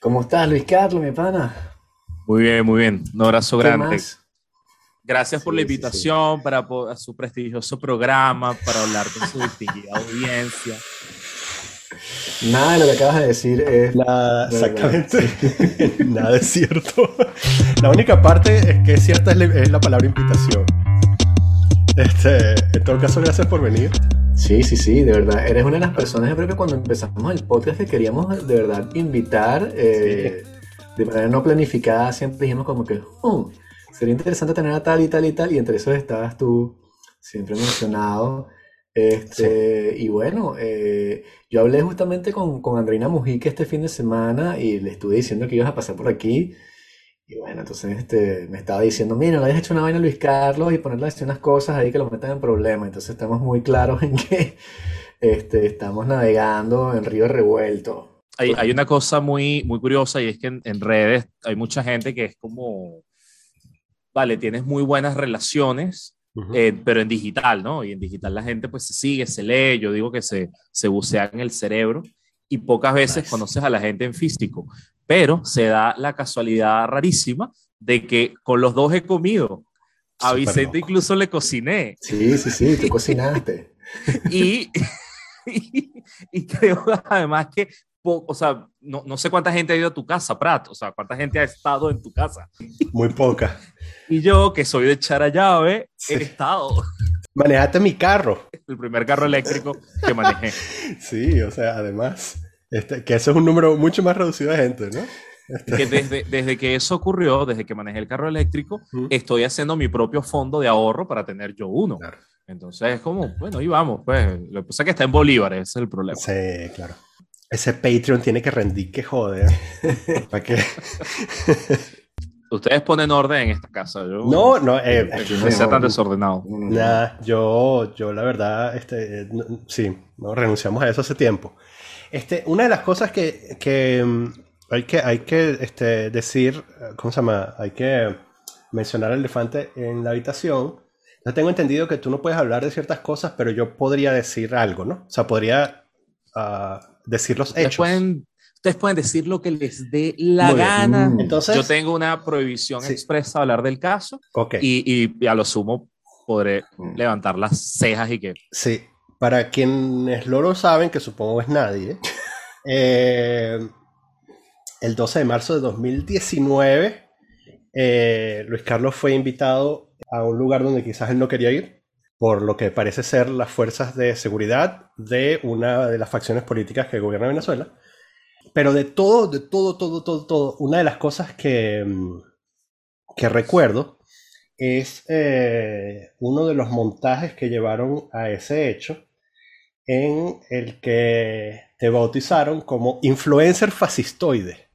¿Cómo estás, Luis Carlos, mi pana? Muy bien, muy bien. Un abrazo ¿Qué grande. más? Gracias por la sí, sí. invitación para a su prestigioso programa, para hablar con su distinguida audiencia. Nada de lo que acabas de decir es... Verdad, exactamente. Nada es cierto. La única parte es que es cierta es la, es la palabra invitación. Este, en todo caso, gracias por venir. Sí, sí, sí, de verdad. Eres una de las personas, yo creo que cuando empezamos el podcast que queríamos de verdad invitar eh, de manera no planificada, siempre dijimos como que "Hmm, sería interesante tener a tal y tal y tal, y entre esos estabas tú, siempre mencionado. Este, Y bueno, eh, yo hablé justamente con, con Andreina Mujica este fin de semana y le estuve diciendo que ibas a pasar por aquí. Y bueno, entonces este, me estaba diciendo, mira, le hayas hecho una vaina a Luis Carlos y ponerle así unas cosas ahí que lo metan en problemas. Entonces estamos muy claros en que este, estamos navegando en río revuelto. Hay, hay una cosa muy, muy curiosa y es que en, en redes hay mucha gente que es como, vale, tienes muy buenas relaciones, eh, pero en digital, ¿no? Y en digital la gente pues se sigue, se lee, yo digo que se, se bucea en el cerebro y pocas veces Nice. conoces a la gente en físico, pero se da la casualidad rarísima de que con los dos he comido. A Vicente loco. incluso le cociné Sí, sí, sí, tú cocinaste. y, y, y creo además que, po- o sea, no, no sé cuánta gente ha ido a tu casa, Prat, o sea, cuánta gente ha estado en tu casa. Muy poca. Y yo, que soy de echar a llave, Sí. he estado Manejaste mi carro. el primer carro eléctrico que manejé. Sí, o sea, además, este, que eso es un número mucho más reducido de gente, ¿no? Que desde, desde que eso ocurrió, desde que manejé el carro eléctrico, estoy haciendo mi propio fondo de ahorro para tener yo uno. Claro. Entonces es como, bueno, ahí vamos, pues. Lo que pasa es que está en bolívares, ese es el problema. Sí, claro. Ese Patreon tiene que rendir que jode. ¿Para qué? Ustedes ponen orden en esta casa. Yo, No, no, eh, no sea tan desordenado. Nada, yo, yo la verdad, este, eh, no- sí, no renunciamos a eso hace tiempo. Este, una de las cosas que, que, mm, hay que, hay que este, decir, eh, ¿cómo se llama? Hay que mencionar el elefante en la habitación. Yo tengo entendido que tú no puedes hablar de ciertas cosas, pero yo podría decir algo, ¿no? O sea, podría ah, decir los Ustedes hechos. pueden, ustedes pueden decir lo que les dé la Muy gana. Mm. Entonces, Yo tengo una prohibición Sí. expresa a hablar del caso ok. y, y- y a lo sumo podré Mm. levantar las cejas y que Sí, para quienes no lo saben, que supongo es nadie, eh, el 12 de marzo de 2019, eh, Luis Carlos fue invitado a un lugar donde quizás él no quería ir, por lo que parece ser las fuerzas de seguridad de una de las facciones políticas que gobierna Venezuela. Pero de todo, de todo, todo, todo, todo, una de las cosas que, mm, que recuerdo es eh, uno de los montajes que llevaron a ese hecho en el que te bautizaron como influencer fascistoide.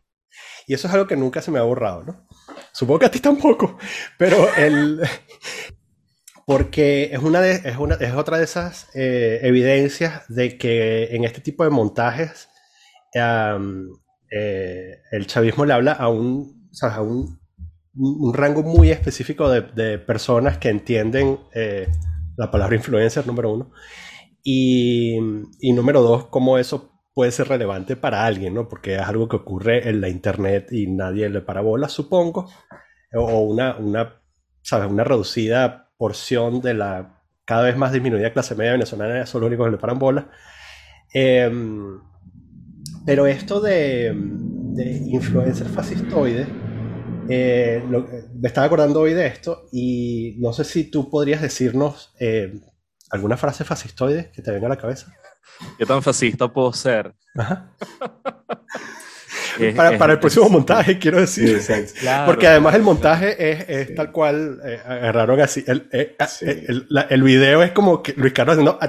Y eso es algo que nunca se me ha borrado, ¿no? Supongo que a ti tampoco, pero el... Porque es, una de, es, una, es otra de esas eh, evidencias de que en este tipo de montajes eh, el chavismo le habla a un, ¿sabes? a un, un rango muy específico de, de personas que entienden eh, la palabra influencer, número uno. Y, y número dos, cómo eso puede ser relevante para alguien, ¿no? Porque es algo que ocurre en la internet y nadie le para bola, supongo. O una, una, ¿sabes? Una reducida porción de la cada vez más disminuida clase media venezolana son los únicos que le paran bola. Em, pero esto de, de influencer fascistoide, eh, me estaba acordando hoy de esto y no sé si tú podrías decirnos eh, alguna frase fascistoide que te venga a la cabeza. qué tan fascista puedo ser. Ajá. para, para, el próximo montaje, quiero decir. Claro, Porque además el montaje es, es tal cual, eh, agarraron así. El, eh, eh, el, la, el, video es como que Luis Carlos haciendo.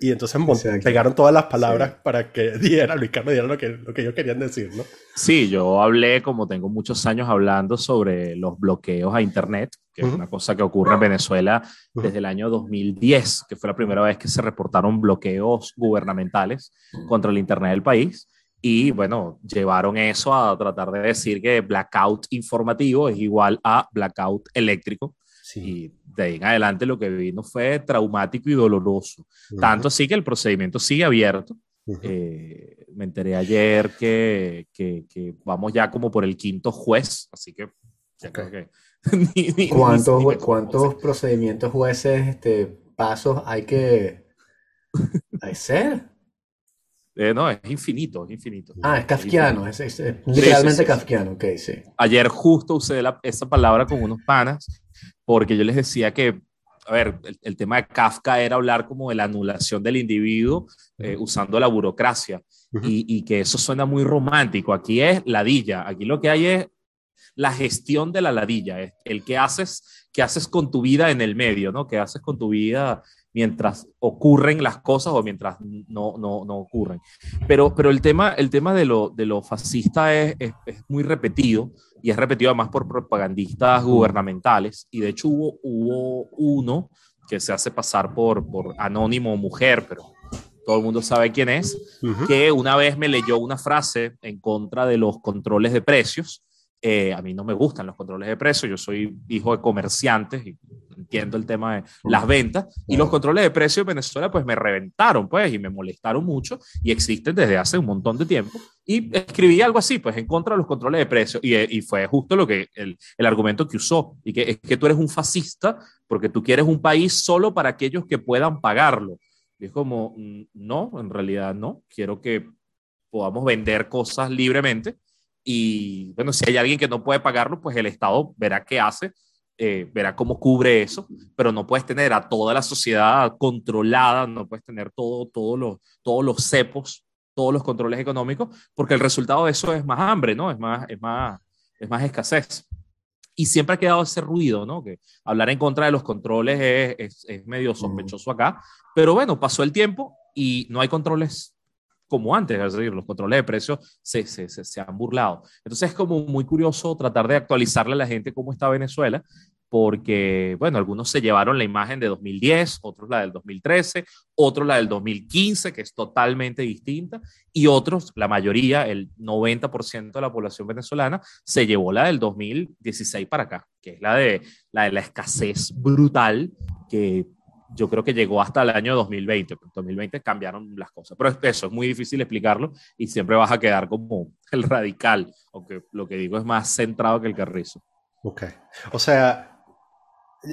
Y entonces pegaron todas las palabras sí. para que diera, Luis Carlos diera lo que, lo que ellos querían decir, ¿no? Sí, yo hablé, como tengo muchos años hablando sobre los bloqueos a Internet, que uh -huh. es una cosa que ocurre en Venezuela uh -huh. desde el año 2010, que fue la primera vez que se reportaron bloqueos gubernamentales uh -huh. contra el Internet del país. Y bueno, llevaron eso a tratar de decir que blackout informativo es igual a blackout eléctrico. Sí. Y de ahí en adelante lo que vino fue traumático y doloroso. Ujú. Tanto así que el procedimiento sigue abierto. Ujú. Eh, Me enteré ayer que, que, que, vamos ya como por el quinto juez, así que ya creo que... ¿Cuántos, ¿cuántos procedimientos jueces, este, pasos hay que hacer? Eh, no, es infinito, es infinito. Ah, es kafkiano, es, es, literalmente kafkiano, ok, sí. Ayer justo usé la, esa palabra con unos panas porque yo les decía que, a ver, el, tema de Kafka era hablar como de la anulación del individuo eh, usando la burocracia y, y, que eso suena muy romántico. Aquí es ladilla, aquí lo que hay es la gestión de la ladilla, es el que haces, que haces con tu vida en el medio, ¿no? Que haces con tu vida mientras ocurren las cosas o mientras no, no, no ocurren. Pero, pero el tema, el tema de, lo, de lo fascista es, es, muy repetido y es repetido además por propagandistas gubernamentales y de hecho hubo, hubo uno que se hace pasar por, por anónimo mujer, pero todo el mundo sabe quién es, que una vez me leyó una frase en contra de los controles de precios. Eh, a mí no me gustan los controles de precios, yo soy hijo de comerciantes y entiendo el tema de las ventas y los controles de precios en Venezuela pues me reventaron pues y me molestaron mucho y existen desde hace un montón de tiempo y escribí algo así pues en contra de los controles de precios y, y fue justo lo que el, el, argumento que usó y que es que tú eres un fascista porque tú quieres un país solo para aquellos que puedan pagarlo. Y es como mm, no en realidad no quiero que podamos vender cosas libremente y bueno, si hay alguien que no puede pagarlo, pues el Estado verá qué hace eh, verá cómo cubre eso, pero no puedes tener a toda la sociedad controlada, no puedes tener todo, todo los, todos los cepos, todos los controles económicos, porque el resultado de eso es más hambre, ¿no? Es más, es más, es más escasez. Y siempre ha quedado ese ruido, ¿no? Que hablar en contra de los controles es, es, es medio sospechoso acá, pero bueno, pasó el tiempo y no hay controles como antes, es decir, los controles de precios se, se, se, han burlado. Entonces es como muy curioso tratar de actualizarle a la gente cómo está Venezuela, porque, bueno, algunos se llevaron la imagen de 2010, otros la del 2013, otros la del 2015, que es totalmente distinta, y otros, la mayoría, el 90% de la población venezolana, se llevó la del 2016 para acá, que es la de la, de la escasez brutal que yo creo que llegó hasta el año 2020. En 2020 cambiaron las cosas. Pero eso es muy difícil explicarlo y siempre vas a quedar como el radical, aunque lo que digo es más centrado que el carrizo. Ok. O sea,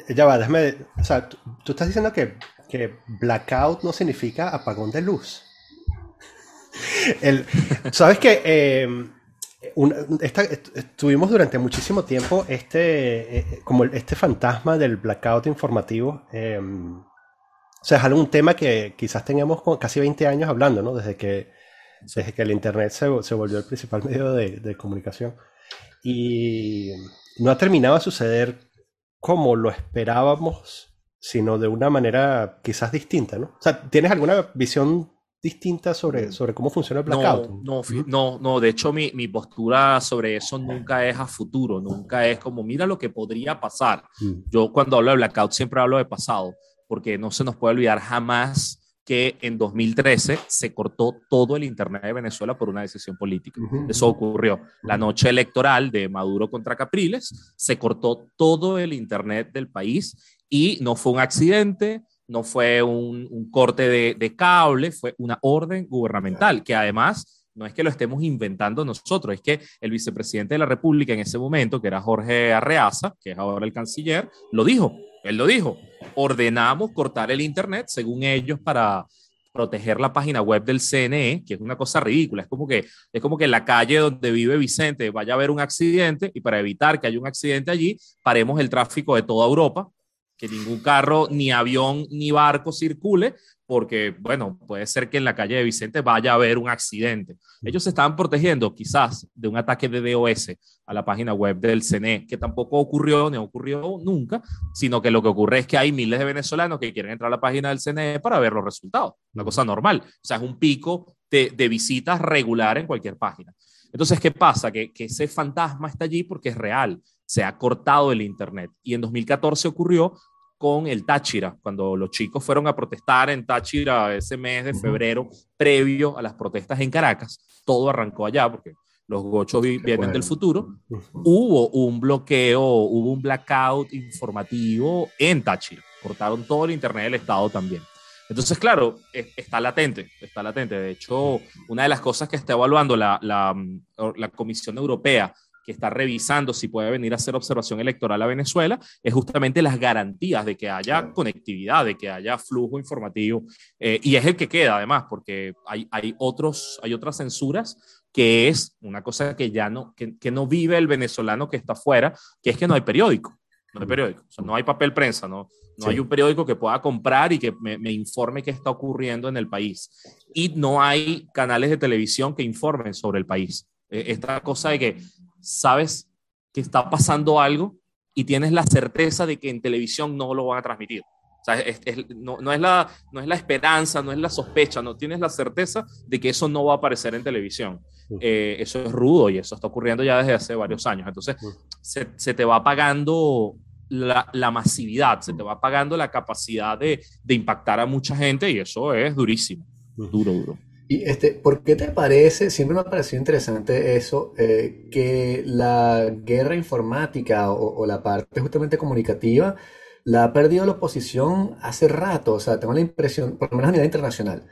ya va, déjame. O sea, tú, estás diciendo que, que, blackout no significa apagón de luz. El, Sabes que. Eh, estuvimos durante muchísimo tiempo este, eh, como este fantasma del blackout informativo. Eh, o sea, es algún tema que quizás tengamos casi 20 años hablando, ¿no? Desde que, desde que el Internet se, se volvió el principal medio de, de, comunicación. Y no ha terminado de suceder como lo esperábamos, sino de una manera quizás distinta, ¿no? O sea, ¿tienes alguna visión distinta sobre, mm. sobre cómo funciona el blackout? No, no, no, no de hecho mi, mi, postura sobre eso nunca es a futuro, nunca es como mira lo que podría pasar. Mm. Yo cuando hablo de blackout siempre hablo de pasado porque no se nos puede olvidar jamás que en 2013 se cortó todo el Internet de Venezuela por una decisión política. Eso ocurrió. La noche electoral de Maduro contra Capriles, se cortó todo el Internet del país y no fue un accidente, no fue un, un corte de, de, cable, fue una orden gubernamental que además no es que lo estemos inventando nosotros, es que el vicepresidente de la República en ese momento, que era Jorge Arreaza, que es ahora el canciller, lo dijo él lo dijo, ordenamos cortar el Internet, según ellos, para proteger la página web del CNE, que es una cosa ridícula. Es como que, es como que en la calle donde vive Vicente vaya a haber un accidente y para evitar que haya un accidente allí, paremos el tráfico de toda Europa, que ningún carro, ni avión, ni barco circule, porque, bueno, puede ser que en la calle de Vicente vaya a haber un accidente. Ellos se estaban protegiendo quizás de un ataque de DOS a la página web del CNE, que tampoco ocurrió, ni ocurrió nunca, sino que lo que ocurre es que hay miles de venezolanos que quieren entrar a la página del CNE para ver los resultados, una cosa normal. O sea, es un pico de, visitas regular en cualquier página. Entonces, ¿qué pasa? Que ese fantasma está allí porque es real se ha cortado el Internet. Y en 2014 ocurrió con el Táchira, cuando los chicos fueron a protestar en Táchira ese mes de febrero, previo a las protestas en Caracas, todo arrancó allá porque los gochos vienen del futuro, hubo un bloqueo, hubo un blackout informativo en Táchira, cortaron todo el Internet del Estado también. Entonces, claro, está latente, está latente. De hecho, una de las cosas que está evaluando la, la, la Comisión Europea que está revisando si puede venir a hacer observación electoral a Venezuela, es justamente las garantías de que haya conectividad, de que haya flujo informativo. Eh, y es el que queda, además, porque hay, hay, otros, hay otras censuras que es una cosa que ya no, que, que no vive el venezolano que está afuera, que es que no hay periódico. No hay periódico, o sea, no hay papel prensa, no, no hay un periódico que pueda comprar y que me, me, informe qué está ocurriendo en el país. Y no hay canales de televisión que informen sobre el país. E, esta cosa de que sabes que está pasando algo y tienes la certeza de que en televisión no lo van a transmitir. O sea, no, no, es la, no es la esperanza, no es la sospecha, no tienes la certeza de que eso no va a aparecer en televisión. Eh, eso es rudo y eso está ocurriendo ya desde hace varios años. Entonces, se, se te va apagando la, la, masividad, se te va apagando la capacidad de, de, impactar a mucha gente y eso es durísimo, duro, duro. Y este, ¿por qué te parece, siempre me ha parecido interesante eso, eh, que la guerra informática o, la parte justamente comunicativa la ha perdido la oposición hace rato? O sea, tengo la impresión, por lo menos a nivel internacional,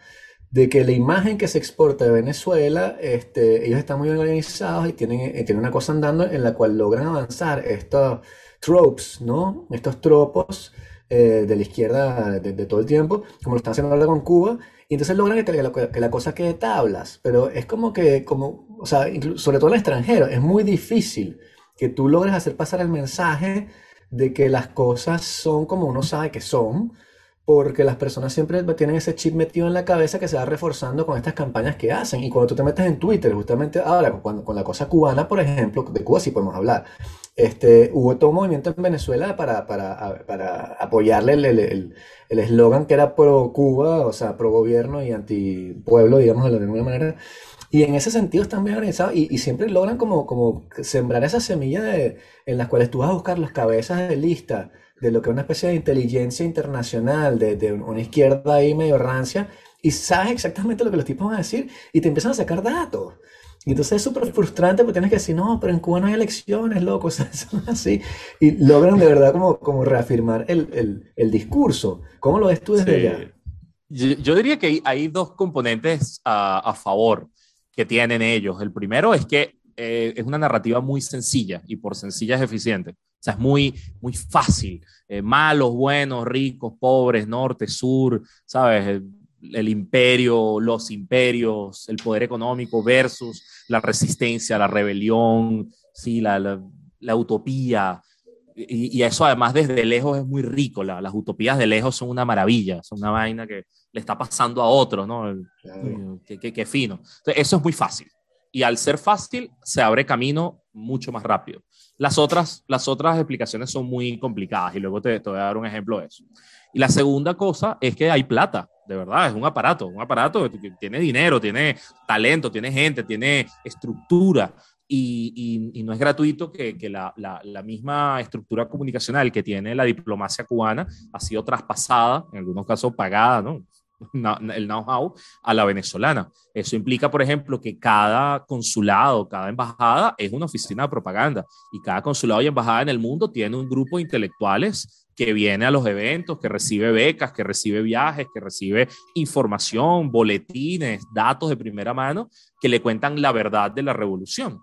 de que la imagen que se exporta de Venezuela, este, ellos están muy organizados y tienen, eh, tienen una cosa andando en la cual logran avanzar estos tropes, ¿no? Estos tropos eh, de la izquierda de, de, todo el tiempo, como lo están haciendo ahora con Cuba y entonces logran que la, que la cosa quede tablas, pero es como que, como, o sea, sobre todo en el extranjero, es muy difícil que tú logres hacer pasar el mensaje de que las cosas son como uno sabe que son, porque las personas siempre tienen ese chip metido en la cabeza que se va reforzando con estas campañas que hacen. Y cuando tú te metes en Twitter, justamente ahora, cuando, con la cosa cubana, por ejemplo, de Cuba sí podemos hablar, este, hubo todo un movimiento en Venezuela para, para, para apoyarle el eslogan el, que era pro Cuba, o sea, pro gobierno y anti pueblo, digamos de alguna manera. Y en ese sentido están bien organizados y, y siempre logran como, como sembrar esa semilla de, en las cuales tú vas a buscar las cabezas de lista de lo que es una especie de inteligencia internacional, de, de una izquierda ahí medio rancia, y sabes exactamente lo que los tipos van a decir y te empiezan a sacar datos. Y entonces es súper frustrante porque tienes que decir, no, pero en Cuba no hay elecciones, loco, o sea, son así. Y logran de verdad como, como reafirmar el, el, el discurso. ¿Cómo lo ves tú desde sí. allá? Yo, yo, diría que hay, hay dos componentes a, a, favor que tienen ellos. El primero es que eh, es una narrativa muy sencilla y por sencilla es eficiente. O sea, es muy, muy fácil. Eh, malos, buenos, ricos, pobres, norte, sur, ¿sabes? El imperio, los imperios, el poder económico versus la resistencia, la rebelión, ¿sí? la, la, la utopía. Y, y, eso además desde lejos es muy rico. La, las utopías de lejos son una maravilla, son una vaina que le está pasando a otros, ¿no? Claro. Qué, qué, qué fino. Entonces, eso es muy fácil. Y al ser fácil, se abre camino mucho más rápido. Las otras, las otras explicaciones son muy complicadas y luego te, te voy a dar un ejemplo de eso. Y la segunda cosa es que hay plata de verdad, es un aparato, un aparato que tiene dinero, tiene talento, tiene gente, tiene estructura. Y, y, y no es gratuito que, que la, la, la, misma estructura comunicacional que tiene la diplomacia cubana ha sido traspasada, en algunos casos pagada, ¿no? el know-how a la venezolana. Eso implica, por ejemplo, que cada consulado, cada embajada es una oficina de propaganda y cada consulado y embajada en el mundo tiene un grupo de intelectuales que viene a los eventos, que recibe becas, que recibe viajes, que recibe información, boletines, datos de primera mano que le cuentan la verdad de la revolución.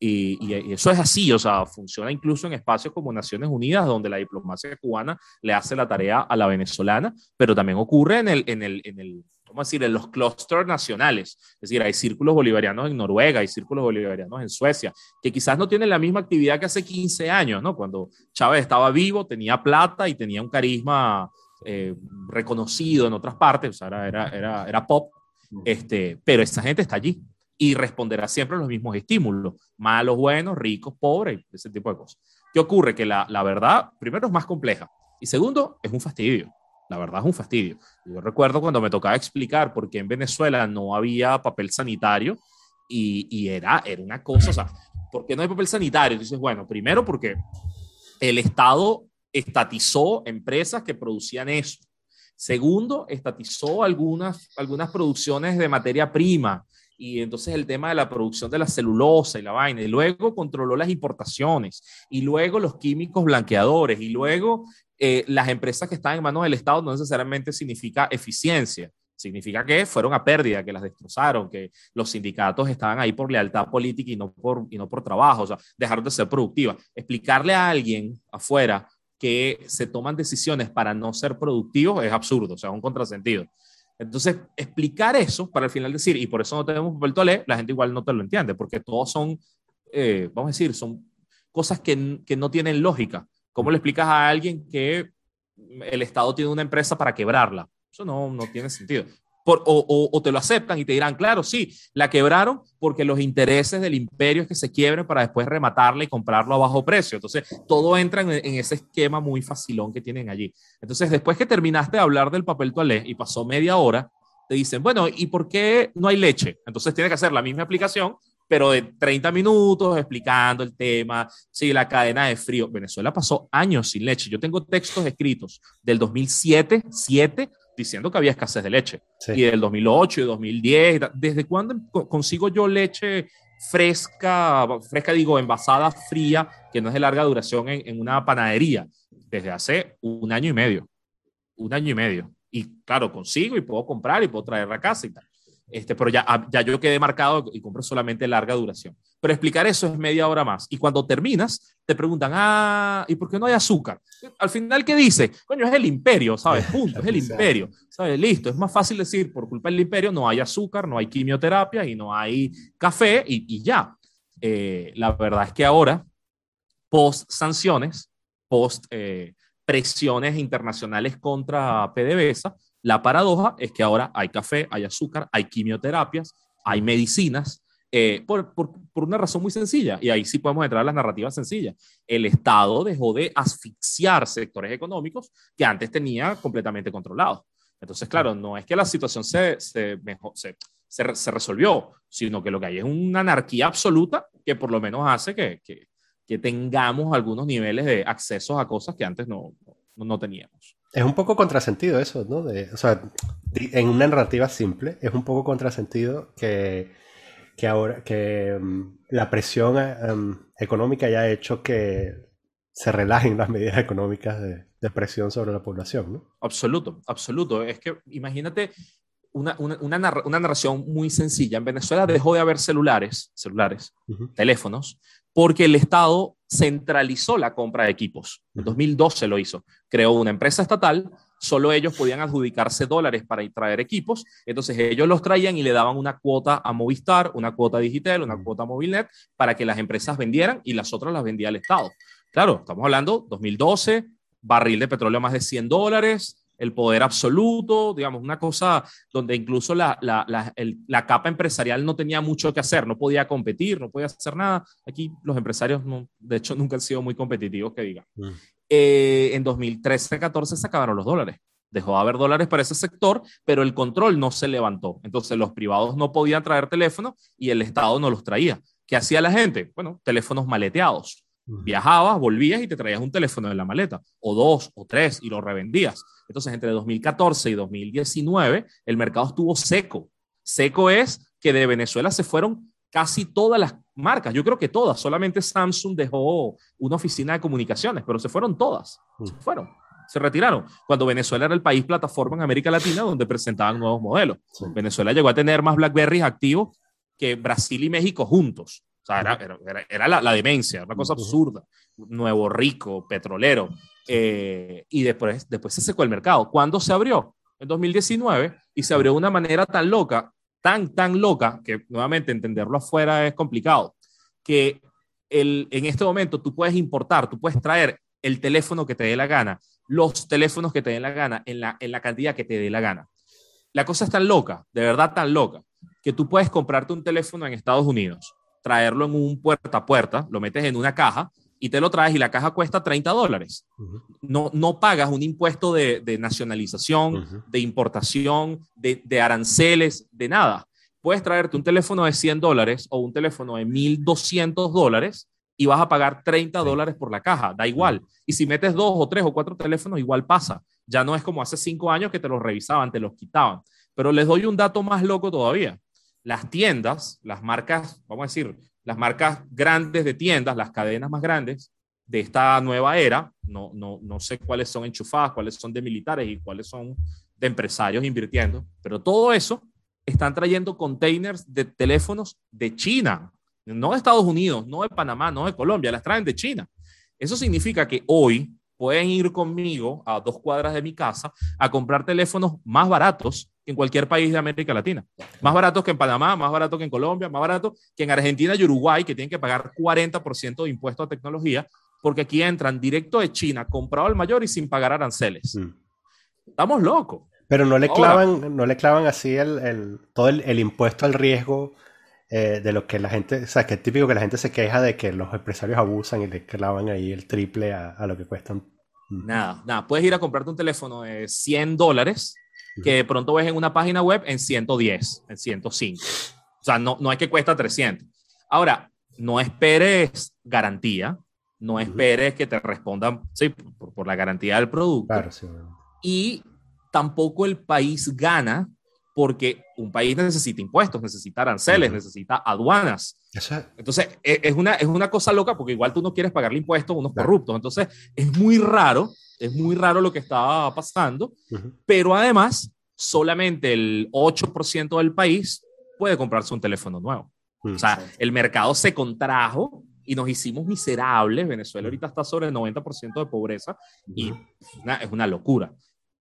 Y, y, eso es así, o sea, funciona incluso en espacios como Naciones Unidas, donde la diplomacia cubana le hace la tarea a la venezolana, pero también ocurre en el, en el, en el ¿cómo decir?, en los clústeres nacionales. Es decir, hay círculos bolivarianos en Noruega, hay círculos bolivarianos en Suecia, que quizás no tienen la misma actividad que hace 15 años, ¿no? Cuando Chávez estaba vivo, tenía plata y tenía un carisma eh, reconocido en otras partes, o sea, era, era, era pop, este, pero esa gente está allí y responderá siempre a los mismos estímulos, malos, buenos, ricos, pobres, ese tipo de cosas. ¿Qué ocurre? Que la, la verdad, primero, es más compleja y segundo, es un fastidio. La verdad es un fastidio. Yo recuerdo cuando me tocaba explicar por qué en Venezuela no había papel sanitario y, era, era una cosa, o sea, ¿por qué no hay papel sanitario? Entonces, bueno, primero porque el Estado estatizó empresas que producían eso. Segundo, estatizó algunas, algunas producciones de materia prima y entonces el tema de la producción de la celulosa y la vaina, y luego controló las importaciones, y luego los químicos blanqueadores, y luego eh, las empresas que están en manos del Estado no necesariamente significa eficiencia. Significa que fueron a pérdida, que las destrozaron, que los sindicatos estaban ahí por lealtad política y no por, y no por trabajo, o sea, dejaron de ser productivas. Explicarle a alguien afuera que se toman decisiones para no ser productivos es absurdo, o sea, es un contrasentido. Entonces, explicar eso para al final decir, y por eso no tenemos papel toalé, la gente igual no te lo entiende, porque todos son, eh, vamos a decir, son cosas que, que no tienen lógica. ¿Cómo le explicas a alguien que el Estado tiene una empresa para quebrarla? Eso no, no tiene sentido. Por, o, o, te lo aceptan y te dirán, claro, sí, la quebraron porque los intereses del imperio es que se quiebren para después rematarla y comprarlo a bajo precio. Entonces, todo entra en, en, ese esquema muy facilón que tienen allí. Entonces, después que terminaste de hablar del papel toalé y pasó media hora, te dicen, bueno, ¿y por qué no hay leche? Entonces, tiene que hacer la misma aplicación, pero de 30 minutos explicando el tema, sí, la cadena de frío. Venezuela pasó años sin leche. Yo tengo textos escritos del 2007, 7, diciendo que había escasez de leche. Sí. Y del 2008 y 2010, ¿desde cuándo consigo yo leche fresca, fresca digo, envasada fría, que no es de larga duración en, en, una panadería? Desde hace un año y medio. Un año y medio. Y claro, consigo y puedo comprar y puedo traer a casa y tal. Este, pero ya, ya yo quedé marcado y compro solamente larga duración. Pero explicar eso es media hora más. Y cuando terminas, te preguntan, ah, ¿y por qué no hay azúcar? Al final, ¿qué dice? Coño, es el imperio, ¿sabes? Punto, es el imperio, ¿sabes? Listo, es más fácil decir, por culpa del imperio no hay azúcar, no hay quimioterapia y no hay café y, y ya. Eh, la verdad es que ahora, post sanciones, post eh, presiones internacionales contra PDVSA, la paradoja es que ahora hay café, hay azúcar, hay quimioterapias, hay medicinas, eh, por, por, por, una razón muy sencilla, y ahí sí podemos entrar a las narrativas sencillas. El Estado dejó de asfixiar sectores económicos que antes tenía completamente controlados. Entonces, claro, no es que la situación se, se, mejor, se, se, se, resolvió, sino que lo que hay es una anarquía absoluta que por lo menos hace que, que, que tengamos algunos niveles de acceso a cosas que antes no, no, no teníamos. Es un poco contrasentido eso, ¿no? De, o sea, en una narrativa simple, es un poco contrasentido que, que ahora que um, la presión um, económica haya hecho que se relajen las medidas económicas de, de, presión sobre la población, ¿no? Absoluto, absoluto. Es que imagínate una, una, una, narra una narración muy sencilla. En Venezuela dejó de haber celulares, celulares, uh -huh. teléfonos, porque el Estado centralizó la compra de equipos. En 2012 lo hizo. Creó una empresa estatal, solo ellos podían adjudicarse dólares para traer equipos, entonces ellos los traían y le daban una cuota a Movistar, una cuota digital, una cuota a Movilnet, para que las empresas vendieran y las otras las vendía el Estado. Claro, estamos hablando 2012, barril de petróleo más de 100 dólares, el poder absoluto, digamos, una cosa donde incluso la, la, la, el, la, capa empresarial no tenía mucho que hacer, no podía competir, no podía hacer nada. Aquí los empresarios, no, de hecho, nunca han sido muy competitivos, que diga. Mm. Eh, en 2013-14 se acabaron los dólares. Dejó de haber dólares para ese sector, pero el control no se levantó. Entonces los privados no podían traer teléfonos y el Estado no los traía. ¿Qué hacía la gente? Bueno, teléfonos maleteados. Viajabas, volvías y te traías un teléfono en la maleta, o dos, o tres, y lo revendías. Entonces, entre 2014 y 2019, el mercado estuvo seco. Seco es que de Venezuela se fueron casi todas las marcas, yo creo que todas, solamente Samsung dejó una oficina de comunicaciones, pero se fueron todas, se fueron, se retiraron. Cuando Venezuela era el país plataforma en América Latina donde presentaban nuevos modelos. Sí. Venezuela llegó a tener más Blackberries activos que Brasil y México juntos. Sea, era, era, era la, la, demencia, una cosa absurda. Nuevo rico, petrolero. Eh, y después, después se secó el mercado. ¿Cuándo se abrió? En 2019 y se abrió de una manera tan loca, tan, tan loca, que nuevamente entenderlo afuera es complicado, que el, en este momento tú puedes importar, tú puedes traer el teléfono que te dé la gana, los teléfonos que te den la gana, en la, en la cantidad que te dé la gana. La cosa es tan loca, de verdad tan loca, que tú puedes comprarte un teléfono en Estados Unidos, traerlo en un puerta a puerta, lo metes en una caja y te lo traes y la caja cuesta 30 dólares. Uh -huh. no, no pagas un impuesto de, de nacionalización, uh -huh. de importación, de, de, aranceles, de nada. Puedes traerte un teléfono de 100 dólares o un teléfono de 1.200 dólares y vas a pagar 30 sí. dólares por la caja, da igual. Y si metes dos o tres o cuatro teléfonos, igual pasa. Ya no es como hace cinco años que te los revisaban, te los quitaban. Pero les doy un dato más loco todavía. Las tiendas, las marcas, vamos a decir, las marcas grandes de tiendas, las cadenas más grandes, de esta nueva era, no, no, no sé cuáles son enchufadas, cuáles son de militares y cuáles son de empresarios invirtiendo, pero todo eso están trayendo containers de teléfonos de China, no de Estados Unidos, no de Panamá, no de Colombia, las traen de China. Eso significa que hoy pueden ir conmigo a dos cuadras de mi casa a comprar teléfonos más baratos que en cualquier país de América Latina. Más baratos que en Panamá, más baratos que en Colombia, más baratos que en Argentina y Uruguay, que tienen que pagar 40% de impuestos a tecnología, porque aquí entran directo de China, comprado al mayor y sin pagar aranceles. Mm. Estamos locos. Pero no le clavan, no le clavan así el, todo el, impuesto al riesgo eh, de lo que la gente, o sea, que es típico que la gente se queja de que los empresarios abusan y le clavan ahí el triple a, lo que cuestan. Nada, nada. Puedes ir a comprarte un teléfono de 100 dólares que de pronto ves en una página web en 110, en 105. O sea, no, no es que cuesta 300. Ahora, no esperes garantía, no esperes que te respondan sí, por, la garantía del producto. Claro, sí, Y tampoco el país gana porque un país necesita impuestos, necesita aranceles, necesita aduanas. Entonces, e, es una, es una cosa loca porque igual tú no quieres pagarle impuestos a unos corruptos. Entonces, es muy raro, es muy raro lo que está pasando, pero además, solamente el 8% del país puede comprarse un teléfono nuevo. O sea, el mercado se contrajo y nos hicimos miserables. Venezuela ahorita está sobre el 90% de pobreza y es una locura.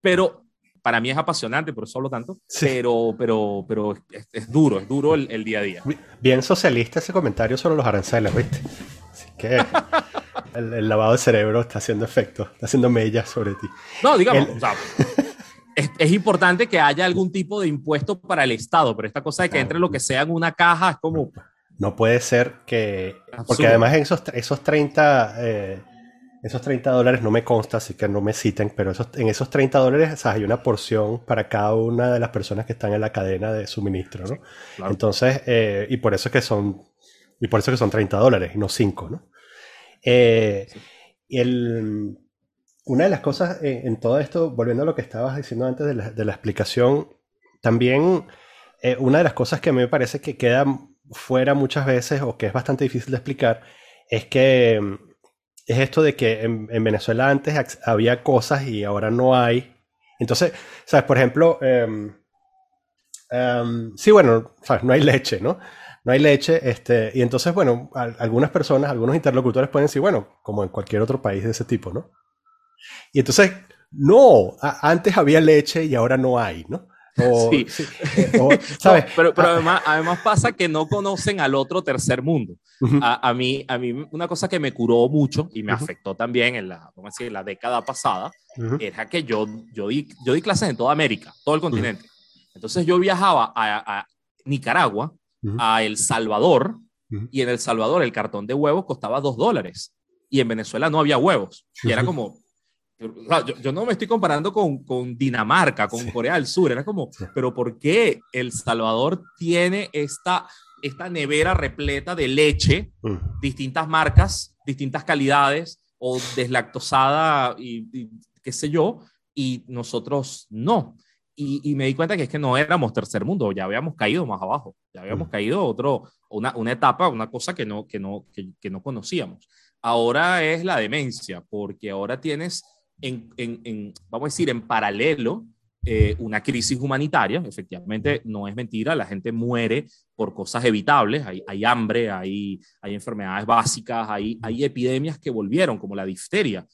Pero para mí es apasionante, por eso hablo tanto, pero, pero, pero es, duro, es duro el, día a día. Bien socialista ese comentario sobre los aranceles, ¿viste? Que el, lavado de cerebro está haciendo efecto, está haciendo mellas sobre ti. No, digamos, es, importante que haya algún tipo de impuesto para el Estado, pero esta cosa de que entre lo que sea en una caja es como... No puede ser que... Porque además esos, esos 30... Eh, esos 30 dólares no me consta, así que no me citen, pero en esos 30 dólares hay una porción para cada una de las personas que están en la cadena de suministro, ¿no? Entonces, eh, y por eso es que son, y por eso que son 30 dólares y no 5, ¿no? Eh, el, una de las cosas en, todo esto, volviendo a lo que estabas diciendo antes de la, explicación, también eh, una de las cosas que a mí me parece que queda fuera muchas veces o que es bastante difícil de explicar es que es esto de que en, Venezuela antes había cosas y ahora no hay. Entonces, ¿sabes? Por ejemplo, em, em, sí, bueno, no hay leche, ¿no? No hay leche, este, y entonces, bueno, algunas personas, algunos interlocutores pueden decir, bueno, como en cualquier otro país de ese tipo, ¿no? Y entonces, no, antes había leche y ahora no hay, ¿no? sí. Eh, ¿sabes? pero, pero ah. además, además pasa que no conocen al otro tercer mundo. a, a, mí, a mí una cosa que me curó mucho y me afectó también en la, vamos decir, la década pasada era que yo, yo, di, yo di clases en toda América, todo el continente. Entonces yo viajaba a, a Nicaragua, a El Salvador, y en El Salvador el cartón de huevos costaba dos dólares. Y en Venezuela no había huevos. Y era como, yo, no me estoy comparando con, con Dinamarca, con Corea del Sur, era como, pero ¿por qué El Salvador tiene esta, esta nevera repleta de leche, distintas marcas, distintas calidades, o deslactosada y, qué sé yo, y nosotros no? Y, me di cuenta que es que no éramos tercer mundo, ya habíamos caído más abajo, ya habíamos mm. caído otro, una, una etapa, una cosa que no, que, no, que, que no conocíamos. Ahora es la demencia, porque ahora tienes en, vamos a decir, en paralelo, eh, una crisis humanitaria. Efectivamente, no es mentira, la gente muere por cosas evitables. Hay, hay hambre, hay, hay enfermedades básicas, hay, hay epidemias que volvieron, como la difteria.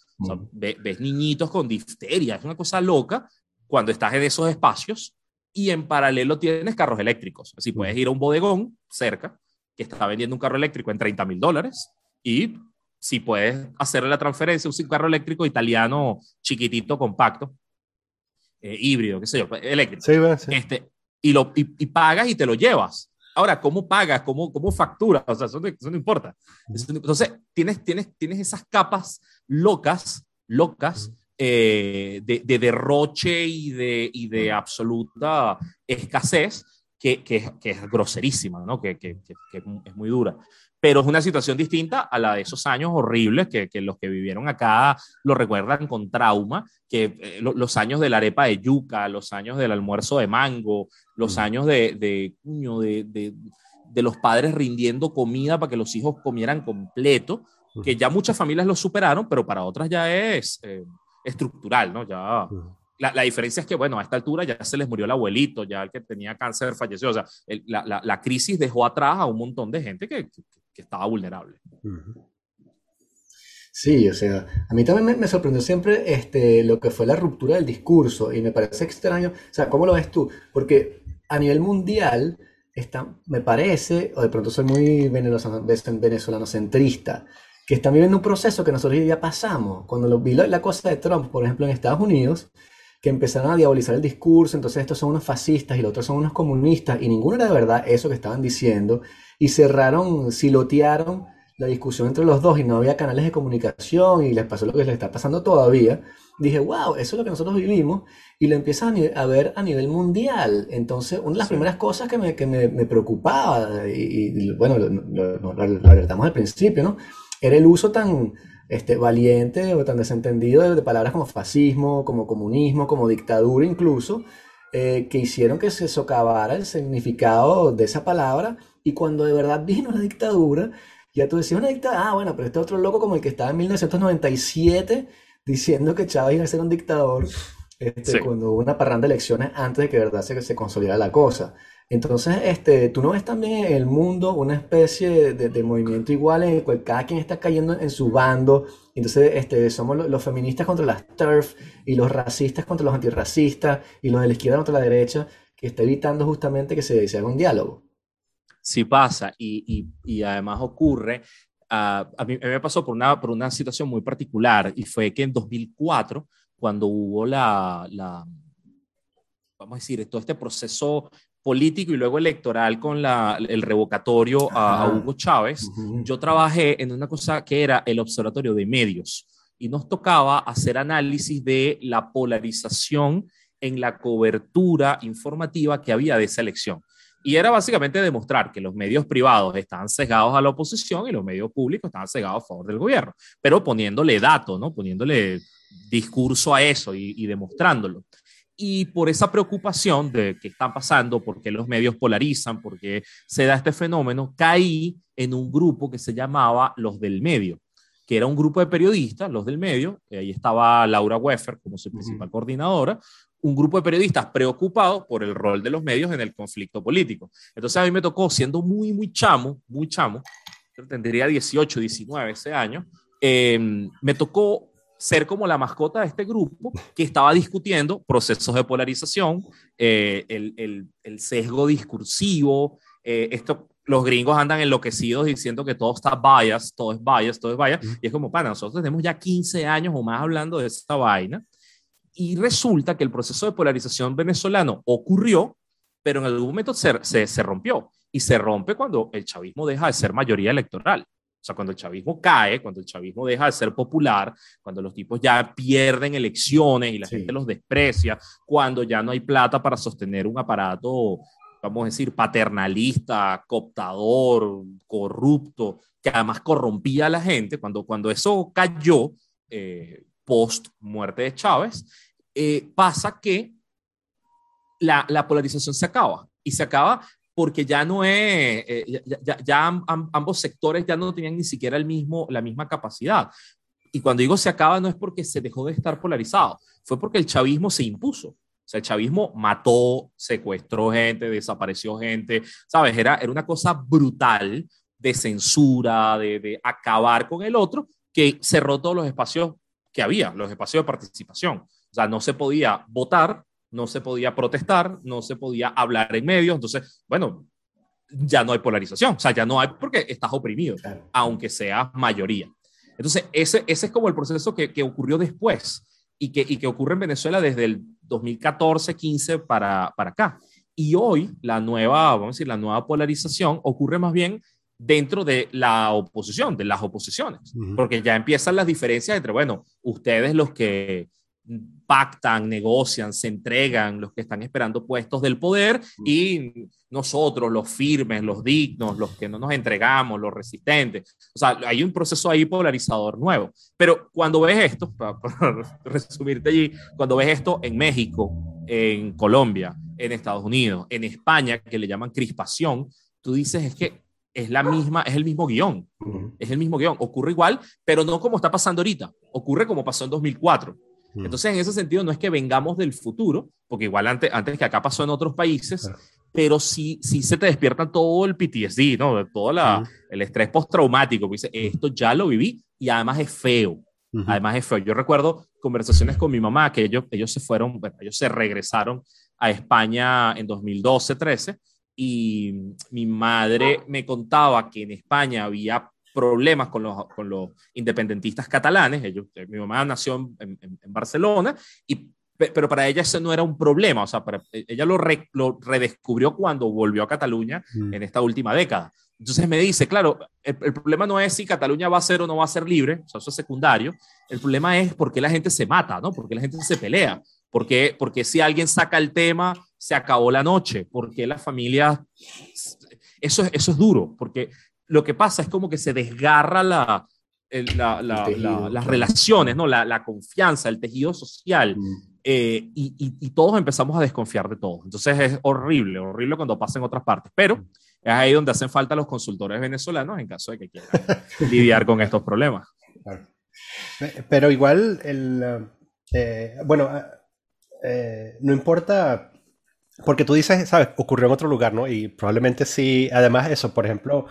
ves niñitos con difteria, es una cosa loca cuando estás en esos espacios y en paralelo tienes carros eléctricos. Así puedes ir a un bodegón cerca que está vendiendo un carro eléctrico en 30 mil dólares y si puedes hacerle la transferencia, un carro eléctrico italiano chiquitito, compacto, eh, híbrido, qué sé yo, eléctrico. Este, y, lo, y, pagas y te lo llevas. Ahora, ¿cómo pagas? ¿Cómo, cómo facturas? O sea, eso no, importa. Entonces, tienes, tienes, tienes esas capas locas, locas, eh, de, de, derroche y de, y de absoluta escasez que, que, que, es groserísima, ¿no? que, que, es muy dura. Pero es una situación distinta a la de esos años horribles que, los que vivieron acá lo recuerdan con trauma, que eh, los años de la arepa de yuca, los años del almuerzo de mango, los años de, de, de, de, los padres rindiendo comida para que los hijos comieran completo, que ya muchas familias lo superaron, pero para otras ya es eh, estructural, ¿no? Ya... La, la, diferencia es que, bueno, a esta altura ya se les murió el abuelito, ya el que tenía cáncer falleció. O sea, el, la, la, la, crisis dejó atrás a un montón de gente que, que, que estaba vulnerable. Sí, o sea, a mí también me, me, sorprendió siempre este, lo que fue la ruptura del discurso y me parece extraño, o sea, ¿cómo lo ves tú? Porque a nivel mundial, está, me parece, o de pronto soy muy venezolano centrista, que están viviendo un proceso que nosotros ya pasamos. Cuando lo, vi la cosa de Trump, por ejemplo, en Estados Unidos, que empezaron a diabolizar el discurso, entonces estos son unos fascistas y los otros son unos comunistas, y ninguno era de verdad eso que estaban diciendo, y cerraron, silotearon la discusión entre los dos y no había canales de comunicación y les pasó lo que les está pasando todavía, dije, wow, eso es lo que nosotros vivimos y lo empiezan a, ver a nivel mundial. Entonces, una de las sí. primeras cosas que me, que me, me preocupaba, y, y, bueno, lo, lo, lo, lo alertamos al principio, ¿no? Era el uso tan este, valiente o tan desentendido de, de, palabras como fascismo, como comunismo, como dictadura incluso, eh, que hicieron que se socavara el significado de esa palabra y cuando de verdad vino la dictadura, ya tú decías una dictadura, ah, bueno, pero este otro loco como el que estaba en 1997 diciendo que Chávez iba a ser un dictador, este, sí. cuando hubo una parranda de elecciones antes de que de verdad se, se consolidara la cosa. Entonces, este, tú no ves también en el mundo una especie de, movimiento igual en el cual cada quien está cayendo en su bando. Entonces, este, somos los, feministas contra las TERF y los racistas contra los antirracistas y los de la izquierda contra la derecha, que está evitando justamente que se, se un diálogo. Sí pasa y, y, y además ocurre, uh, a, mí, a, mí, me pasó por una, por una situación muy particular y fue que en 2004, cuando hubo la, la vamos a decir, todo este proceso político y luego electoral con la, el revocatorio a, a Hugo Chávez, uh -huh. yo trabajé en una cosa que era el Observatorio de Medios y nos tocaba hacer análisis de la polarización en la cobertura informativa que había de esa elección. Y era básicamente demostrar que los medios privados estaban cegados a la oposición y los medios públicos estaban cegados a favor del gobierno, pero poniéndole datos, ¿no? poniéndole discurso a eso y, y demostrándolo y por esa preocupación de qué está pasando, por qué los medios polarizan, por qué se da este fenómeno, caí en un grupo que se llamaba Los del Medio, que era un grupo de periodistas, los del medio, ahí estaba Laura Weffer como su principal uh -huh. coordinadora, un grupo de periodistas preocupados por el rol de los medios en el conflicto político. Entonces a mí me tocó, siendo muy, muy chamo, muy chamo, tendría 18, 19 ese año, eh, me tocó ser como la mascota de este grupo que estaba discutiendo procesos de polarización, eh, el, el, el, sesgo discursivo, eh, esto, los gringos andan enloquecidos diciendo que todo está bias, todo es bias, todo es bias, y es como, para nosotros tenemos ya 15 años o más hablando de esta vaina, y resulta que el proceso de polarización venezolano ocurrió, pero en algún momento se, se, se rompió, y se rompe cuando el chavismo deja de ser mayoría electoral. O sea, cuando el chavismo cae, cuando el chavismo deja de ser popular, cuando los tipos ya pierden elecciones y la sí. gente los desprecia, cuando ya no hay plata para sostener un aparato, vamos a decir, paternalista, cooptador, corrupto, que además corrompía a la gente, cuando, cuando eso cayó eh, post muerte de Chávez, eh, pasa que la, la polarización se acaba y se acaba porque ya no es, eh, ya, ya, ya am, ambos sectores ya no tenían ni siquiera el mismo, la misma capacidad. Y cuando digo se acaba no es porque se dejó de estar polarizado, fue porque el chavismo se impuso. O sea, el chavismo mató, secuestró gente, desapareció gente, ¿sabes? Era, era una cosa brutal de censura, de, de acabar con el otro, que cerró todos los espacios que había, los espacios de participación. O sea, no se podía votar, no se podía protestar, no se podía hablar en medios, entonces, bueno, ya no hay polarización, o sea, ya no hay porque estás oprimido, claro. aunque seas mayoría. Entonces, ese, ese es como el proceso que, que ocurrió después y que, y que ocurre en Venezuela desde el 2014, 15 para, para acá. Y hoy la nueva, vamos a decir, la nueva polarización ocurre más bien dentro de la oposición, de las oposiciones, uh -huh. porque ya empiezan las diferencias entre, bueno, ustedes los que pactan, negocian, se entregan, los que están esperando puestos del poder y nosotros, los firmes, los dignos, los que no nos entregamos, los resistentes. O sea, hay un proceso ahí polarizador nuevo. Pero cuando ves esto, para, para resumirte allí, cuando ves esto en México, en Colombia, en Estados Unidos, en España, que le llaman crispación, tú dices es que es la misma, es el mismo guion. Es el mismo guion. Ocurre igual, pero no como está pasando ahorita. Ocurre como pasó en 2004. Entonces, en ese sentido, no es que vengamos del futuro, porque igual antes, antes que acá pasó en otros países, pero sí, sí se te despierta todo el PTSD, ¿no? Todo la, el estrés postraumático. Dice, esto ya lo viví y además es feo. Además es feo. Yo recuerdo conversaciones con mi mamá que ellos, ellos se fueron, bueno, ellos se regresaron a España en 2012-13 y mi madre me contaba que en España había problemas con los, con los independentistas catalanes. Ellos, eh, mi mamá nació en, en, Barcelona, y, pero para ella eso no era un problema. O sea, para, e, ella lo, lo, redescubrió cuando volvió a Cataluña mm. en esta última década. Entonces me dice, claro, el, el, problema no es si Cataluña va a ser o no va a ser libre, o sea, eso es secundario. El problema es por qué la gente se mata, ¿no? Porque la gente se pelea. Porque, porque si alguien saca el tema, se acabó la noche. Porque la familia... Eso, eso es duro, porque lo que pasa es como que se desgarra la, las relaciones, ¿no? La, confianza, el tejido social. Mm. Eh, y, todos empezamos a desconfiar de todos. Entonces es horrible, horrible cuando pasa en otras partes. Pero mm. es ahí donde hacen falta los consultores venezolanos en caso de que quieran lidiar con estos problemas. Pero igual, el, eh, bueno, eh, no importa, porque tú dices, sabes, ocurrió en otro lugar, ¿no? Y probablemente sí, además eso, por ejemplo,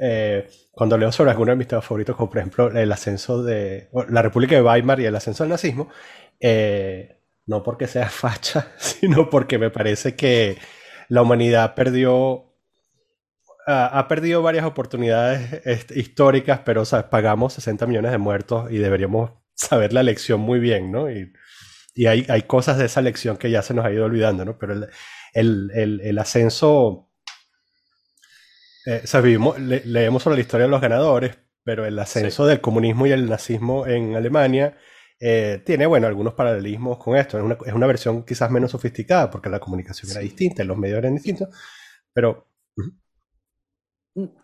eh, cuando leo sobre algunos de mis temas favoritos, como por ejemplo el ascenso de la República de Weimar y el ascenso del nazismo, eh, no porque sea facha, sino porque me parece que la humanidad perdió ha perdido varias oportunidades este, históricas, pero pagamos 60 millones de muertos y deberíamos saber la lección muy bien, ¿no? Y, y hay, hay, cosas de esa lección que ya se nos ha ido olvidando, ¿no? Pero el, el, el, el ascenso eh, leemos sobre la historia de los ganadores, pero el ascenso del comunismo y el nazismo en Alemania eh, tiene, bueno, algunos paralelismos con esto. Es una, es una, versión quizás menos sofisticada porque la comunicación era distinta, los medios eran distintos, pero...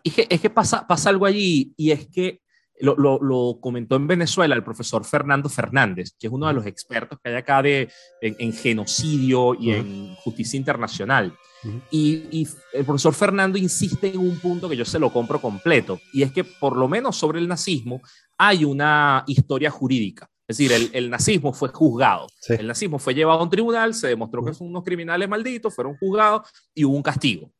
Es que, es que pasa, pasa algo allí y es que lo, lo, lo, comentó en Venezuela el profesor Fernando Fernández, que es uno de los expertos que hay acá de, en, genocidio y en justicia internacional. y, el profesor Fernando insiste en un punto que yo se lo compro completo, y es que por lo menos sobre el nazismo hay una historia jurídica. Es decir, el, el nazismo fue juzgado. El nazismo fue llevado a un tribunal, se demostró que son unos criminales malditos, fueron juzgados y hubo un castigo.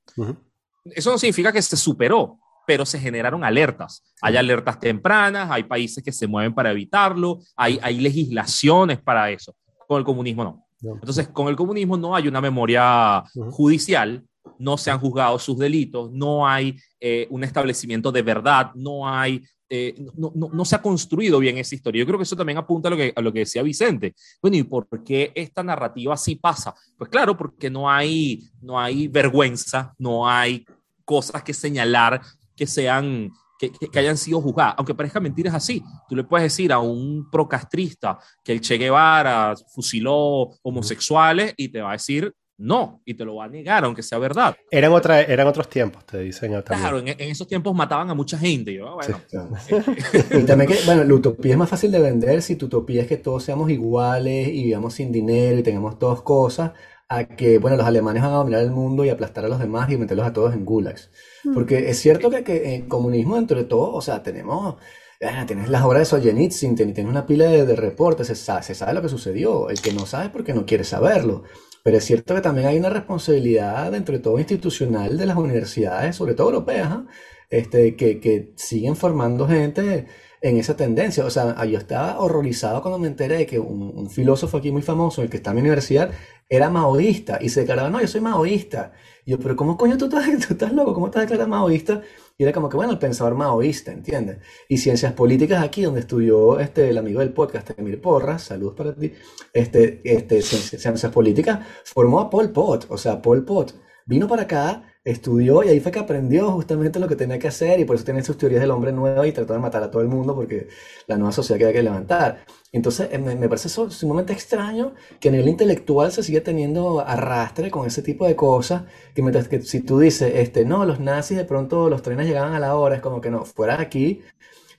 Eso no significa que se superó, pero se generaron alertas. Hay alertas tempranas, hay países que se mueven para evitarlo, hay, hay legislaciones para eso. Con el comunismo no. Entonces, con el comunismo no hay una memoria judicial, no se han juzgado sus delitos, no hay eh, un establecimiento de verdad, no hay eh, no, no, no, se ha construido bien esa historia. Yo creo que eso también apunta a lo que, a lo que decía Vicente. Bueno, ¿y por qué esta narrativa así pasa? Pues claro, porque no hay, no hay vergüenza, no hay cosas que señalar que sean que, que, hayan sido juzgadas, aunque parezca mentira es así. Tú le puedes decir a un procastrista que el Che Guevara fusiló homosexuales y te va a decir no, y te lo va a negar, aunque sea verdad. Eran, otra, eran otros tiempos, te dicen. También. Claro, en, esos tiempos mataban a mucha gente. Yo, bueno, y también que, bueno, la utopía es más fácil de vender si tu utopía es que todos seamos iguales y vivamos sin dinero y tengamos todas cosas, a que, bueno, los alemanes van a dominar el mundo y aplastar a los demás y meterlos a todos en gulags. Mm. Porque es cierto que, que en comunismo, dentro de todo, o sea, tenemos, ah, tienes las obras de Solzhenitsyn, tienes una pila de, reportes, se sabe, se sabe, lo que sucedió. El que no sabe es porque no quiere saberlo. Pero es cierto que también hay una responsabilidad dentro de todo institucional de las universidades, sobre todo europeas, ¿ah? este, que, que siguen formando gente en esa tendencia. O sea, yo estaba horrorizado cuando me enteré de que un, filósofo aquí muy famoso, el que está en mi universidad, era maoísta y se declaraba, no, yo soy maoísta. Y yo, pero ¿cómo coño tú estás, tú estás loco? ¿Cómo estás declarado maoísta? Y era como que, bueno, el pensador maoísta, ¿entiendes? Y ciencias políticas aquí, donde estudió este, el amigo del podcast, Emil Porras, saludos para ti, este, este, ciencias, ciencias políticas, formó a Paul Pot. O sea, Paul Pot vino para acá estudió y ahí fue que aprendió justamente lo que tenía que hacer y por eso tiene sus teorías del hombre nuevo y trató de matar a todo el mundo porque la nueva sociedad que hay que levantar. Entonces eh, me, parece sumamente extraño que a nivel intelectual se sigue teniendo arrastre con ese tipo de cosas que mientras que si tú dices, este, no, los nazis de pronto los trenes llegaban a la hora, es como que no, fuera aquí.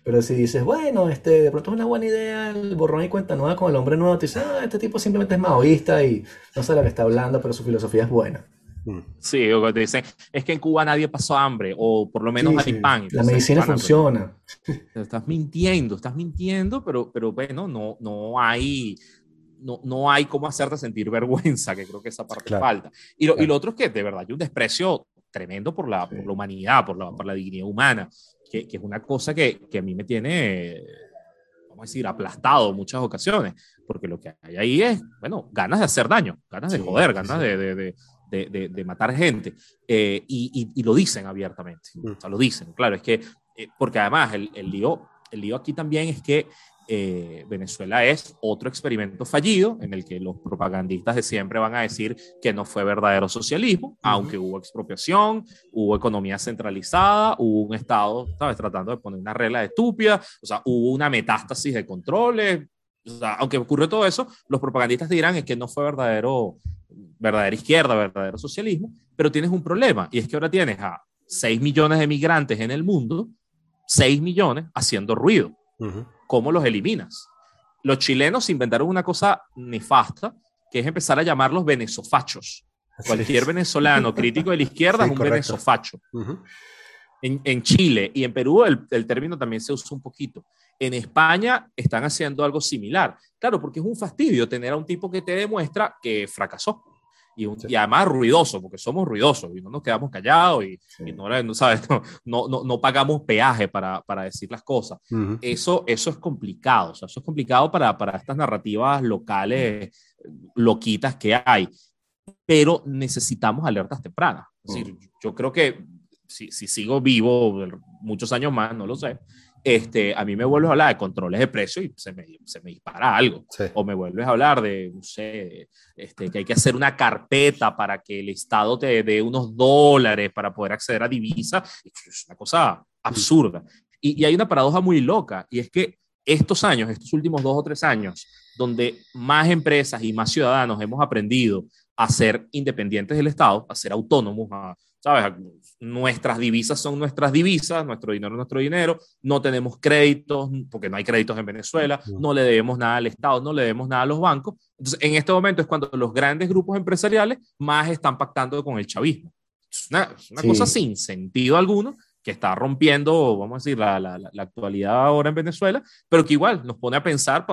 Pero si dices, bueno, este, de pronto es una buena idea el borrón y cuenta nueva con el hombre nuevo, te dices, ah, este tipo simplemente es maoísta y no sabe lo que está hablando, pero su filosofía es buena. Mm. Sí, o te dicen, es que en Cuba nadie pasó hambre, o por lo menos hay pan. La medicina funciona. estás mintiendo, estás mintiendo, pero, pero bueno, no, no hay no, no hay cómo hacerte sentir vergüenza, que creo que esa parte falta. Y lo, y lo, otro es que de verdad hay un desprecio tremendo por la, por la humanidad, por la, por la dignidad humana, que, que, es una cosa que, que a mí me tiene, vamos a decir, aplastado muchas ocasiones, porque lo que hay ahí es, bueno, ganas de hacer daño, ganas de joder, ganas de, de, de, de, matar gente, eh, y, y, lo dicen abiertamente, mm. o sea, lo dicen, claro, es que, eh, porque además el, el, lío, el lío aquí también es que eh, Venezuela es otro experimento fallido en el que los propagandistas de siempre van a decir que no fue verdadero socialismo, aunque hubo expropiación, hubo economía centralizada, hubo un Estado, ¿sabes?, tratando de poner una regla estúpida, o sea, hubo una metástasis de controles, o sea, aunque ocurrió todo eso, los propagandistas dirán es que no fue verdadero, verdadera izquierda, verdadero socialismo, pero tienes un problema, y es que ahora tienes a 6 millones de migrantes en el mundo, 6 millones haciendo ruido. ¿Cómo los eliminas? Los chilenos inventaron una cosa nefasta, que es empezar a llamarlos venezofachos. Cualquier venezolano crítico de la izquierda es un venezofacho. en, Chile y en Perú el, el, término también se usa un poquito. En España están haciendo algo similar. Claro, porque es un fastidio tener a un tipo que te demuestra que fracasó y, además ruidoso, porque somos ruidosos y no nos quedamos callados y, no, ¿sabes? No, no, no, pagamos peaje para, para decir las cosas. eso, eso es complicado, o sea, eso es complicado para, para estas narrativas locales loquitas que hay, pero necesitamos alertas tempranas. Es decir, yo creo que si, si sigo vivo muchos años más, no lo sé, este, a mí me vuelves a hablar de controles de precio y se me, se me dispara algo. O me vuelves a hablar de, no sé, este, que hay que hacer una carpeta para que el Estado te dé unos dólares para poder acceder a divisas. Es una cosa absurda. Y, y hay una paradoja muy loca, y es que estos años, estos últimos dos o tres años, donde más empresas y más ciudadanos hemos aprendido a ser independientes del Estado, a ser autónomos, a, ¿sabes? Nuestras divisas son nuestras divisas, nuestro dinero es nuestro dinero, no tenemos créditos, porque no hay créditos en Venezuela, no le debemos nada al Estado, no le debemos nada a los bancos. Entonces, en este momento es cuando los grandes grupos empresariales más están pactando con el chavismo. Es una, cosa sin sentido alguno que está rompiendo, vamos a decir, la, la, la, actualidad ahora en Venezuela, pero que igual nos pone a pensar,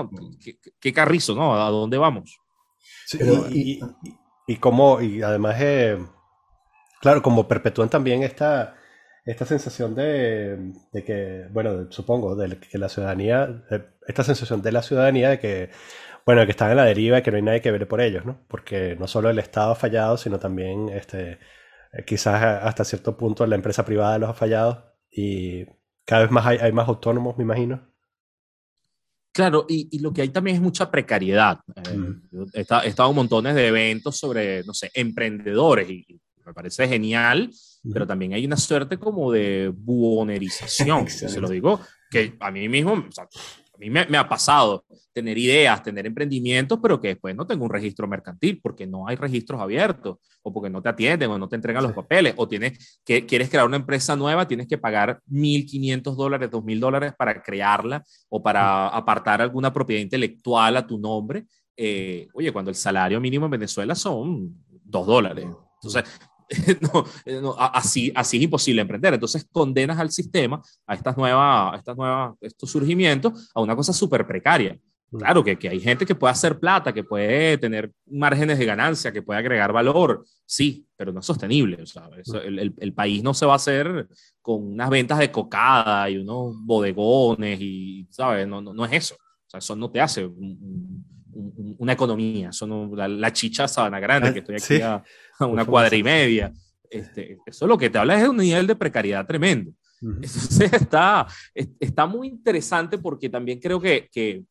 ¿qué, qué carrizo, ¿no? ¿A dónde vamos? y, y, y, cómo, y además... Eh Claro, como perpetúan también esta, esta sensación de, que, bueno, supongo, de que la ciudadanía, esta sensación de la ciudadanía de que, bueno, que están en la deriva y que no hay nadie que ver por ellos, ¿no? Porque no solo el Estado ha fallado, sino también, este, quizás hasta cierto punto la empresa privada los ha fallado y cada vez más hay, más autónomos, me imagino. Claro, y, lo que hay también es mucha precariedad. Eh, he, estado, en montones de eventos sobre, no sé, emprendedores y me parece genial, pero también hay una suerte como de buonerización, se lo digo, que a mí mismo, a mí me, ha pasado tener ideas, tener emprendimientos, pero que después no tengo un registro mercantil porque no hay registros abiertos o porque no te atienden o no te entregan los papeles o tienes que quieres crear una empresa nueva, tienes que pagar 1.500 dólares, 2.000 dólares para crearla o para apartar alguna propiedad intelectual a tu nombre. Eh, oye, cuando el salario mínimo en Venezuela son 2 dólares. Entonces, Eh, no, así, así es imposible emprender. Entonces condenas al sistema, a estas nuevas, a estas nuevas, estos surgimientos, a una cosa súper precaria. Mm. Claro que, que, hay gente que puede hacer plata, que puede tener márgenes de ganancia, que puede agregar valor, sí, pero no es sostenible. Mm. el, el, país no se va a hacer con unas ventas de cocada y unos bodegones y, ¿sabes? No, no, no es eso. O sea, eso no te hace una economía. Son la, chicha Sabana Grande, que estoy aquí a, una cuadra y media. Este, eso lo que te habla es de un nivel de precariedad tremendo. Entonces está, está muy interesante porque también creo que, que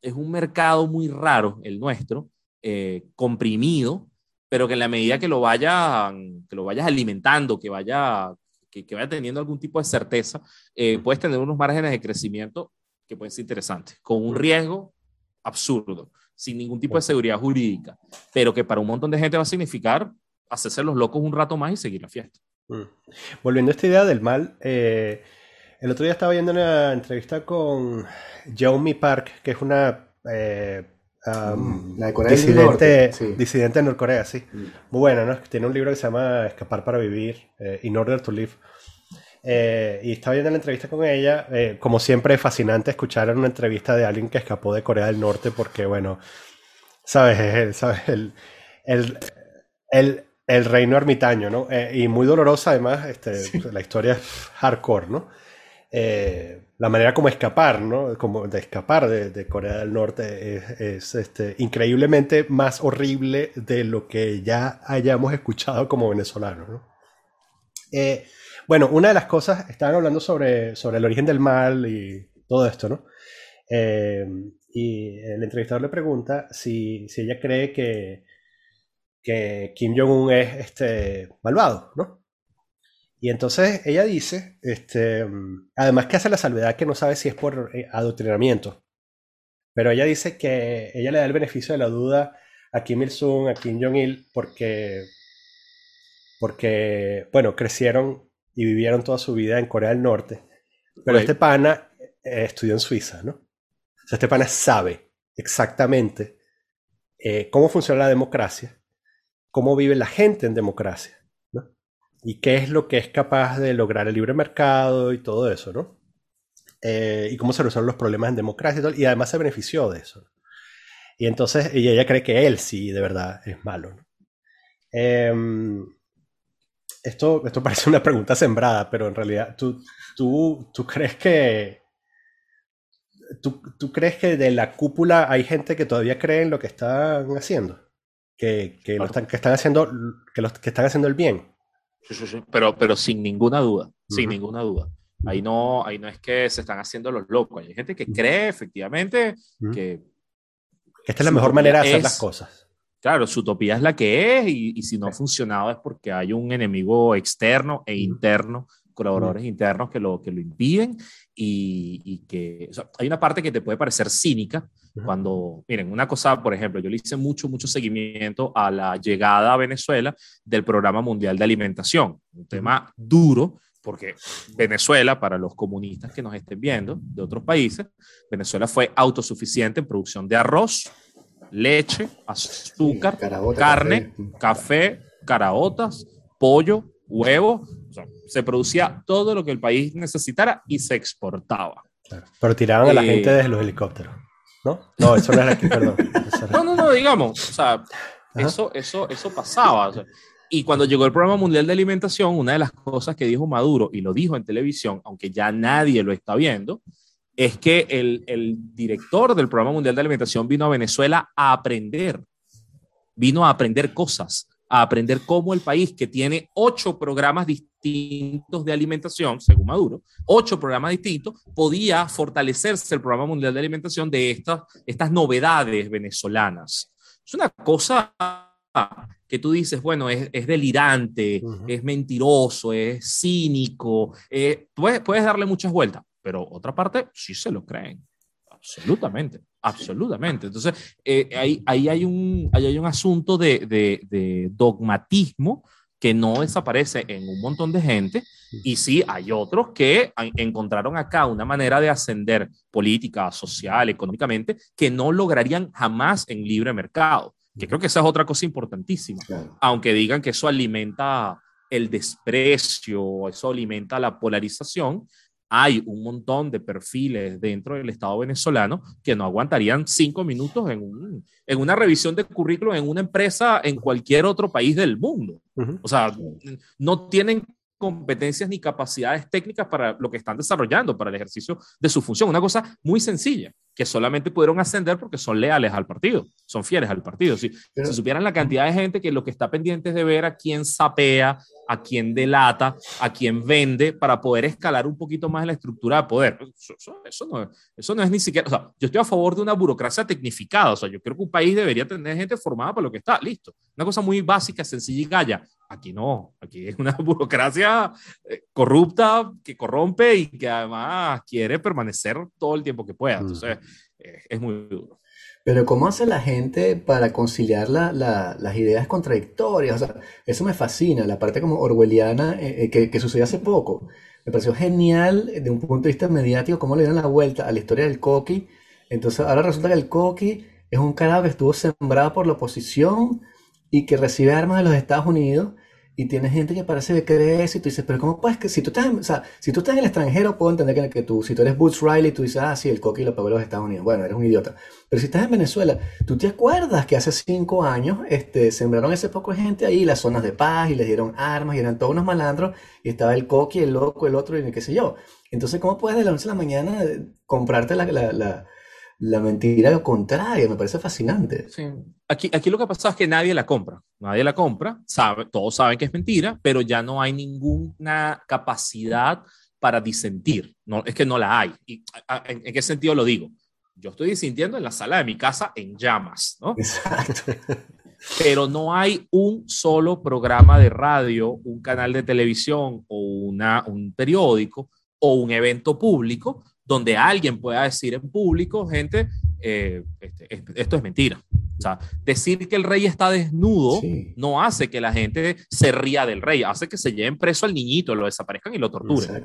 es un mercado muy raro el nuestro, eh, comprimido, pero que en la medida que lo, vayan, que lo vayas alimentando, que vaya, que, que vaya teniendo algún tipo de certeza, eh, puedes tener unos márgenes de crecimiento que pueden ser interesantes, con un riesgo absurdo sin ningún tipo de seguridad jurídica, pero que para un montón de gente va a significar hacerse los locos un rato más y seguir la fiesta. Mm. Volviendo a esta idea del mal, eh, el otro día estaba viendo una entrevista con Jeremy Park, que es una, eh, Um, la de Corea disidente, disidente de Norcorea, sí. Mm. Muy bueno, ¿no? Tiene un libro que se llama Escapar para vivir, eh, In Order to Live. Eh, y estaba viendo la entrevista con ella. Eh, como siempre, es fascinante escuchar una entrevista de alguien que escapó de Corea del Norte, porque, bueno, sabes, el, sabes, el, el, el, el reino ermitaño, ¿no? y muy dolorosa, además, este, la historia es hardcore, ¿no? Eh, la manera como escapar, ¿no? Como de escapar de, Corea del Norte es, este, increíblemente más horrible de lo que ya hayamos escuchado como venezolanos, ¿no? Eh, bueno, una de las cosas, estaban hablando sobre, sobre el origen del mal y todo esto, ¿no? Eh, y el entrevistador le pregunta si, si ella cree que, que Kim Jong-un es este, malvado, ¿no? Y entonces ella dice, este, además que hace la salvedad que no sabe si es por eh, adoctrinamiento, pero ella dice que ella le da el beneficio de la duda a Kim Il-sung, a Kim Jong-il, porque, porque, bueno, crecieron y vivieron toda su vida en Corea del Norte, pero este pana eh, estudió en Suiza, ¿no? O sea, este pana sabe exactamente eh, cómo funciona la democracia, cómo vive la gente en democracia y qué es lo que es capaz de lograr el libre mercado y todo eso, ¿no? Eh, y cómo se resuelven los problemas en democracia y, todo, y además se benefició de eso. Y entonces ella, cree que él sí, de verdad, es malo. ¿no? Em, esto, esto parece una pregunta sembrada, pero en realidad, ¿tú, tú, tú crees que... ¿tú, ¿Tú crees que de la cúpula hay gente que todavía cree en lo que están haciendo? Que, que, lo están, que están haciendo que, los, que están haciendo el bien. Pero, pero sin ninguna duda, sin ninguna duda. Ahí no, ahí no es que se están haciendo los locos. Hay gente que cree efectivamente que... Esta es la mejor manera de hacer las cosas. Claro, su utopía es la que es y, y si no ha funcionado es porque hay un enemigo externo e interno colaboradores internos que lo, que lo impiden y, y que hay una parte que te puede parecer cínica cuando, miren, una cosa, por ejemplo, yo le hice mucho, mucho seguimiento a la llegada a Venezuela del Programa Mundial de Alimentación, un tema duro porque Venezuela, para los comunistas que nos estén viendo de otros países, Venezuela fue autosuficiente en producción de arroz, leche, azúcar, carne, café. café, caraotas, pollo, huevos se producía todo lo que el país necesitara y se exportaba. Pero tiraban a la gente desde los helicópteros, ¿no? No, eso no era aquí, perdón. No, no, no, digamos, o sea, eso, eso, eso pasaba. y cuando llegó el Programa Mundial de Alimentación, una de las cosas que dijo Maduro, y lo dijo en televisión, aunque ya nadie lo está viendo, es que el, el director del Programa Mundial de Alimentación vino a Venezuela a aprender, vino a aprender cosas, a aprender cómo el país que tiene ocho programas distintos de alimentación, según Maduro, ocho programas distintos, podía fortalecerse el Programa Mundial de Alimentación de estas, estas novedades venezolanas. Es una cosa que tú dices, bueno, es, es delirante, es mentiroso, es cínico, eh, puedes, puedes darle muchas vueltas, pero otra parte sí se lo creen, absolutamente. Absolutamente. Entonces, eh, ahí, ahí, hay un, ahí hay un asunto de, de, dogmatismo que no desaparece en un montón de gente y sí hay otros que encontraron acá una manera de ascender política, social, económicamente, que no lograrían jamás en libre mercado, que creo que esa es otra cosa importantísima, aunque digan que eso alimenta el desprecio, eso alimenta la polarización, hay un montón de perfiles dentro del Estado venezolano que no aguantarían cinco minutos en, un, en una revisión de currículum en una empresa en cualquier otro país del mundo. O sea, no tienen competencias ni capacidades técnicas para lo que están desarrollando, para el ejercicio de su función. Una cosa muy sencilla, que solamente pudieron ascender porque son leales al partido, son fieles al partido. Si, si supieran la cantidad de gente que lo que está pendiente es de ver a quién sapea, a quién delata, a quién vende, para poder escalar un poquito más la estructura de poder. Eso, no, eso no es ni siquiera, o sea, yo estoy a favor de una burocracia tecnificada, o sea, yo creo que un país debería tener gente formada para lo que está, listo. Una cosa muy básica, sencilla y calla. Aquí no, aquí es una burocracia eh, corrupta que corrompe y que además quiere permanecer todo el tiempo que pueda. Entonces, eh, es muy duro. Pero ¿cómo hace la gente para conciliar las ideas contradictorias? O sea, eso me fascina, la parte como orwelliana eh, que, que, sucedió hace poco. Me pareció genial de un punto de vista mediático cómo le dieron la vuelta a la historia del coqui. Entonces ahora resulta que el coqui es un carajo que estuvo sembrado por la oposición y que recibe armas de los Estados Unidos y tiene gente que parece que cree eso y tú dices, pero ¿cómo puedes que si tú estás, en, o sea, si tú estás en el extranjero puedo entender que, que tú, si tú eres Boots Riley, tú dices, ah, sí, el coqui lo pagó los Estados Unidos. Bueno, eres un idiota. Pero si estás en Venezuela, ¿tú te acuerdas que hace cinco años este, sembraron ese poco de gente ahí, las zonas de paz y les dieron armas y eran todos unos malandros y estaba el coqui, el loco, el otro y qué sé yo? Entonces, ¿cómo puedes de la noche a la mañana comprarte la, la, la la mentira lo contrario, me parece fascinante. Sí. Aquí, aquí lo que pasa es que nadie la compra, nadie la compra, sabe, todos saben que es mentira, pero ya no hay ninguna capacidad para disentir, no, es que no la hay. ¿Y, en, qué sentido lo digo? Yo estoy disintiendo en la sala de mi casa en llamas, ¿no? Exacto. Pero no hay un solo programa de radio, un canal de televisión o una, un periódico o un evento público donde alguien pueda decir en público, gente, eh, este, esto es mentira. O sea, decir que el rey está desnudo no hace que la gente se ría del rey, hace que se lleven preso al niñito, lo desaparezcan y lo torturen.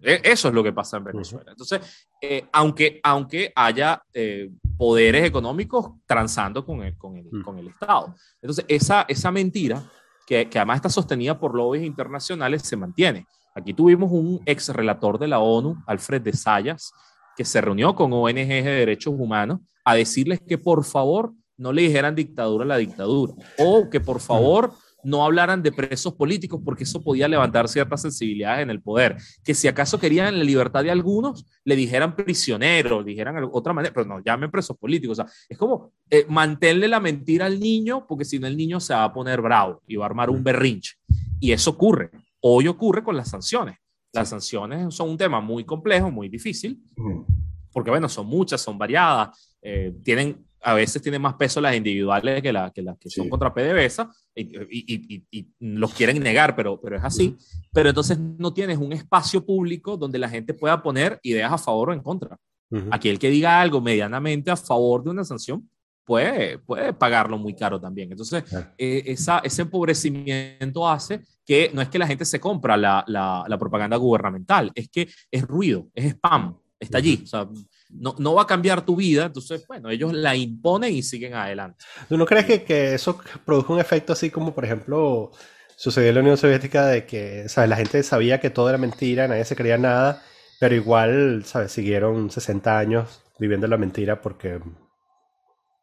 E, eso es lo que pasa en Venezuela. Entonces, eh, aunque, aunque haya eh, poderes económicos transando con el, con el, mm. con el Estado. Entonces, esa, esa mentira, que, que además está sostenida por lobbies internacionales, se mantiene. Aquí tuvimos un ex relator de la ONU, Alfred de Sayas, que se reunió con ONG de derechos humanos a decirles que por favor no le dijeran dictadura a la dictadura o que por favor no hablaran de presos políticos porque eso podía levantar ciertas sensibilidades en el poder, que si acaso querían la libertad de algunos, le dijeran prisioneros, dijeran otra manera, pero no llamen presos políticos. O sea, es como eh, mantenerle la mentira al niño porque si no el niño se va a poner bravo y va a armar un berrinche. Y eso ocurre. Hoy ocurre con las sanciones. Las sanciones son un tema muy complejo, muy difícil, porque bueno, son muchas, son variadas, eh, tienen, a veces tienen más peso las individuales que, las que, que son contra PDVSA y, y, los quieren negar, pero, pero es así. Pero entonces no tienes un espacio público donde la gente pueda poner ideas a favor o en contra. Aquí el que diga algo medianamente a favor de una sanción puede, puede pagarlo muy caro también. Entonces, eh, esa, ese empobrecimiento hace que no es que la gente se compra la, la, propaganda gubernamental, es que es ruido, es spam, está allí. O sea, no, no, va a cambiar tu vida, entonces, bueno, ellos la imponen y siguen adelante. ¿Tú no crees que, que eso produjo un efecto así como, por ejemplo, sucedió en la Unión Soviética de que, ¿sabes? La gente sabía que todo era mentira, nadie se creía nada, pero igual, ¿sabes? Siguieron 60 años viviendo la mentira porque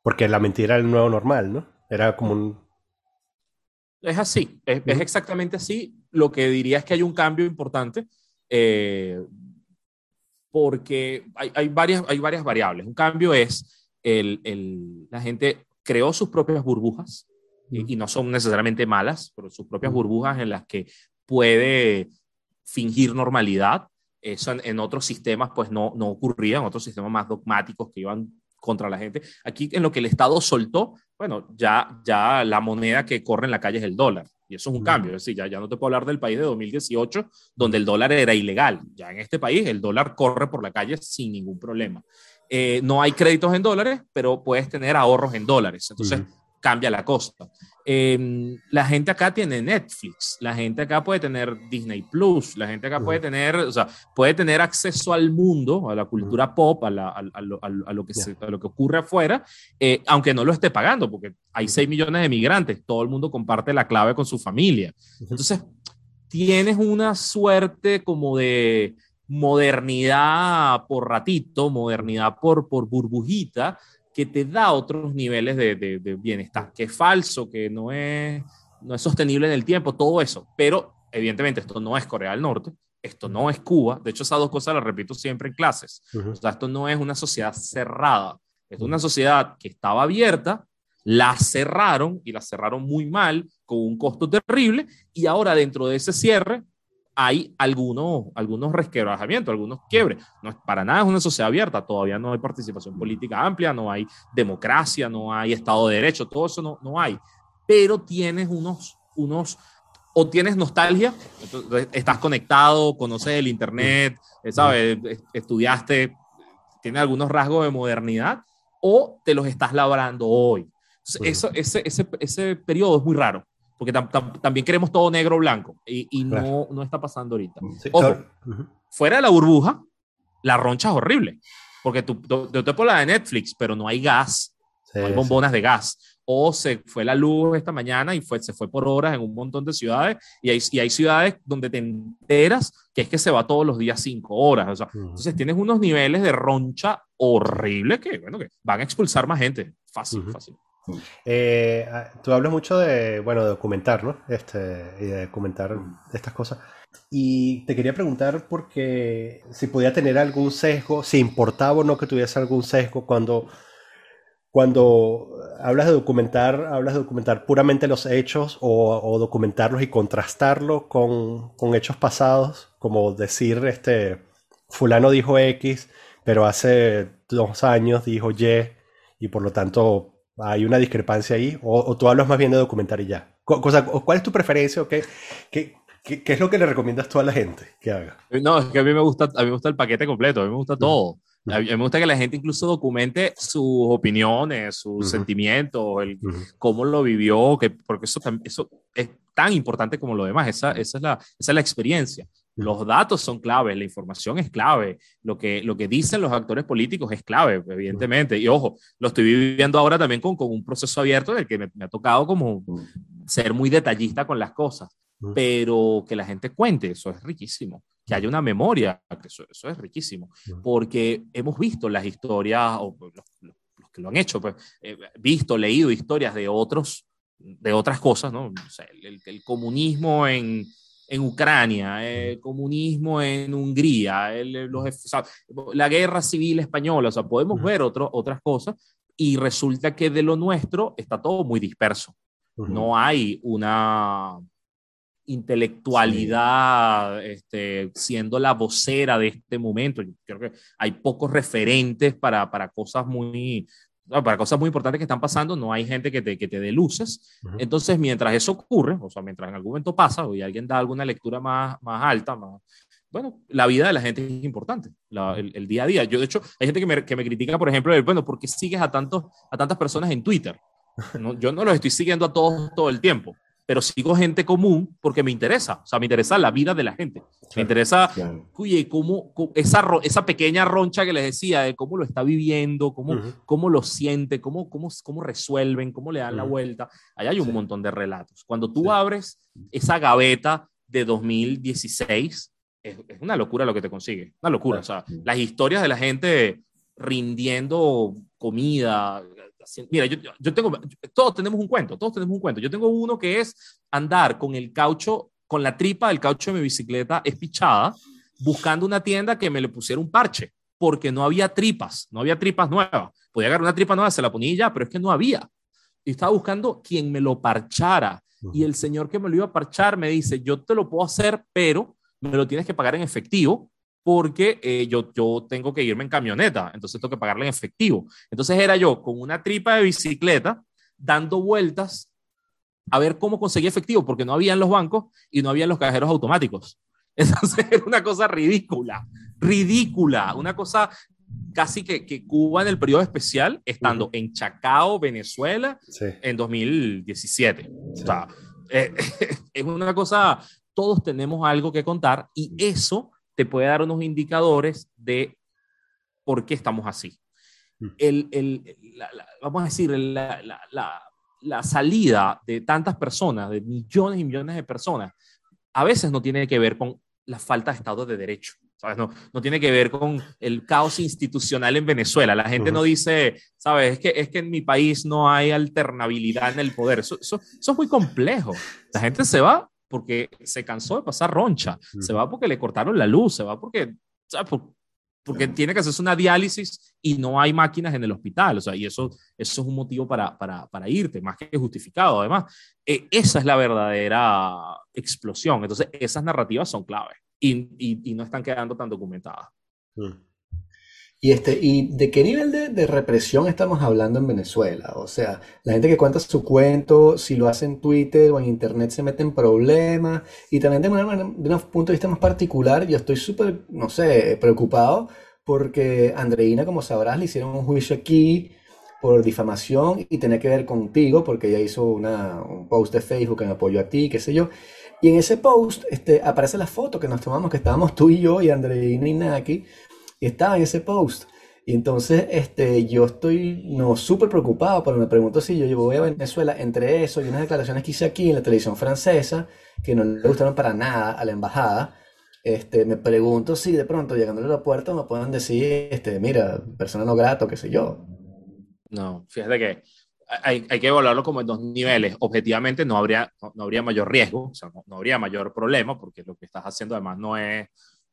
porque la mentira era el nuevo normal, ¿no? Era como un... Es así, es, exactamente así. Lo que diría es que hay un cambio importante eh, porque hay, varias, hay varias variables. Un cambio es el, la gente creó sus propias burbujas y, no son necesariamente malas, pero sus propias burbujas en las que puede fingir normalidad. Eso en, en, otros sistemas pues no, no ocurría, en otros sistemas más dogmáticos que iban contra la gente. Aquí en lo que el Estado soltó, bueno, ya, ya la moneda que corre en la calle es el dólar. Y eso es un cambio. Es decir, ya, ya no te puedo hablar del país de 2018, donde el dólar era ilegal. Ya en este país el dólar corre por la calle sin ningún problema. Eh, no hay créditos en dólares, pero puedes tener ahorros en dólares. Entonces, cambia la costa. Em, la gente acá tiene Netflix, la gente acá puede tener Disney Plus, la gente acá puede tener, o sea, puede tener acceso al mundo, a la cultura pop, a, lo, que lo que ocurre afuera, eh, aunque no lo esté pagando, porque hay 6 millones de migrantes, todo el mundo comparte la clave con su familia. Entonces, tienes una suerte como de modernidad por ratito, modernidad por, por burbujita, que te da otros niveles de, bienestar, que es falso, que no es, no es sostenible en el tiempo, todo eso. Pero evidentemente esto no es Corea del Norte, esto no es Cuba. De hecho, esas dos cosas las repito siempre en clases. o sea, esto no es una sociedad cerrada, es una sociedad que estaba abierta, la cerraron y la cerraron muy mal, con un costo terrible, y ahora dentro de ese cierre hay algunos, algunos resquebrajamientos, algunos quiebres. No es, para nada es una sociedad abierta, todavía no hay participación política amplia, no hay democracia, no hay Estado de Derecho, todo eso no, no hay. Pero tienes unos, unos, o tienes nostalgia, estás conectado, conoces el Internet, ¿sabes? Estudiaste, tienes algunos rasgos de modernidad, o te los estás labrando hoy. eso, ese, ese, ese periodo es muy raro porque también queremos todo negro o blanco y, no, no está pasando ahorita. Ojo, fuera de la burbuja, la roncha es horrible, porque tú, te pones la de Netflix, pero no hay gas, hay bombonas de gas. O se fue la luz esta mañana y fue, se fue por horas en un montón de ciudades. Y hay, y hay ciudades donde te enteras que es que se va todos los días cinco horas. Entonces tienes unos niveles de roncha horrible que, bueno, que van a expulsar más gente. Fácil, fácil. Eh, ah, tú hablas mucho de, bueno, de documentar, ¿no? Este, y de documentar estas cosas. Y te quería preguntar porque si podía tener algún sesgo, si importaba o no que tuviese algún sesgo cuando, cuando hablas de documentar, hablas de documentar puramente los hechos o, documentarlos y contrastarlos con, con, hechos pasados, como decir, este, fulano dijo X, pero hace dos años dijo Y, y por lo tanto hay una discrepancia ahí, o, tú hablas más bien de documentar y ya. ¿Cuál es tu preferencia o qué, qué, ¿Qué, es lo que le recomiendas tú a la gente que haga? No, es que a mí me gusta, a mí me gusta el paquete completo, a mí me gusta todo. A mí me gusta que la gente incluso documente sus opiniones, sus sentimientos, el, cómo lo vivió, que, porque eso, eso es tan importante como lo demás, esa, esa, es, la, esa es la experiencia. Los datos son clave, la información es clave, lo que, lo que dicen los actores políticos es clave, evidentemente. Y ojo, lo estoy viviendo ahora también con, con un proceso abierto en el que me, me ha tocado como ser muy detallista con las cosas pero que la gente cuente, eso es riquísimo. Que haya una memoria, eso, eso es riquísimo. Porque hemos visto las historias, o los, que lo han hecho, pues, eh, visto, leído historias de otros, de otras cosas, ¿no? el, comunismo en, en Ucrania, el comunismo en Hungría, los, la guerra civil española, o sea, podemos ver otro, otras cosas y resulta que de lo nuestro está todo muy disperso. No hay una, intelectualidad, este, siendo la vocera de este momento. Yo creo que hay pocos referentes para, para cosas muy, para cosas muy importantes que están pasando, no hay gente que te, que te dé luces. Entonces, mientras eso ocurre, o sea, mientras en algún momento pasa y alguien da alguna lectura más, más alta, más, bueno, la vida de la gente es importante, el, día a día. Yo, de hecho, hay gente que me, que me critica, por ejemplo, el, bueno, ¿por qué sigues a, tantos, a tantas personas en Twitter? yo no los estoy siguiendo a todos todo el tiempo pero sigo gente común porque me interesa, o sea, me interesa la vida de la gente. Me interesa, oye, cómo, esa, esa pequeña roncha que les decía, de cómo lo está viviendo, cómo, cómo lo siente, cómo, cómo, cómo resuelven, cómo le dan la vuelta. Ahí hay un montón de relatos. Cuando tú abres esa gaveta de 2016, es, es, una locura lo que te consigue, una locura. O sea, las historias de la gente rindiendo comida, Mira, yo, yo tengo, todos tenemos un cuento, todos tenemos un cuento. Yo tengo uno que es andar con el caucho, con la tripa del caucho de mi bicicleta espichada, buscando una tienda que me le pusiera un parche, porque no había tripas, no había tripas nuevas. Podía agarrar una tripa nueva, se la ponía ya, pero es que no había. Y estaba buscando quien me lo parchara. Y el señor que me lo iba a parchar me dice, yo te lo puedo hacer, pero me lo tienes que pagar en efectivo porque eh, yo, yo tengo que irme en camioneta, entonces tengo que pagarle en efectivo. Entonces era yo con una tripa de bicicleta dando vueltas a ver cómo conseguía efectivo, porque no había en los bancos y no había en los cajeros automáticos. Entonces era una cosa ridícula, ridícula, una cosa casi que, que Cuba en el periodo especial, estando en Chacao, Venezuela, en 2017. O sea, eh, es una cosa, todos tenemos algo que contar y eso te puede dar unos indicadores de por qué estamos así. Mm. El, el, vamos a decir, la, la, salida de tantas personas, de millones y millones de personas, a veces no tiene que ver con la falta de Estado de Derecho. ¿sabes? No, no tiene que ver con el caos institucional en Venezuela. La gente no dice, ¿sabes? Es que, es que en mi país no hay alternabilidad en el poder. Eso, eso, eso es muy complejo. La gente se va porque se cansó de pasar roncha, se va porque le cortaron la luz, se va porque, porque tiene que hacerse una diálisis y no hay máquinas en el hospital, o sea, y eso, eso es un motivo para, para, para irte, más que justificado, además. Eh, esa es la verdadera explosión, entonces esas narrativas son claves y, y, no están quedando tan documentadas. ¿Y, este, ¿Y de qué nivel de, represión estamos hablando en Venezuela? O sea, la gente que cuenta su cuento, si lo hace en Twitter o en Internet se mete en problemas. Y también de, de un punto de vista más particular, yo estoy súper, no sé, preocupado porque Andreina, como sabrás, le hicieron un juicio aquí por difamación y tenía que ver contigo porque ella hizo una, un post de Facebook en apoyo a ti, qué sé yo. Y en ese post este, aparece la foto que nos tomamos, que estábamos tú y yo y Andreina y Naki y estaba en ese post. Y entonces este, yo estoy no súper preocupado, pero me pregunto si yo, yo voy a Venezuela entre eso y unas declaraciones que hice aquí en la televisión francesa que no le gustaron para nada a la embajada. Este, me pregunto si de pronto llegando al aeropuerto me pueden decir, este, mira, persona no grato, qué sé yo. No, fíjate que hay, hay, que evaluarlo como en dos niveles. Objetivamente no habría, no, habría mayor riesgo, o sea, no, habría mayor problema, porque lo que estás haciendo además no es,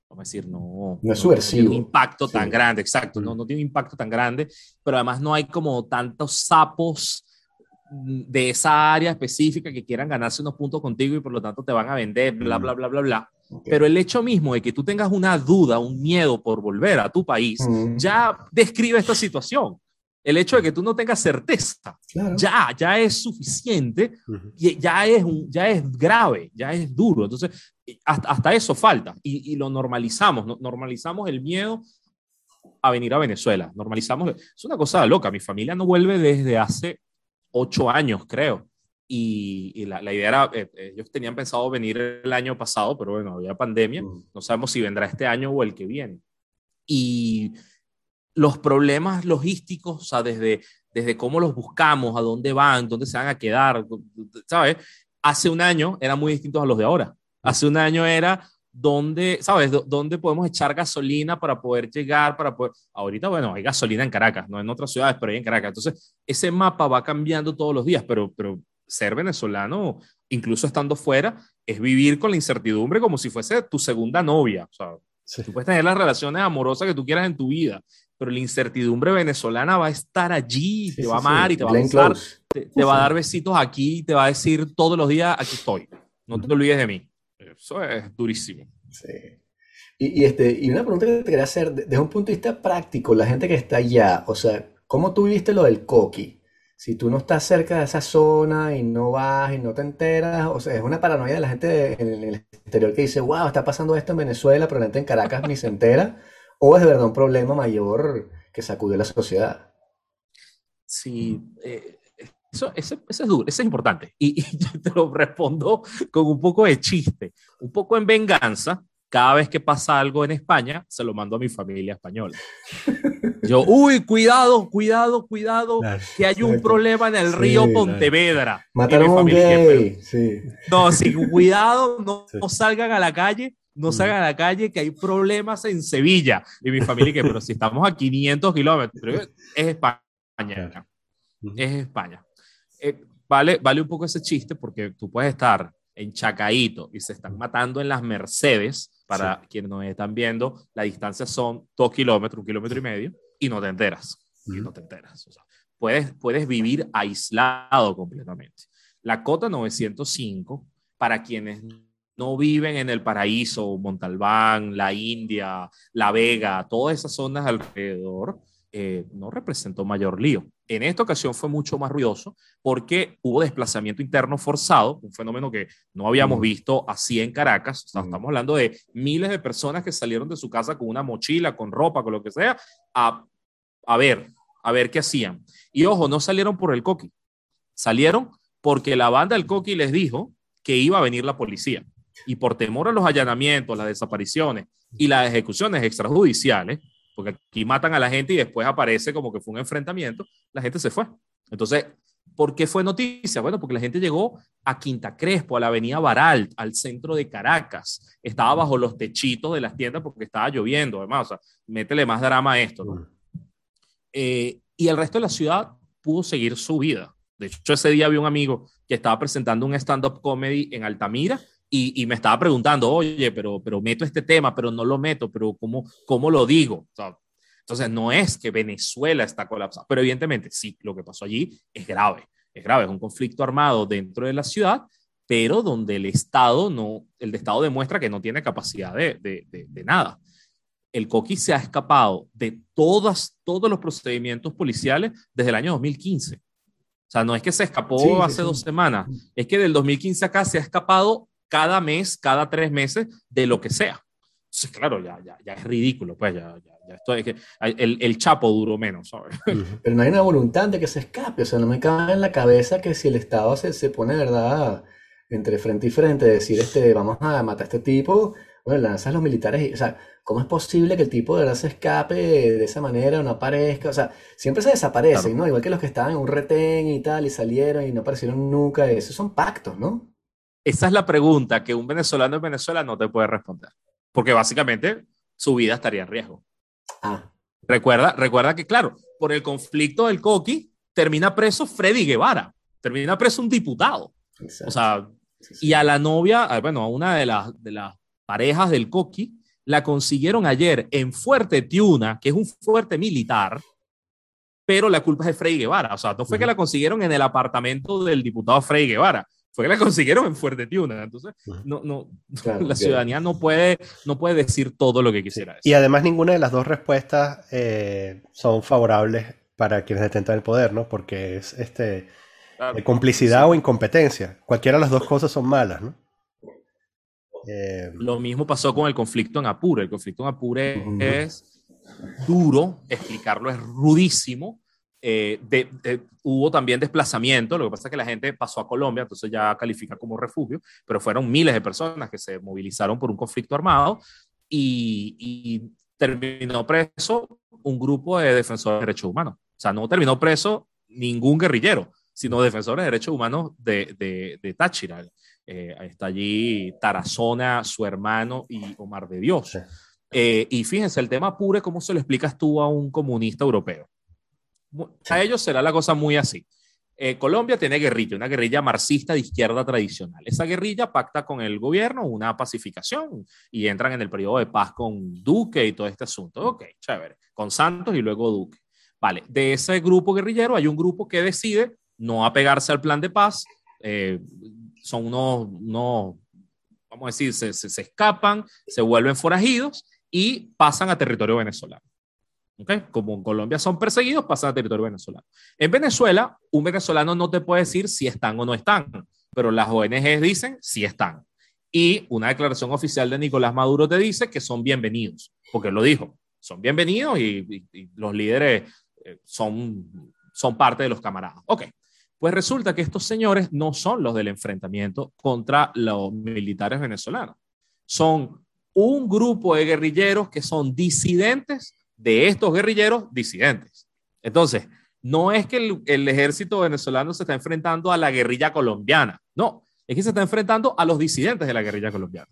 vamos a decir, no, no es subversivo. tiene un impacto tan grande, exacto, no, no tiene un impacto tan grande, pero además no hay como tantos sapos de esa área específica que quieran ganarse unos puntos contigo y por lo tanto te van a vender, bla, bla, bla, bla, bla. Pero el hecho mismo de que tú tengas una duda, un miedo por volver a tu país, ya describe esta situación. El hecho de que tú no tengas certeza, ya, ya es suficiente, y ya es, ya es grave, ya es duro. Entonces, hasta, hasta eso falta y, y, lo normalizamos, normalizamos el miedo a venir a Venezuela, normalizamos, es una cosa loca, mi familia no vuelve desde hace ocho años, creo. Y, y la, la, idea era, eh, ellos tenían pensado venir el año pasado, pero bueno, había pandemia, no sabemos si vendrá este año o el que viene. Y los problemas logísticos, o sea, desde, desde cómo los buscamos, a dónde van, dónde se van a quedar, ¿sabes? Hace un año eran muy distintos a los de ahora. Hace un año era dónde, ¿sabes? ¿Dónde podemos echar gasolina para poder llegar, para poder... Ahorita, bueno, hay gasolina en Caracas, no en otras ciudades, pero hay en Caracas. Entonces, ese mapa va cambiando todos los días, pero, pero ser venezolano, incluso estando fuera, es vivir con la incertidumbre como si fuese tu segunda novia. O sea, tú puedes tener las relaciones amorosas que tú quieras en tu vida, pero la incertidumbre venezolana va a estar allí, te va a amar y te va a gustar, te, va a dar besitos aquí, te va a decir todos los días, aquí estoy, no te olvides de mí. Eso es durísimo. Sí. Y, y, este, y una pregunta que te quería hacer, desde un punto de vista práctico, la gente que está allá, o sea, ¿cómo tú viste lo del coqui? Si tú no estás cerca de esa zona y no vas y no te enteras, o sea, es una paranoia de la gente en el exterior que dice, wow, está pasando esto en Venezuela, pero la gente en Caracas ni se entera. ¿O es de verdad un problema mayor que sacude la sociedad? Sí, eh, eso, eso, es duro, eso es importante. Y, y, yo te lo respondo con un poco de chiste, un poco en venganza. Cada vez que pasa algo en España, se lo mando a mi familia española. Yo, uy, cuidado, cuidado, cuidado, que hay un problema en el río sí, Pontevedra. Mataron a un gay. Sí. No, sí, cuidado, no, sí. no salgan a la calle no salgan a la calle, que hay problemas en Sevilla. Y mi familia, que, pero si estamos a 500 kilómetros, es España. Es España. Eh, vale, vale un poco ese chiste porque tú puedes estar en Chacaito y se están matando en las Mercedes. Para sí. quienes nos están viendo, la distancia son dos kilómetros, un kilómetro y medio, y no te enteras. Y no te enteras. O sea, puedes, puedes vivir aislado completamente. La cota 905, para quienes no viven en el paraíso, Montalbán, la India, La Vega, todas esas zonas alrededor, eh, no representó mayor lío. En esta ocasión fue mucho más ruidoso porque hubo desplazamiento interno forzado, un fenómeno que no habíamos visto así en Caracas. O sea, estamos hablando de miles de personas que salieron de su casa con una mochila, con ropa, con lo que sea, a, a ver, a ver qué hacían. Y ojo, no salieron por el coqui, salieron porque la banda del coqui les dijo que iba a venir la policía y por temor a los allanamientos, las desapariciones y las ejecuciones extrajudiciales, porque aquí matan a la gente y después aparece como que fue un enfrentamiento, la gente se fue. Entonces, ¿por qué fue noticia? Bueno, porque la gente llegó a Quinta Crespo, a la avenida Baral, al centro de Caracas. Estaba bajo los techitos de las tiendas porque estaba lloviendo, además, o sea, métele más drama a esto, ¿no? Eh, y el resto de la ciudad pudo seguir su vida. De hecho, ese día vi un amigo que estaba presentando un stand-up comedy en Altamira y, y, me estaba preguntando, oye, pero, pero meto este tema, pero no lo meto, pero ¿cómo, cómo lo digo? O sea, entonces, no es que Venezuela está colapsada, pero evidentemente sí, lo que pasó allí es grave, es grave, es un conflicto armado dentro de la ciudad, pero donde el Estado no, el Estado demuestra que no tiene capacidad de, de, de, de nada. El Coqui se ha escapado de todas, todos los procedimientos policiales desde el año 2015. O sea, no es que se escapó sí, hace sí, dos semanas, es que del 2015 acá se ha escapado cada mes, cada tres meses, de lo que sea. Entonces, claro, ya, ya, ya es ridículo, pues ya, ya, ya esto es que el, el, Chapo duró menos, ¿sabes? Pero no hay una voluntad de que se escape, o sea, no me cabe en la cabeza que si el Estado se, se pone, ¿verdad?, entre frente y frente, decir, este, vamos a matar a este tipo, Bueno, lanzas a los militares y, o sea, ¿cómo es posible que el tipo de verdad se escape de esa manera o no aparezca? O sea, siempre se desaparecen, ¿no? Igual que los que estaban en un retén y tal y salieron y no aparecieron nunca. Esos son pactos, ¿no? Esa es la pregunta que un venezolano en Venezuela no te puede responder. Porque básicamente su vida estaría en riesgo. Ah, Recuerda, recuerda que, claro, por el conflicto del Coqui, termina preso Freddy Guevara, termina preso un diputado. exacto. O sea, Sí, sí. y a la novia, bueno, a una de las, de las parejas del Coqui, la consiguieron ayer en Fuerte Tiuna, que es un fuerte militar, pero la culpa es de Freddy Guevara. O sea, no fue que la consiguieron en el apartamento del diputado Freddy Guevara, fue que la consiguieron en Fuerte Tiuna. Entonces, no, no, Claro, la ciudadanía no puede, no puede decir todo lo que quisiera. Y además ninguna de las dos respuestas eh, son favorables para quienes detentan el poder, ¿no? Porque es este, Claro. eh, complicidad o incompetencia. Cualquiera de las dos cosas son malas, ¿no? Eh, Lo mismo pasó con el conflicto en Apure. El conflicto en Apure es duro, explicarlo es rudísimo. Eh, de- de- hubo también desplazamiento, lo que pasa es que la gente pasó a Colombia, entonces ya califica como refugio, pero fueron miles de personas que se movilizaron por un conflicto armado y, y terminó preso un grupo de defensores de derechos humanos. O sea, no terminó preso ningún guerrillero, sino defensores de derechos humanos de, de, de Táchira. Eh, está allí Tarazona, su hermano y Omar de Dios. Eh, y fíjense, el tema pure, ¿cómo se lo explicas tú a un comunista europeo? A ellos será la cosa muy así. Eh, Colombia tiene guerrilla, una guerrilla marxista de izquierda tradicional. Esa guerrilla pacta con el gobierno una pacificación y entran en el periodo de paz con Duque y todo este asunto. Ok, chévere. Con Santos y luego Duque. Vale, de ese grupo guerrillero hay un grupo que decide no apegarse al plan de paz. eh, son unos, unos, vamos a decir, se, se, se escapan, se vuelven forajidos y pasan a territorio venezolano. ¿Okay? Como en Colombia son perseguidos, pasan a territorio venezolano. En Venezuela, un venezolano no te puede decir si están o no están, pero las ONGs dicen si están. Y una declaración oficial de Nicolás Maduro te dice que son bienvenidos, porque lo dijo, son bienvenidos y, y- y los líderes eh, son, son parte de los camaradas. Ok, pues resulta que estos señores no son los del enfrentamiento contra los militares venezolanos, son un grupo de guerrilleros que son disidentes de estos guerrilleros disidentes. Entonces, no es que el, ejército venezolano se está enfrentando a la guerrilla colombiana, no, es que se está enfrentando a los disidentes de la guerrilla colombiana.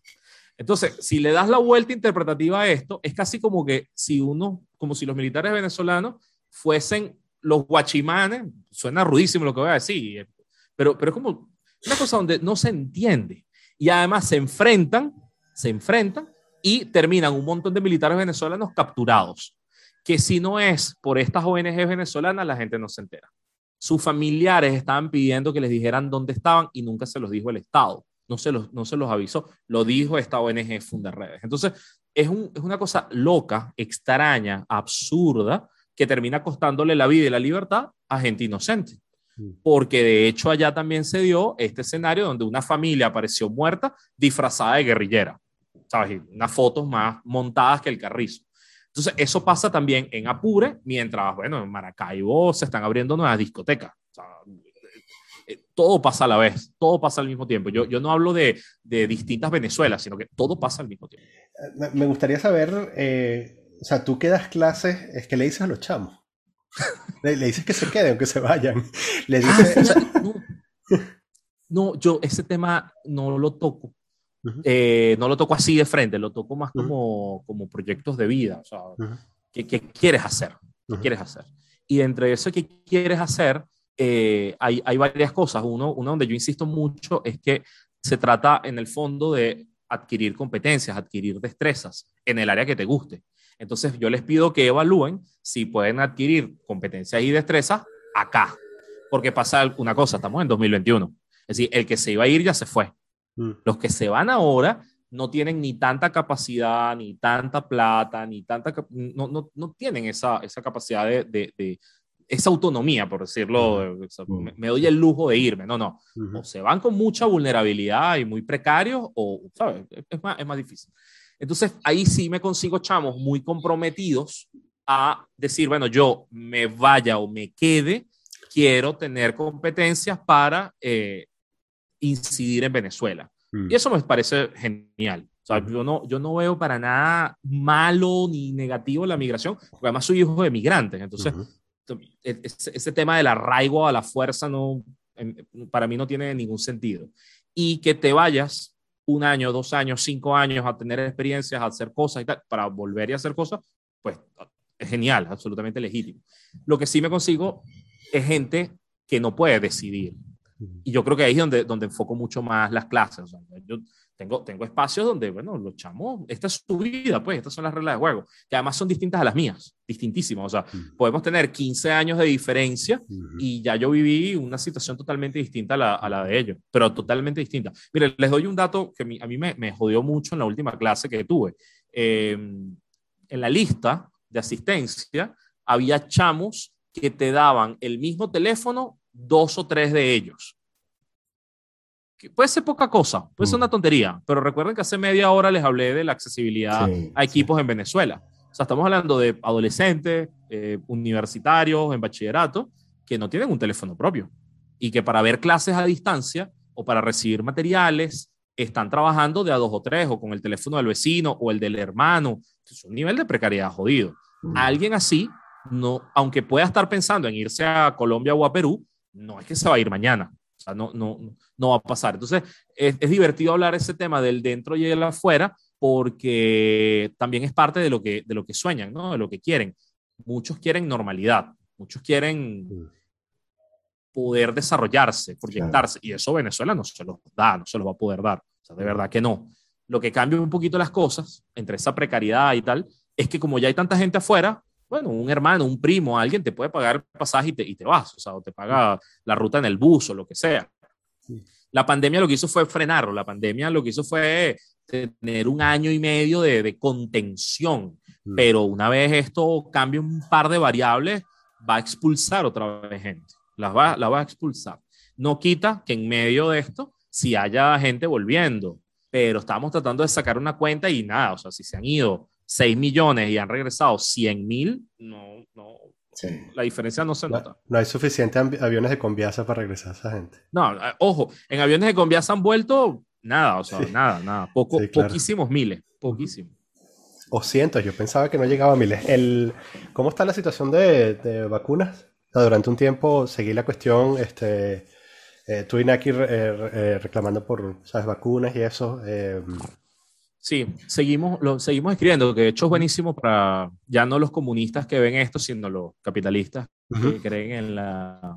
Entonces, si le das la vuelta interpretativa a esto, es casi como que si uno, como si los militares venezolanos fuesen los guachimanes, suena rudísimo lo que voy a decir, pero, pero es como una cosa donde no se entiende. Y además se enfrentan, se enfrentan y terminan un montón de militares venezolanos capturados, que si no es por estas ONG venezolanas, la gente no se entera. Sus familiares estaban pidiendo que les dijeran dónde estaban y nunca se los dijo el Estado, no se los, no se los avisó, lo dijo esta ONG Fundarredes. Entonces, es, un, es una cosa loca, extraña, absurda, que termina costándole la vida y la libertad a gente inocente. Porque de hecho allá también se dio este escenario donde una familia apareció muerta disfrazada de guerrillera. ¿Sabes? Unas fotos más montadas que el carrizo. Entonces, eso pasa también en Apure, mientras, bueno, en Maracaibo se están abriendo nuevas discotecas. O sea, eh, todo pasa a la vez, todo pasa al mismo tiempo. Yo, yo no hablo de, de distintas Venezuelas, sino que todo pasa al mismo tiempo. me- me gustaría saber, eh, o sea, tú que das clases, es que le dices a los chamos. Le, le dices que se queden, que se vayan. Le dices, o sea, no, no, yo ese tema no lo toco. Eh, no lo toco así de frente, lo toco más como, como proyectos de vida. O sea. ¿qué, qué quieres hacer? ¿Qué quieres hacer? Y entre eso que quieres hacer, eh, hay, hay varias cosas. Uno, uno donde yo insisto mucho es que se trata en el fondo de adquirir competencias, adquirir destrezas en el área que te guste. Entonces yo les pido que evalúen si pueden adquirir competencias y destrezas acá. Porque pasa una cosa, estamos en 2021. Es decir, el que se iba a ir ya se fue. Mm. Los que se van ahora no tienen ni tanta capacidad, ni tanta plata, ni tanta... No, no, no tienen esa, esa capacidad de, de- de- esa autonomía, por decirlo. o sea, me, me doy el lujo de irme. No, no. Ujú. O se van con mucha vulnerabilidad y muy precarios, o, ¿sabes? Es- Es más, es más difícil. Entonces, ahí sí me consigo chamos muy comprometidos a decir, bueno, yo me vaya o me quede, quiero tener competencias para eh, incidir en Venezuela. Mm. Y eso me parece genial. O sea, yo no, yo no veo para nada malo ni negativo la migración, porque además soy hijo de migrantes. Entonces, e, ese, tema del arraigo a la fuerza no, para mí no tiene ningún sentido. Y que te vayas un año, dos años, cinco años a tener experiencias, a hacer cosas y tal, para volver y hacer cosas, pues es genial, absolutamente legítimo. Lo que sí me consigo es gente que no puede decidir. Y yo creo que ahí es donde, donde enfoco mucho más las clases. yo tengo, tengo espacios donde, bueno, los chamos, esta es su vida, pues, estas son las reglas de juego, que además son distintas a las mías, distintísimas. O sea, podemos tener 15 años de diferencia y ya yo viví una situación totalmente distinta a la, a la de ellos, pero totalmente distinta. Mire, les doy un dato que a mí me, me jodió mucho en la última clase que tuve. Em, en la lista de asistencia había chamos que te daban el mismo teléfono, dos o tres de ellos. Que puede ser poca cosa, puede ser una tontería, pero recuerden que hace media hora les hablé de la accesibilidad a equipos en Venezuela. O sea, estamos hablando de adolescentes, eh, universitarios, en bachillerato, que no tienen un teléfono propio y que para ver clases a distancia o para recibir materiales están trabajando de a dos o tres o con el teléfono del vecino o el del hermano. Es un nivel de precariedad jodido. Alguien así, no, aunque pueda estar pensando en irse a Colombia o a Perú, no es que se va a ir mañana. O sea, no, no, no va a pasar. Entonces, es, es divertido hablar ese tema del dentro y el afuera, porque también es parte de lo que, de lo que sueñan, ¿no? de lo que quieren. Muchos quieren normalidad, muchos quieren poder desarrollarse, proyectarse, y eso Venezuela no se los da, no se los va a poder dar. O sea, de verdad que no. Lo que cambia un poquito las cosas, entre esa precariedad y tal, es que como ya hay tanta gente afuera, bueno, un hermano, un primo, alguien te puede pagar el pasaje y te, y te vas, o sea, o te paga la ruta en el bus o lo que sea. La pandemia lo que hizo fue frenarlo, la pandemia lo que hizo fue tener un año y medio de, de contención, mm. pero una vez esto cambie un par de variables, va a expulsar otra vez gente, la va, la va a expulsar. No quita que en medio de esto, si haya gente volviendo, pero estamos tratando de sacar una cuenta y nada, o sea, si se han ido 6 millones y han regresado 100 mil, no, no, la diferencia no se nota. No, hay suficientes aviones de Conviasa para regresar a esa gente. No, eh, ojo, en aviones de Conviasa han vuelto nada, o sea, nada, nada, Poco, poquísimos miles, poquísimos. O cientos, yo pensaba que no llegaba a miles. El, ¿Cómo está la situación de, de vacunas? durante un tiempo seguí la cuestión, este, eh, tú y Naki eh, reclamando por, ¿sabes? Vacunas y eso. Sí, seguimos, lo, seguimos escribiendo, que de hecho es buenísimo para ya no los comunistas que ven esto, sino los capitalistas que creen en la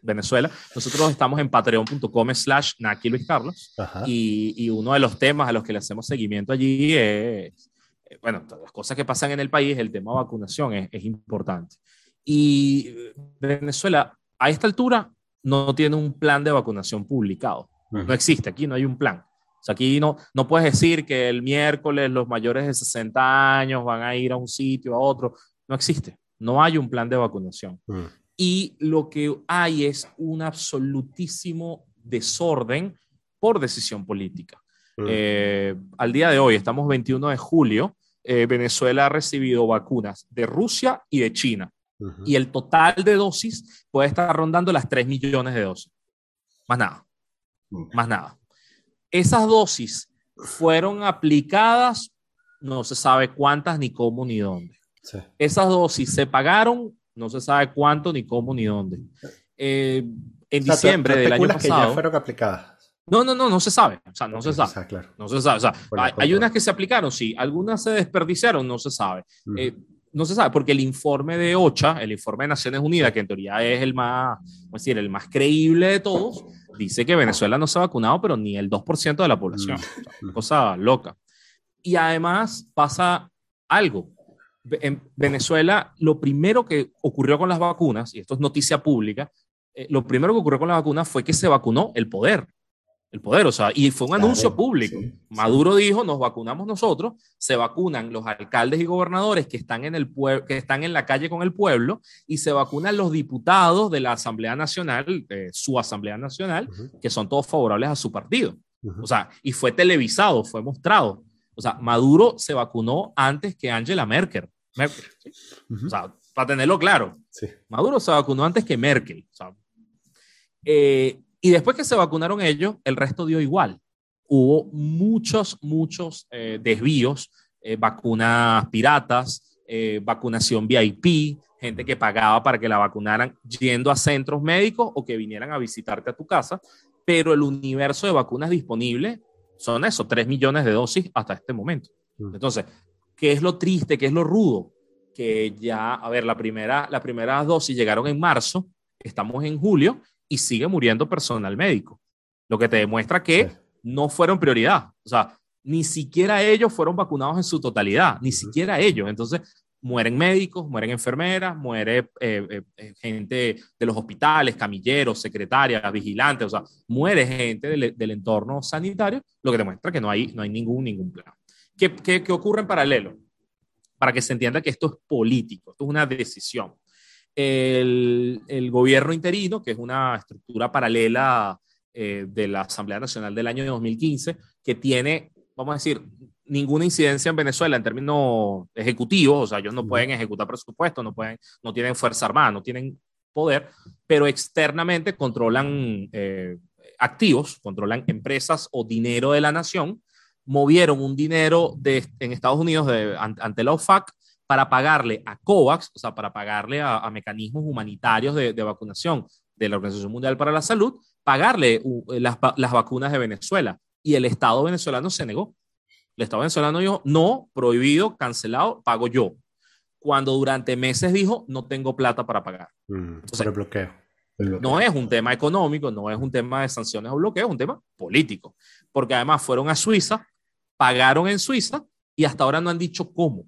Venezuela. Nosotros estamos en patreon.com slash Naki Luis Carlos y, y, uno de los temas a los que le hacemos seguimiento allí es, eh, bueno, todas las cosas que pasan en el país, el tema de vacunación es, es importante. Y Venezuela, a esta altura, no tiene un plan de vacunación publicado. No existe, aquí no hay un plan. O sea, aquí no, no puedes decir que el miércoles los mayores de 60 años van a ir a un sitio, a otro. No existe. No hay un plan de vacunación. Mm. Y lo que hay es un absolutísimo desorden por decisión política. Mm. Eh, al día de hoy, estamos 21 de julio, eh, Venezuela ha recibido vacunas de Rusia y de China. Y el total de dosis puede estar rondando las 3 millones de dosis. Más nada. Mm. Más nada. Esas dosis fueron aplicadas, no se sabe cuántas, ni cómo, ni dónde. Esas dosis se pagaron, no se sabe cuánto, ni cómo, ni dónde. Eh, en diciembre del año pasado. que ya fueron aplicadas. No, no, no, no se sabe. O sea, no se sabe. Claro. No se sabe. O sea, hay, unas que se aplicaron, sí. Algunas se desperdiciaron, no se sabe. Eh, no se sabe, porque el informe de OCHA, el informe de Naciones Unidas, que en teoría es el más, decir, el más creíble de todos, dice que Venezuela no se ha vacunado, pero ni el 2% de la población. Mm. cosa loca. Y además pasa algo. En Venezuela, lo primero que ocurrió con las vacunas, y esto es noticia pública, eh, lo primero que ocurrió con las vacunas fue que se vacunó el poder el poder, o sea, y fue un anuncio público. Maduro dijo, nos vacunamos nosotros, se vacunan los alcaldes y gobernadores que están en el que están en la calle con el pueblo y se vacunan los diputados de la Asamblea Nacional, su Asamblea Nacional, que son todos favorables a su partido. O sea, y fue televisado, fue mostrado. O sea, Maduro se vacunó antes que Angela Merkel. O sea, para tenerlo claro. Maduro se vacunó antes que Merkel. O sea, eh, y después que se vacunaron ellos, el resto dio igual. hubo muchos, muchos eh, desvíos, eh, vacunas piratas, eh, vacunación VIP, gente que pagaba para que la vacunaran yendo a centros médicos o que vinieran a visitarte a tu casa, pero el universo de vacunas disponibles son eso, 3 millones de dosis hasta este momento. Mm. Entonces, ¿qué es lo triste? ¿Qué es lo rudo? Que ya, a ver, la primera, la primera dosis llegaron en marzo, estamos en julio y sigue muriendo personal médico, lo que te demuestra que no fueron prioridad. O sea, ni siquiera ellos fueron vacunados en su totalidad, ni siquiera ellos. Entonces, mueren médicos, mueren enfermeras, muere eh, eh, eh, gente de los hospitales, camilleros, secretarias, vigilantes, o sea, muere gente del, entorno sanitario, lo que demuestra que no hay, no hay ningún, ningún plan. ¿Qué, qué, ocurre en paralelo? Para que se entienda que esto es político, esto es una decisión. El, el gobierno interino, que es una estructura paralela de la Asamblea Nacional del año 2015, que tiene, vamos a decir, ninguna incidencia en Venezuela en términos ejecutivos, o sea, ellos no pueden ejecutar presupuesto, no, pueden, no tienen fuerza armada, no tienen poder, pero externamente controlan eh, activos, controlan empresas o dinero de la nación, movieron un dinero de, en Estados Unidos de, ante la OFAC para pagarle a COVAX, o sea, para pagarle a, mecanismos humanitarios de, vacunación de la Organización Mundial para la Salud, pagarle las, las vacunas de Venezuela. Y el Estado venezolano se negó el Estado venezolano dijo, no, prohibido, cancelado, pago yo. Cuando durante meses dijo, no tengo plata para pagar. Mm, el bloqueo. No es un tema económico, no es un tema de sanciones o bloqueo, es un tema político. Porque además fueron a Suiza, pagaron en Suiza y hasta ahora no han dicho cómo.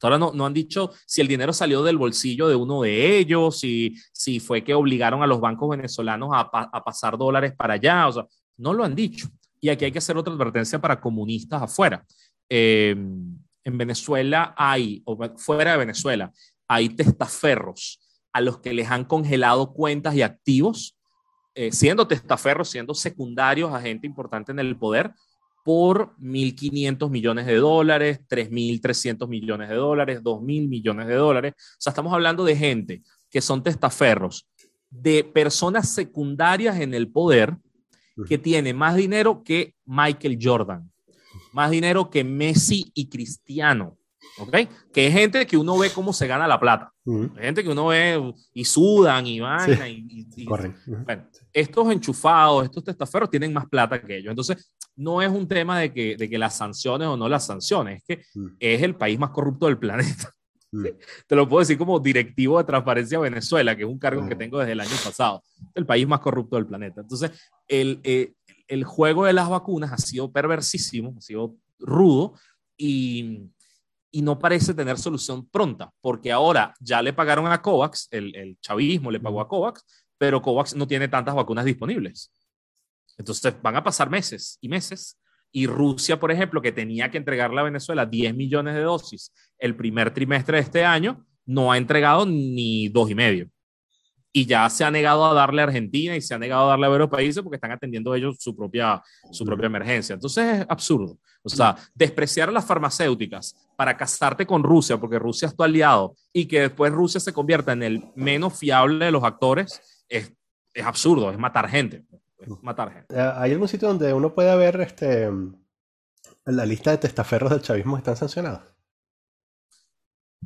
Ahora no, no, han dicho si el dinero salió del bolsillo de uno de ellos, si, si fue que obligaron a los bancos venezolanos a, a pasar dólares para allá. O sea, no lo han dicho. Y aquí hay que hacer otra advertencia para comunistas afuera. Eh, en Venezuela hay, o fuera de Venezuela, hay testaferros a los que les han congelado cuentas y activos, eh, siendo testaferros, siendo secundarios a gente importante en el poder, por 1.500 millones de dólares, 3.300 millones de dólares, 2.000 millones de dólares. O sea, estamos hablando de gente que son testaferros, de personas secundarias en el poder, que tiene más dinero que Michael Jordan, más dinero que Messi y Cristiano. ¿Ok? Que es gente que uno ve cómo se gana la plata. Gente que uno ve y sudan y van y, Corren. Bueno, estos enchufados, estos testaferros tienen más plata que ellos. Entonces, no es un tema de que, de que las sanciones o no las sanciones, es que es el país más corrupto del planeta. Te lo puedo decir como directivo de Transparencia Venezuela, que es un cargo que tengo desde el año pasado. El país más corrupto del planeta. Entonces, el, eh, el juego de las vacunas ha sido perversísimo, ha sido rudo y, y, no parece tener solución pronta, porque ahora ya le pagaron a COVAX, el, el chavismo le pagó a COVAX, pero COVAX no tiene tantas vacunas disponibles. Entonces van a pasar meses y meses y Rusia, por ejemplo, que tenía que entregarle a Venezuela 10 millones de dosis el primer trimestre de este año, no ha entregado ni dos y medio. Y ya se ha negado a darle a Argentina y se ha negado a darle a varios países porque están atendiendo ellos su propia, su propia emergencia. Entonces es absurdo. O sea, despreciar a las farmacéuticas para casarte con Rusia porque Rusia es tu aliado y que después Rusia se convierta en el menos fiable de los actores es, es absurdo, es matar gente matar gente. Eh, ¿Hay algún sitio donde uno puede ver este, la lista de testaferros del chavismo que están sancionados?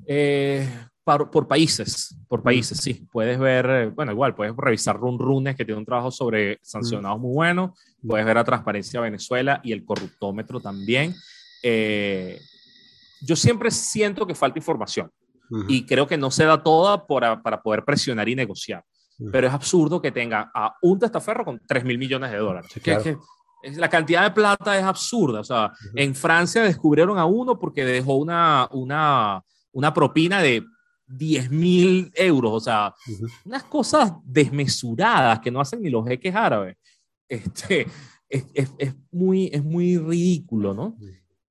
Eh, por, países, por países, sí. Puedes ver, eh, bueno, igual, puedes revisar Run Runes, que tiene un trabajo sobre sancionados muy bueno. Puedes ver a Transparencia Venezuela y el corruptómetro también. yo siempre siento que falta información y creo que no se da toda para poder presionar y negociar. Pero es absurdo que tenga a un testaferro con 3 mil millones de dólares. la cantidad de plata es absurda. O sea, en Francia descubrieron a uno porque dejó una, una, una propina de 10 mil euros. O sea, unas cosas desmesuradas que no hacen ni los jeques árabes. Este, es, es, es, muy, es muy ridículo, ¿no?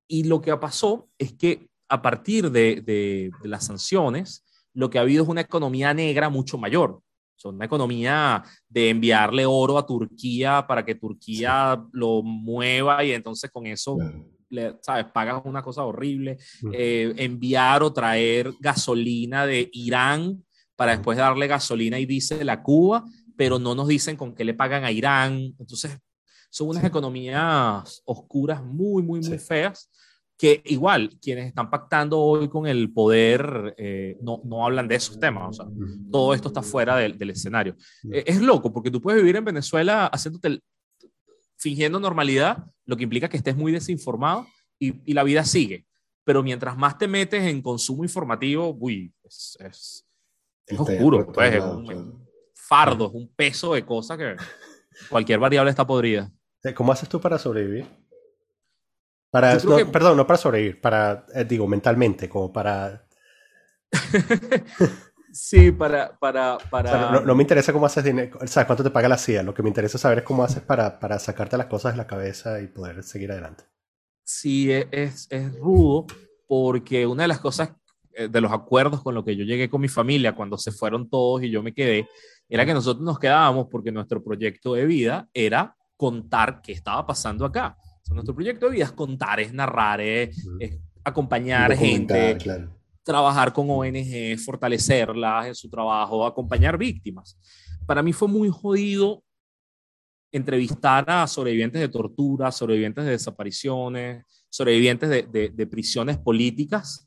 Y lo que pasó es que a partir de, de, de las sanciones, lo que ha habido es una economía negra mucho mayor. Son una economía de enviarle oro a Turquía para que Turquía lo mueva y entonces con eso, le, ¿sabes? Pagas una cosa horrible. Eh, enviar o traer gasolina de Irán para después darle gasolina y diésel a Cuba, pero no nos dicen con qué le pagan a Irán. Entonces, son unas economías oscuras muy, muy, muy feas que igual quienes están pactando hoy con el poder eh, no, no, hablan de esos temas, o sea, todo esto está fuera del, del escenario. Eh, es loco porque tú puedes vivir en Venezuela haciéndote, fingiendo normalidad, lo que implica que estés muy desinformado y, y, la vida sigue. Pero mientras más te metes en consumo informativo, uy, es, es, es oscuro, pues, es un fardo, es un peso de cosas que cualquier variable está podrida. ¿Cómo haces tú para sobrevivir? Para, Perdón, no para sobrevivir, para, eh, digo, mentalmente, como para... sí, para... para, para... no, me interesa cómo haces dinero, o sea, cuánto te paga la CIA, lo que me interesa saber es cómo haces para, para sacarte las cosas de la cabeza y poder seguir adelante. Sí, e, es, es rudo porque una de las cosas, eh, de los acuerdos con los que yo llegué con mi familia cuando se fueron todos y yo me quedé, era que nosotros nos quedábamos porque nuestro proyecto de vida era contar qué estaba pasando acá. Nuestro proyecto de vida es contar, es narrar, es, acompañar gente, trabajar con ONG, fortalecerlas en su trabajo, acompañar víctimas. Para mí fue muy jodido entrevistar a sobrevivientes de tortura, sobrevivientes de desapariciones, sobrevivientes de, de, prisiones políticas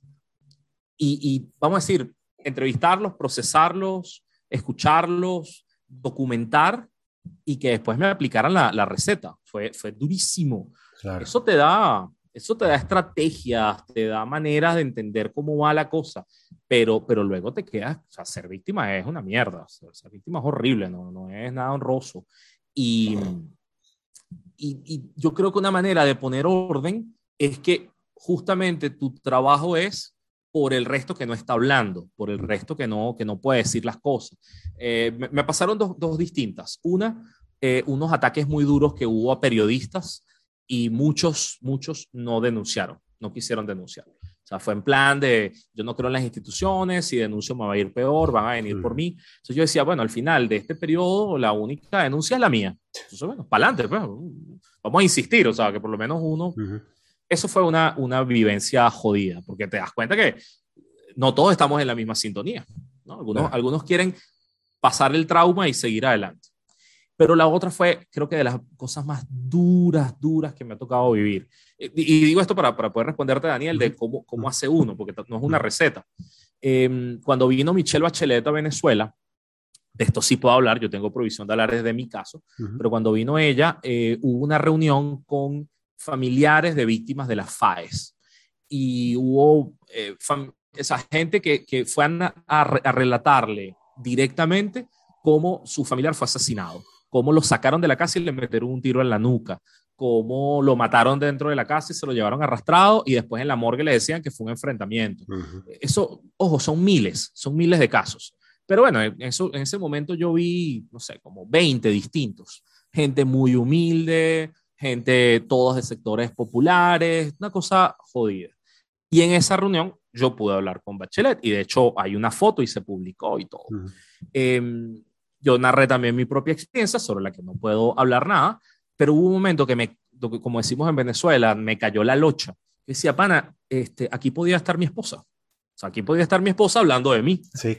y, y, vamos a decir, entrevistarlos, procesarlos, escucharlos, documentar y que después me aplicaran la, la receta. Fue, fue durísimo. Eso te da, eso te da estrategias, te da maneras de entender cómo va la cosa, pero, pero luego te quedas, o sea, ser víctima es una mierda, ser, víctima es horrible, no, no es nada honroso. Y, y, y yo creo que una manera de poner orden es que justamente tu trabajo es por el resto que no está hablando, por el resto que no, que no puede decir las cosas. Eh, me, pasaron dos, dos distintas. Una, eh, unos ataques muy duros que hubo a periodistas y muchos, muchos no denunciaron, no quisieron denunciar. O sea, fue en plan de, yo no creo en las instituciones, si denuncio me va a ir peor, van a venir por mí. Entonces yo decía, bueno, al final de este periodo, la única denuncia es la mía. Entonces, bueno, para adelante, pues, vamos a insistir, o sea, que por lo menos uno... Eso fue una, una vivencia jodida, porque te das cuenta que no todos estamos en la misma sintonía. ¿no? Algunos, algunos quieren pasar el trauma y seguir adelante. Pero la otra fue, creo que de las cosas más duras, duras que me ha tocado vivir. Y, digo esto para, para, poder responderte, Daniel, de cómo, cómo hace uno, porque no es una receta. Em, cuando vino Michelle Bachelet a Venezuela, de esto sí puedo hablar, yo tengo provisión de hablar desde mi caso, pero cuando vino ella, eh, hubo una reunión con familiares de víctimas de las FAES. Y hubo eh, esa gente que, que fue a, a relatarle directamente cómo su familiar fue asesinado cómo lo sacaron de la casa y le metieron un tiro en la nuca, cómo lo mataron dentro de la casa y se lo llevaron arrastrado y después en la morgue le decían que fue un enfrentamiento. Eso, ojo, son miles, son miles de casos. Pero bueno, eso, en ese momento yo vi, no sé, como 20 distintos. Gente muy humilde, gente todos de sectores populares, una cosa jodida. Y en esa reunión yo pude hablar con Bachelet y de hecho hay una foto y se publicó y todo. Yo narré también mi propia experiencia sobre la que no puedo hablar nada, pero hubo un momento que me, como decimos en Venezuela, me cayó la locha. Decía, pana, este, aquí podía estar mi esposa. O sea, aquí podía estar mi esposa hablando de mí. Sí,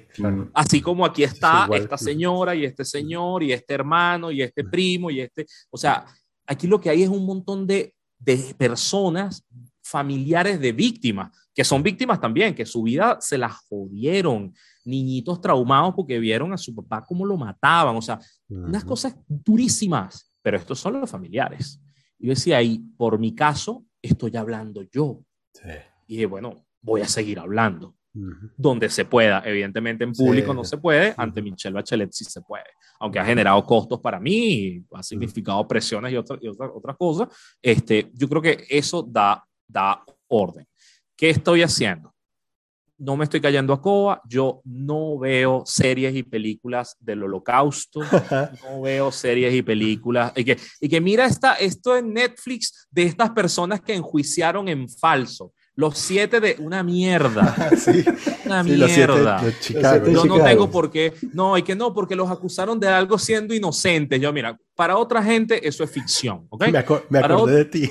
Así como aquí está esta señora y este señor y este hermano y este primo y este... O sea, aquí lo que hay es un montón de, de personas familiares de víctimas, que son víctimas también, que su vida se la jodieron, niñitos traumados porque vieron a su papá cómo lo mataban, o sea, unas cosas durísimas, pero estos son los familiares. Y yo decía, ahí, por mi caso, estoy hablando yo. Y dije, bueno, voy a seguir hablando. Donde se pueda, evidentemente en público no se puede, ante Michelle Bachelet sí se puede, aunque ha generado costos para mí, ha significado presiones y, otras y otras cosas, este, yo creo que eso da, da orden. ¿Qué estoy haciendo? No me estoy cayendo a coa, yo no veo series y películas del holocausto, no veo series y películas, y que, y que mira esta, esto en Netflix de estas personas que enjuiciaron en falso. Los siete de una mierda. sí, una mierda. yo no tengo por qué. No, y que no, porque los acusaron de algo siendo inocentes. Yo, mira, para otra gente eso es ficción. ¿okay? Me, acordé de ti.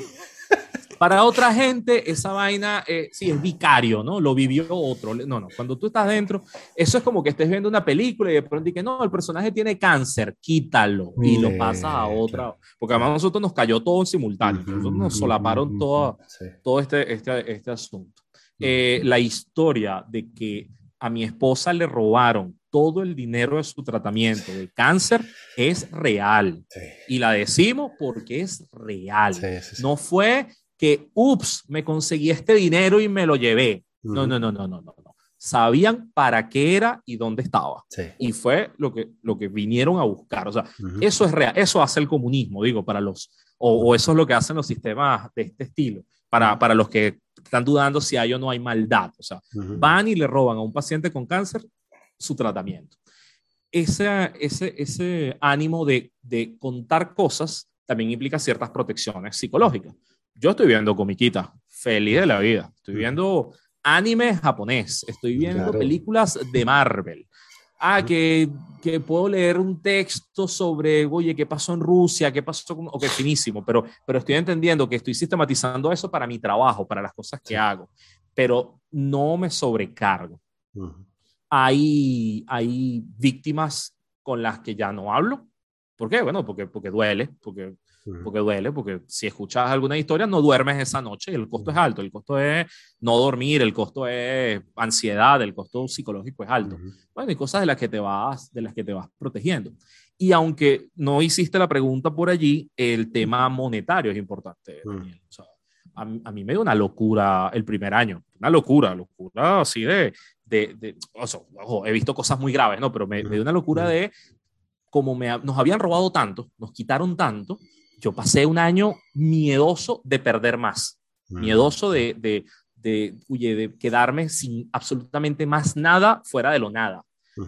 Para otra gente, esa vaina, eh, sí, es vicario, ¿no? Lo vivió otro. No, no, cuando tú estás dentro, eso es como que estés viendo una película y de pronto que no, el personaje tiene cáncer, quítalo y lo pasas a otra. Porque además a nosotros nos cayó todo en simultáneo, nosotros nos solaparon todo, todo este, este, este asunto. Eh, la historia de que a mi esposa le robaron todo el dinero de su tratamiento de cáncer es real. Y la decimos porque es real. no fue que, ups, me conseguí este dinero y me lo llevé. No, no, no, no, no, no. Sabían para qué era y dónde estaba. Y fue lo que, lo que vinieron a buscar. O sea, eso es real. Eso hace el comunismo, digo, para los, o, eso es lo que hacen los sistemas de este estilo. Para, para los que están dudando si hay o no hay maldad. O sea, van y le roban a un paciente con cáncer su tratamiento. Ese, ese, ese ánimo de, de contar cosas también implica ciertas protecciones psicológicas. Yo estoy viendo comiquita, feliz de la vida. Estoy viendo anime japonés, estoy viendo películas de Marvel. Ah, que, que, puedo leer un texto sobre, oye, ¿qué pasó en Rusia? ¿Qué pasó? Con... Ok, finísimo, pero, pero estoy entendiendo que estoy sistematizando eso para mi trabajo, para las cosas que hago, pero no me sobrecargo hay, hay víctimas con las que ya no hablo. ¿Por qué? Bueno, porque, porque duele, porque, porque duele, porque si escuchas alguna historia no duermes esa noche y el costo es alto, el costo es no dormir, el costo es ansiedad, el costo psicológico es alto. Bueno, hay cosas de las que te vas, de las que te vas protegiendo. Y aunque no hiciste la pregunta por allí, el tema monetario es importante, Daniel. a, a, mí me dio una locura el primer año, una locura, locura así de, de, ojo, he visto cosas muy graves, ¿no? Pero me, dio una locura de como me, nos habían robado tanto, nos quitaron tanto, yo pasé un año miedoso de perder más, miedoso de, de, de, de quedarme sin absolutamente más nada fuera de lo nada.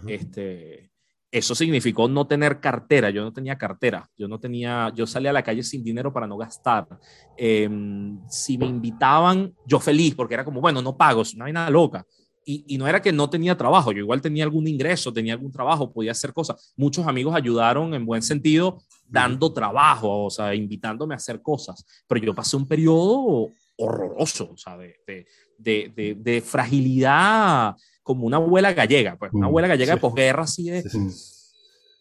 este, eso significó no tener cartera, yo no tenía cartera, yo no tenía, yo salía a la calle sin dinero para no gastar. Em, si me invitaban, yo feliz, porque era como, bueno, no pago, no hay nada loca y, no era que no tenía trabajo, yo igual tenía algún ingreso, tenía algún trabajo, podía hacer cosas. Muchos amigos ayudaron en buen sentido dando trabajo, o sea, invitándome a hacer cosas, pero yo pasé un periodo horroroso, o sea, de, de, de, de fragilidad como una abuela gallega, pues una abuela gallega de posguerra así de...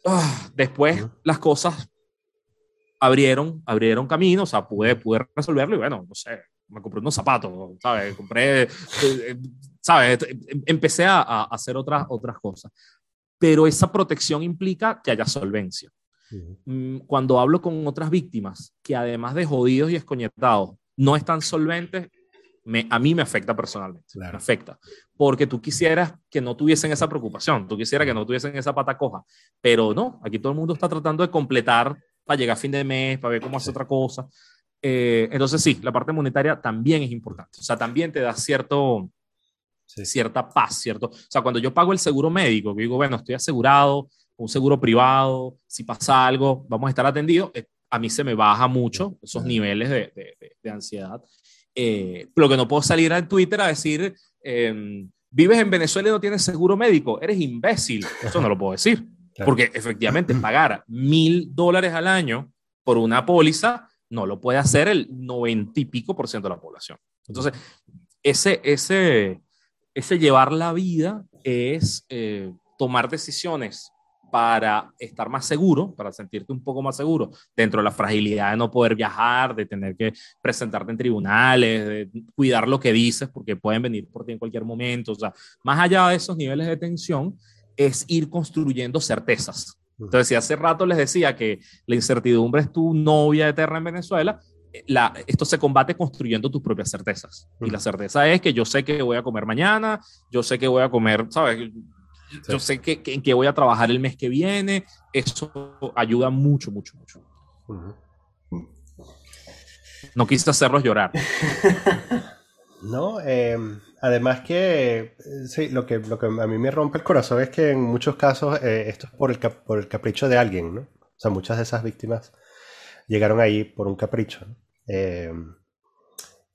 Ah, después las cosas abrieron, abrieron camino, o sea, pude, pude resolverlo y bueno, no sé, me compré unos zapatos, ¿sabes? Compré, eh, eh, ¿sabes? Em, empecé a, hacer otras, otras cosas. Pero esa protección implica que haya solvencia. Mm, cuando hablo con otras víctimas que además de jodidos y escoñetados no están solventes, me, a mí me afecta personalmente. Me afecta. Porque tú quisieras que no tuviesen esa preocupación, tú quisieras que no tuviesen esa pata coja. Pero no, aquí todo el mundo está tratando de completar para llegar a fin de mes, para ver cómo hace otra cosa. Eh, entonces sí, la parte monetaria también es importante. O sea, también te da cierto, cierta paz, ¿cierto? O sea, cuando yo pago el seguro médico, que digo, bueno, estoy asegurado, un seguro privado, si pasa algo, vamos a estar atendidos, eh, a mí se me baja mucho esos niveles de, de, ansiedad. Eh, lo que no puedo salir en Twitter a decir, em, vives en Venezuela y no tienes seguro médico, eres imbécil. Eso no lo puedo decir. Porque efectivamente pagar mil dólares al año por una póliza no lo puede hacer el noventa y pico por ciento de la población. Entonces, ese, ese, ese llevar la vida es eh, tomar decisiones para estar más seguro, para sentirte un poco más seguro dentro de la fragilidad de no poder viajar, de tener que presentarte en tribunales, de cuidar lo que dices porque pueden venir por ti en cualquier momento. O sea, más allá de esos niveles de tensión, es ir construyendo certezas. Entonces, si hace rato les decía que la incertidumbre es tu novia eterna en Venezuela, la, esto se combate construyendo tus propias certezas. Y la certeza es que yo sé que voy a comer mañana, yo sé que voy a comer, ¿sabes? Yo sé que, en qué voy a trabajar el mes que viene. Eso ayuda mucho, mucho, mucho. No quise hacerlos llorar. no, eh, Además que, sí, lo que, lo que a mí me rompe el corazón es que en muchos casos eh, esto es por el, por el capricho de alguien, ¿no? O sea, muchas de esas víctimas llegaron ahí por un capricho. Eh,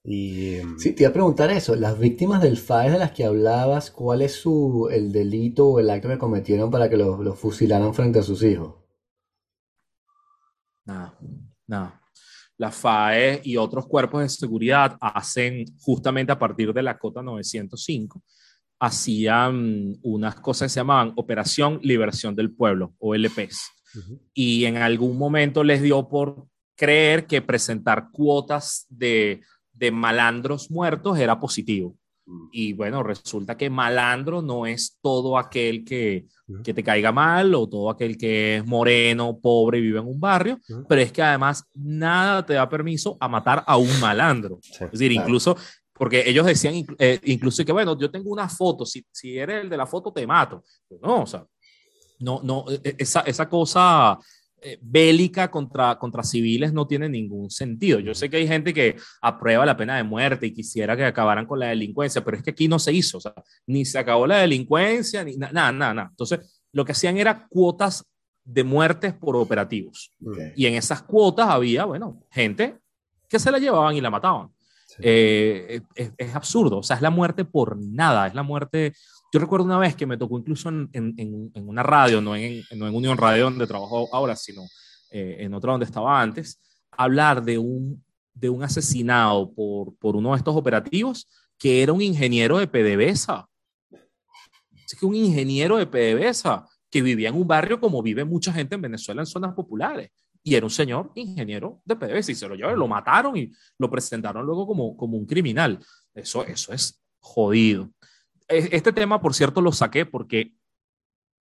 y, sí, te iba a preguntar eso. Las víctimas del FAES de las que hablabas, ¿cuál es su, el delito o el acto que cometieron para que los, los fusilaran frente a sus hijos? No, no. la FAE y otros cuerpos de seguridad hacen justamente a partir de la cota 905, hacían unas cosas que se llamaban Operación Liberación del Pueblo, o LPs. Y en algún momento les dio por creer que presentar cuotas de, de malandros muertos era positivo. Mm. Y bueno, resulta que malandro no es todo aquel que, que, te caiga mal o todo aquel que es moreno, pobre y vive en un barrio, pero es que además nada te da permiso a matar a un malandro. es decir, incluso, porque ellos decían eh, incluso que, bueno, yo tengo una foto, si, si eres el de la foto te mato. no, o sea, no, no, e, e, esa, esa cosa eh, bélica contra, contra civiles no tiene ningún sentido. Yo sé que hay gente que aprueba la pena de muerte y quisiera que acabaran con la delincuencia, pero es que aquí no se hizo, o sea, ni se acabó la delincuencia, ni nada, nada, nada. Entonces, lo que hacían era cuotas de muertes por operativos. Y en esas cuotas había, bueno, gente que se la llevaban y la mataban. Eh, es, absurdo, o sea, es la muerte por nada, es la muerte yo recuerdo una vez que me tocó incluso en, en, en una radio, no en, no en Unión Radio donde trabajo ahora, sino eh, en otra donde estaba antes, hablar de un, de un asesinado por, por uno de estos operativos que era un ingeniero de PDVSA. Es que un ingeniero de PDVSA que vivía en un barrio como vive mucha gente en Venezuela en zonas populares. Y era un señor ingeniero de PDVSA y se lo llevaron, lo mataron y lo presentaron luego como, como un criminal. Eso, eso es jodido este tema, por cierto, lo saqué porque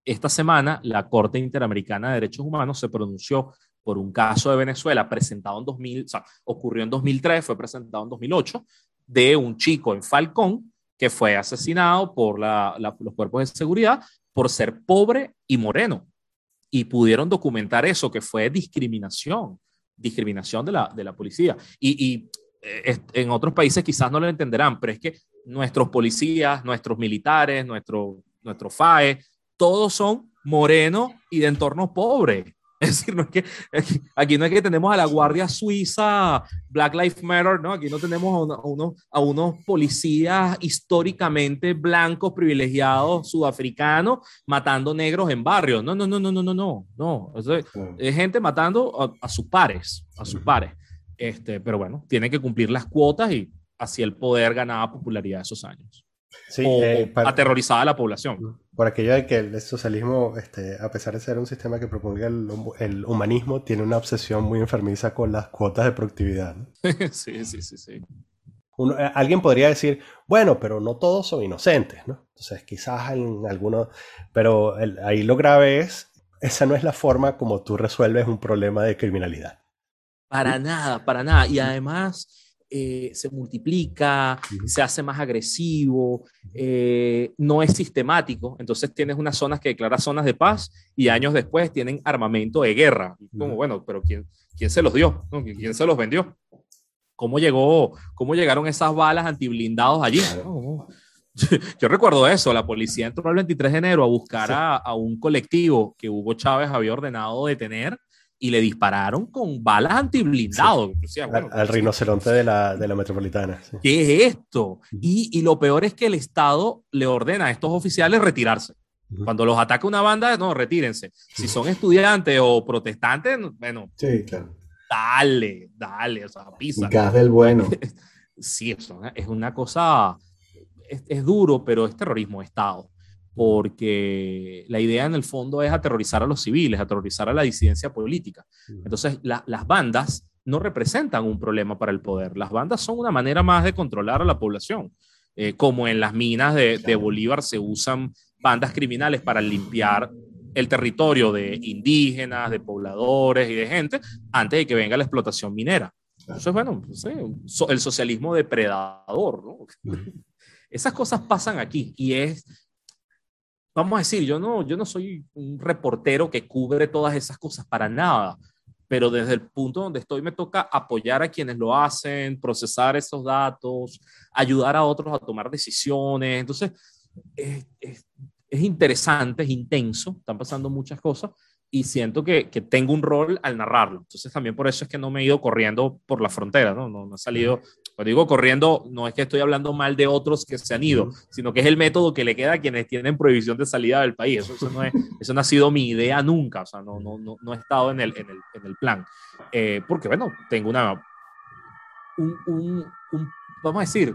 esta semana la Corte Interamericana de Derechos Humanos se pronunció por un caso de Venezuela presentado en 2000, o sea, ocurrió en 2003, fue presentado en 2008, de un chico en Falcón que fue asesinado por los cuerpos de seguridad por ser pobre y moreno. Y pudieron documentar eso, que fue discriminación, discriminación de la, de la policía. Y, y eh, en otros países quizás no lo entenderán, pero es que nuestros policías, nuestros militares, nuestro, nuestro FAE, todos son morenos y de entorno pobre. Es decir, no es que, aquí no es que tenemos a la Guardia Suiza, Black Lives Matter, ¿no? Aquí no tenemos a, unos, a unos policías históricamente blancos, privilegiados, sudafricanos, matando negros en barrios. No, no, no, no, no, no, no. no. Es, gente matando a, a, sus pares, a sus pares. Este, pero bueno, tiene que cumplir las cuotas y así el poder ganaba popularidad esos años. Sí, o, eh, aterrorizaba a la población. Por aquello de que el socialismo, este, a pesar de ser un sistema que proponga el, humanismo, tiene una obsesión muy enfermiza con las cuotas de productividad. sí, sí, sí, sí. Eh, alguien podría decir, bueno, pero no todos son inocentes, ¿no? Entonces, quizás en algunos, pero ahí lo grave es, esa no es la forma como tú resuelves un problema de criminalidad. Para nada, para nada. Y además eh, se multiplica, se hace más agresivo, eh, no es sistemático. Entonces tienes unas zonas que declaran zonas de paz y años después tienen armamento de guerra. Como, bueno, pero ¿quién, quién se los dio? ¿Quién se los vendió? ¿Cómo, llegó, ¿Cómo llegaron esas balas antiblindados allí? Yo recuerdo eso, la policía entró el 23 de enero a buscar a, a, un colectivo que Hugo Chávez había ordenado detener y le dispararon con balas antiblindado. al, rinoceronte de la, de la metropolitana. ¿Qué es esto? Y, y, lo peor es que el Estado le ordena a estos oficiales retirarse. Cuando los ataca una banda, no, retírense. Si son estudiantes o protestantes, bueno, sí, claro. dale, dale, o sea, pisa. Gas del bueno. sí, eso es una cosa, es, es duro, pero es terrorismo de Estado porque la idea en el fondo es aterrorizar a los civiles, aterrorizar a la disidencia política. Entonces, las bandas no representan un problema para el poder, las bandas son una manera más de controlar a la población, eh, como en las minas de, Bolívar se usan bandas criminales para limpiar el territorio de indígenas, de pobladores y de gente antes de que venga la explotación minera. Eso es, bueno, el socialismo depredador, ¿no? Esas cosas pasan aquí y es vamos a decir, yo no, yo no soy un reportero que cubre todas esas cosas para nada, pero desde el punto donde estoy me toca apoyar a quienes lo hacen, procesar esos datos, ayudar a otros a tomar decisiones. Entonces, es, es, es interesante, es intenso, están pasando muchas cosas y siento que, que, tengo un rol al narrarlo. Entonces también por eso es que no me he ido corriendo por la frontera, ¿no? No, no he salido, Cuando digo corriendo, no es que estoy hablando mal de otros que se han ido, sino que es el método que le queda a quienes tienen prohibición de salida del país. Eso, no, es, eso no ha sido mi idea nunca, o sea, no, no, no, no he estado en el, en el, en el plan. Eh, porque, bueno, tengo una, un, un, un, vamos a decir,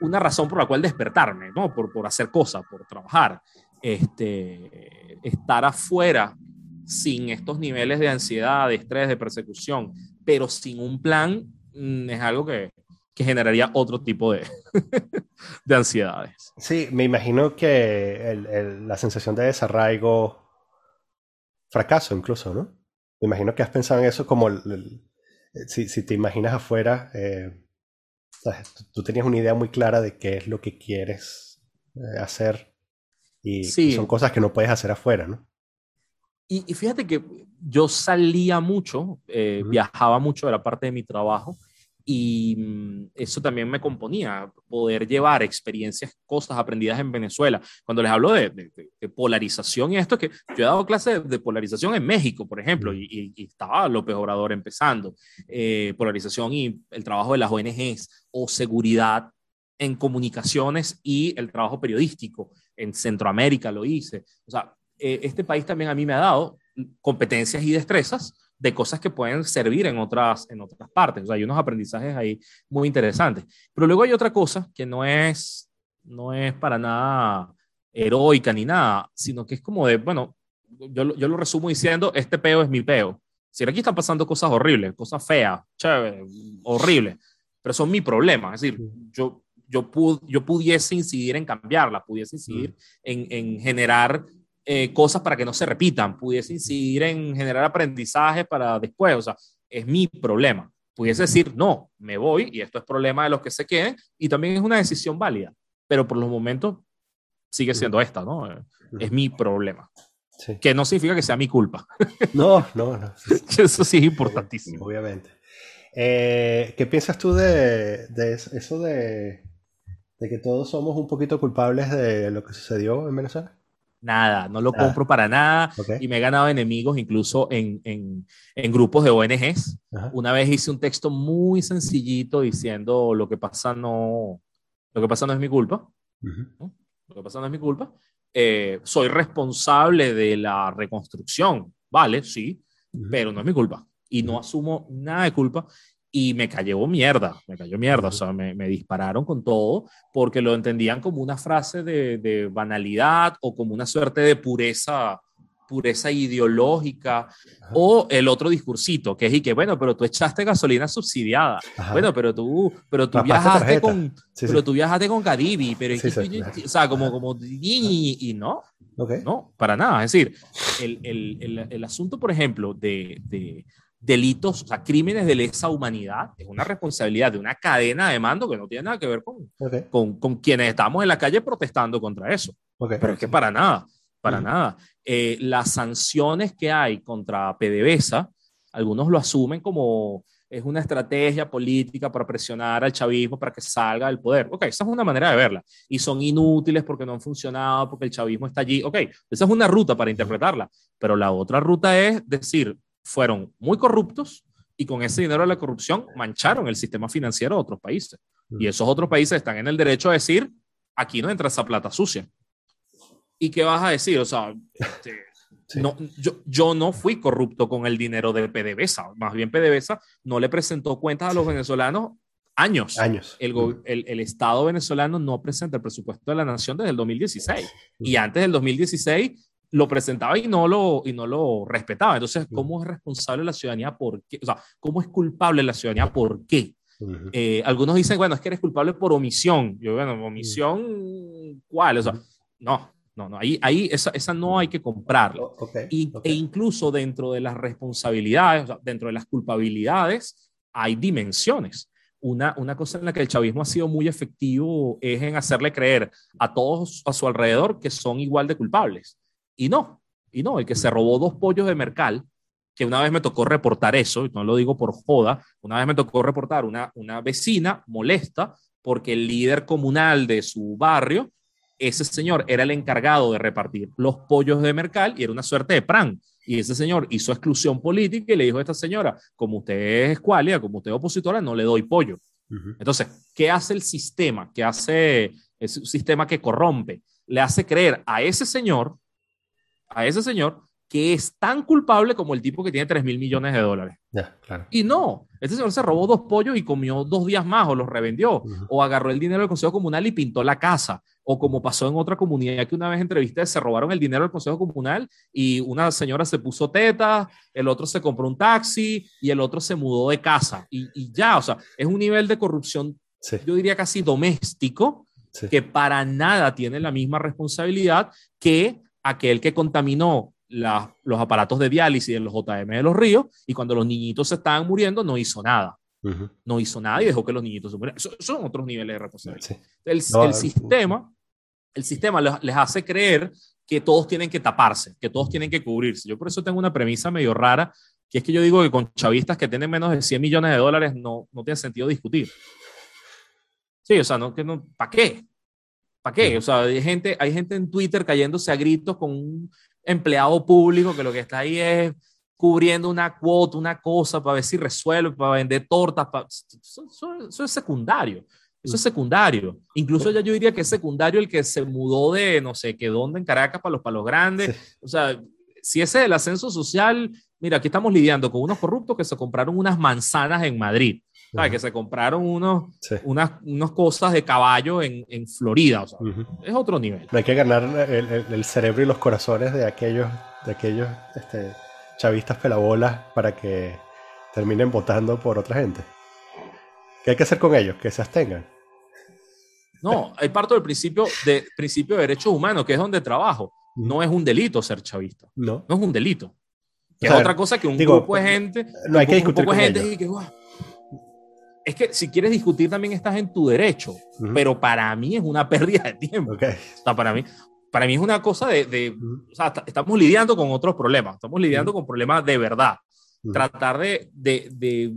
una razón por la cual despertarme, ¿no? Por, por hacer cosas, por trabajar. Este, estar afuera sin estos niveles de ansiedad, de estrés, de persecución, pero sin un plan, mm, es algo que, que generaría otro tipo de, de ansiedades. Sí, me imagino que el, el, la sensación de desarraigo, fracaso incluso, ¿no? Me imagino que has pensado en eso como el, si, si, te imaginas afuera, eh, tú tenías una idea muy clara de qué es lo que quieres eh, hacer y, Sí. son cosas que no puedes hacer afuera, ¿no? Y, y fíjate que yo salía mucho, eh, viajaba mucho, era parte de mi trabajo, y mm, eso también me componía, poder llevar experiencias, cosas aprendidas en Venezuela. Cuando les hablo de, de- de- polarización y esto, que yo he dado clases de, polarización en México, por ejemplo, y- y estaba López Obrador empezando, eh, polarización y el trabajo de las ONGs o seguridad en comunicaciones y el trabajo periodístico. En Centroamérica lo hice. O sea, eh, este país también a mí me ha dado competencias y destrezas de cosas que pueden servir en otras, en otras partes. O sea, hay unos aprendizajes ahí muy interesantes. Pero luego hay otra cosa que no es, no es para nada heroica ni nada, sino que es como de, bueno, yo, yo lo resumo diciendo, este peo es mi peo. Si aquí están pasando cosas horribles, cosas feas, chévere, horribles, pero son mi problema. Es decir, yo, yo, pud- yo pudiese incidir en cambiarla, pudiese incidir en, en generar eh, cosas para que no se repitan, pudiese incidir en generar aprendizaje para después, o sea, es mi problema. Pudiese decir, no, me voy y esto es problema de los que se queden y también es una decisión válida, pero por los momentos sigue siendo esta, ¿no? Eh, Es mi problema, Sí. que no significa que sea mi culpa, No, no, no. eso sí es importantísimo. Obviamente. Eh, ¿Qué piensas tú de, de es- eso de, de que todos somos un poquito culpables de lo que sucedió en Venezuela? Nada, no lo Nada. compro para nada y me he ganado enemigos incluso en, en, en grupos de ONGs. Ajá. Una vez hice un texto muy sencillito diciendo lo que pasa no, lo que pasa no es mi culpa, lo que pasa no es mi culpa. Eh, soy responsable de la reconstrucción, vale, sí, pero no es mi culpa y no asumo nada de culpa y me cayó mierda, me cayó mierda, o sea, me, me dispararon con todo porque lo entendían como una frase de, de banalidad o como una suerte de pureza pureza ideológica Ajá. o el otro discursito que es y que bueno pero tú echaste gasolina subsidiada Ajá. bueno pero tú pero tú viajaste con Sí, pero sí. tú viajaste con Cadivi pero Sí, sí. o sea como como y, y no Ok. no, para nada. Es decir, el, el, el, el asunto, por ejemplo, de, de, delitos, o sea, crímenes de lesa humanidad, es una responsabilidad de una cadena de mando que no tiene nada que ver con, Ok. con, con quienes estamos en la calle protestando contra eso. ok. Pero es que para nada, para Ujú. nada. Eh, las sanciones que hay contra PDVSA, algunos lo asumen como es una estrategia política para presionar al chavismo para que salga del poder. Ok, esa es una manera de verla. Y son inútiles porque no han funcionado, porque el chavismo está allí. Ok, esa es una ruta para interpretarla. Pero la otra ruta es decir, fueron muy corruptos y con ese dinero de la corrupción mancharon el sistema financiero de otros países. Y esos otros países están en el derecho a decir, aquí no entra esa plata sucia. ¿Y qué vas a decir? O sea, este, Sí. no, yo, yo no fui corrupto con el dinero de PDVSA. Más bien PDVSA no le presentó cuentas a los venezolanos años. Años. El, el, el Estado venezolano no presenta el presupuesto de la nación desde el 2016. Y antes del 2016 lo presentaba y no lo, y no lo respetaba. Entonces, ¿cómo es responsable la ciudadanía? ¿Por qué? O sea, ¿cómo es culpable la ciudadanía? ¿Por qué? Ujú. Eh, algunos dicen, bueno, es que eres culpable por omisión. Yo, bueno, omisión, ¿cuál? O sea, no, no, no, ahí, ahí esa, esa no hay que comprarla. Y. E incluso dentro de las responsabilidades, o sea, dentro de las culpabilidades, hay dimensiones. Una, una cosa en la que el chavismo ha sido muy efectivo es en hacerle creer a todos a su alrededor que son igual de culpables. Y no, y no, el que se robó dos pollos de Mercal, que una vez me tocó reportar eso, y no lo digo por joda, una vez me tocó reportar una, una vecina molesta porque el líder comunal de su barrio, ese señor era el encargado de repartir los pollos de Mercal y era una suerte de pran. Y ese señor hizo exclusión política y le dijo a esta señora, como usted es escuálida, como usted es opositora, no le doy pollo. Entonces, ¿qué hace el sistema? ¿Qué hace es un sistema que corrompe? Le hace creer a ese señor, a ese señor, que es tan culpable como el tipo que tiene 3 mil millones de dólares. Y no, este señor se robó dos pollos y comió dos días más o los revendió, o agarró el dinero del Consejo Comunal y pintó la casa, o como pasó en otra comunidad que una vez entrevisté, se robaron el dinero del Consejo Comunal y una señora se puso teta, el otro se compró un taxi y el otro se mudó de casa. Y, ya, o sea, es un nivel de corrupción, yo diría casi doméstico, que para nada tiene la misma responsabilidad que aquel que contaminó los aparatos de diálisis en los JM de los ríos y cuando los niñitos se estaban muriendo no hizo nada. No hizo nada y dejó que los niñitos se murieran. son otros niveles de responsabilidad. El, sistema, el sistema les, hace creer que todos tienen que taparse, que todos tienen que cubrirse. Yo por eso tengo una premisa medio rara, que es que yo digo que con chavistas que tienen menos de 100 millones de dólares no, no tiene sentido discutir. Sí, o sea, no, que no, ¿para qué? ¿Para qué? O sea, hay gente, hay gente en Twitter cayéndose a gritos con un empleado público que lo que está ahí es cubriendo una cuota, una cosa para ver si resuelve, para vender tortas. Eso, es secundario. Eso es secundario. Incluso ya yo diría que es secundario el que se mudó de no sé qué dónde en Caracas para los palos grandes. O sea, si ese es el ascenso social, mira, aquí estamos lidiando con unos corruptos que se compraron unas manzanas en Madrid. Que se compraron unos, unas, unas cosas de caballo en, en Florida. O sea, Es otro nivel. hay que ganar el, el, cerebro y los corazones de aquellos, de aquellos este, chavistas pelabolas para que terminen votando por otra gente. ¿Qué hay que hacer con ellos? Que se abstengan. No, hay parto del principio de, principio de derechos humanos, que es donde trabajo. No es un delito ser chavista. No. No es un delito. Que es otra cosa que un grupo de gente. No hay que discutir. con gente y que, es que si quieres discutir también estás en tu derecho, pero para mí es una pérdida de tiempo. para mí, para mí es una cosa de, o sea, estamos lidiando con otros problemas, estamos lidiando con problemas de verdad. Tratar de, de,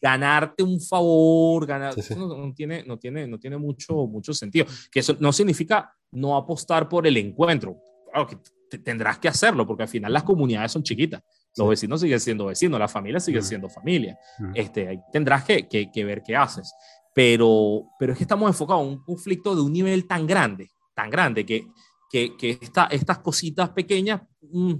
ganarte un favor, ganar, No, tiene, no, tiene, no tiene mucho, mucho sentido. Que eso no significa no apostar por el encuentro. Claro que tendrás que hacerlo, porque al final las comunidades son chiquitas. Los vecinos siguen siendo vecinos, la familia sigue siendo familia. Este, tendrás que, que, ver qué haces. Pero, pero es que estamos enfocados en un conflicto de un nivel tan grande, tan grande, que, que, que esta, estas cositas pequeñas, mm,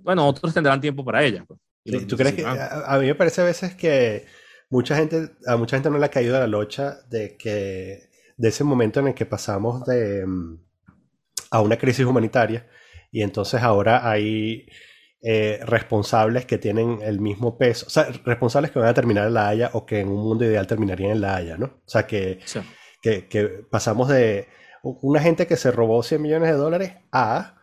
bueno, otros tendrán tiempo para ellas. Pues, ¿Tú crees que, a, mí me parece a veces que mucha gente, a mucha gente no le ha caído la locha de que de ese momento en el que pasamos de, mm, a una crisis humanitaria y entonces ahora hay eh, responsables que tienen el mismo peso, o sea, responsables que van a terminar en La Haya o que en un mundo ideal terminarían en La Haya, ¿no? O sea, que, que, pasamos de una gente que se robó 100 millones de dólares a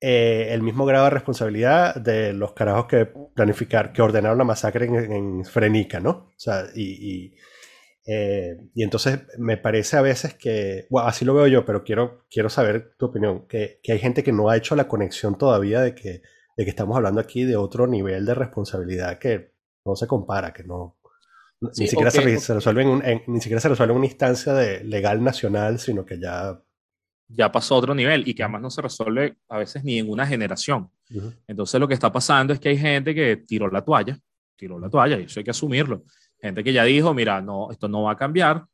eh, el mismo grado de responsabilidad de los carajos que planificar, que ordenaron la masacre en, Frenica, ¿no? O sea, y, eh, y, entonces me parece a veces que, bueno, así lo veo yo, pero quiero, quiero saber tu opinión, que, que hay gente que no ha hecho la conexión todavía de que de que estamos hablando aquí de otro nivel de responsabilidad que no se compara, que no... ni, siquiera se, resuelve en ni siquiera se resuelve en una instancia de legal nacional, sino que ya... Ya pasó a otro nivel y que además no se resuelve a veces ni en una generación. Entonces lo que está pasando es que hay gente que tiró la toalla, tiró la toalla y eso hay que asumirlo. Gente que ya dijo, mira, no, esto no va a cambiar,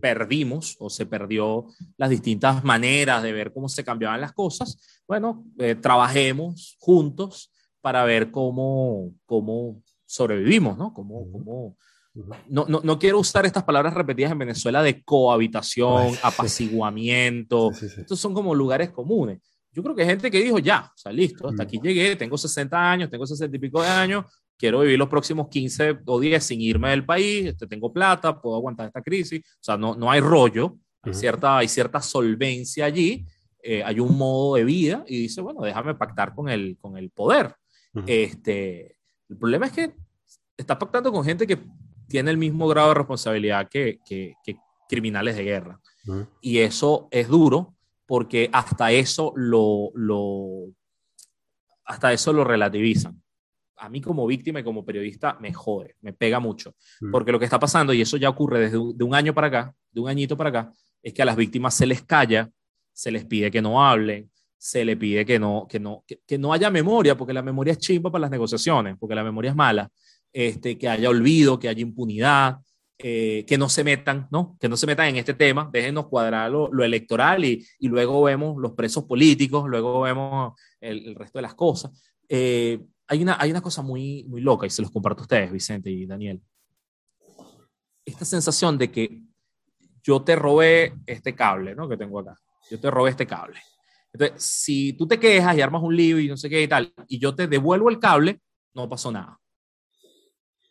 perdimos o se perdió las distintas maneras de ver cómo se cambiaban las cosas, bueno, eh, trabajemos juntos para ver cómo, cómo sobrevivimos, ¿no? Cómo, cómo, no, no, no, quiero usar estas palabras repetidas en Venezuela de cohabitación, apaciguamiento. Estos son como lugares comunes. Yo creo que hay gente que dijo, ya, o sea, listo, hasta aquí llegué, tengo 60 años, tengo 60 y pico de años, quiero vivir los próximos 15 o 10 sin irme del país, este, tengo plata, puedo aguantar esta crisis, o sea, no, no hay rollo, hay, cierta, hay cierta solvencia allí, eh, hay un modo de vida y dice, bueno, déjame pactar con el, con el poder. este, el problema es que está pactando con gente que tiene el mismo grado de responsabilidad que, que, criminales de guerra. Y eso es duro porque hasta eso lo, lo, hasta eso lo relativizan a mí como víctima y como periodista me jode, me pega mucho. Mm. Porque lo que está pasando, y eso ya ocurre desde un, de un año para acá, de un añito para acá, es que a las víctimas se les calla, se les pide que no hablen, se les pide que no, que no, que, no haya memoria, porque la memoria es chimba para las negociaciones, porque la memoria es mala, este, que haya olvido, que haya impunidad. eh, que no se metan, ¿no? Que no se metan en este tema, déjenos cuadrar lo, electoral y, y, luego vemos los presos políticos, luego vemos el, resto de las cosas. Eh, hay, una, hay una cosa muy, muy loca y se los comparto a ustedes, Vicente y Daniel. Esta sensación de que yo te robé este cable, ¿no? Que tengo acá. Yo te robé este cable. Entonces, si tú te quejas y armas un lío y no sé qué y tal, y yo te devuelvo el cable, no pasó nada.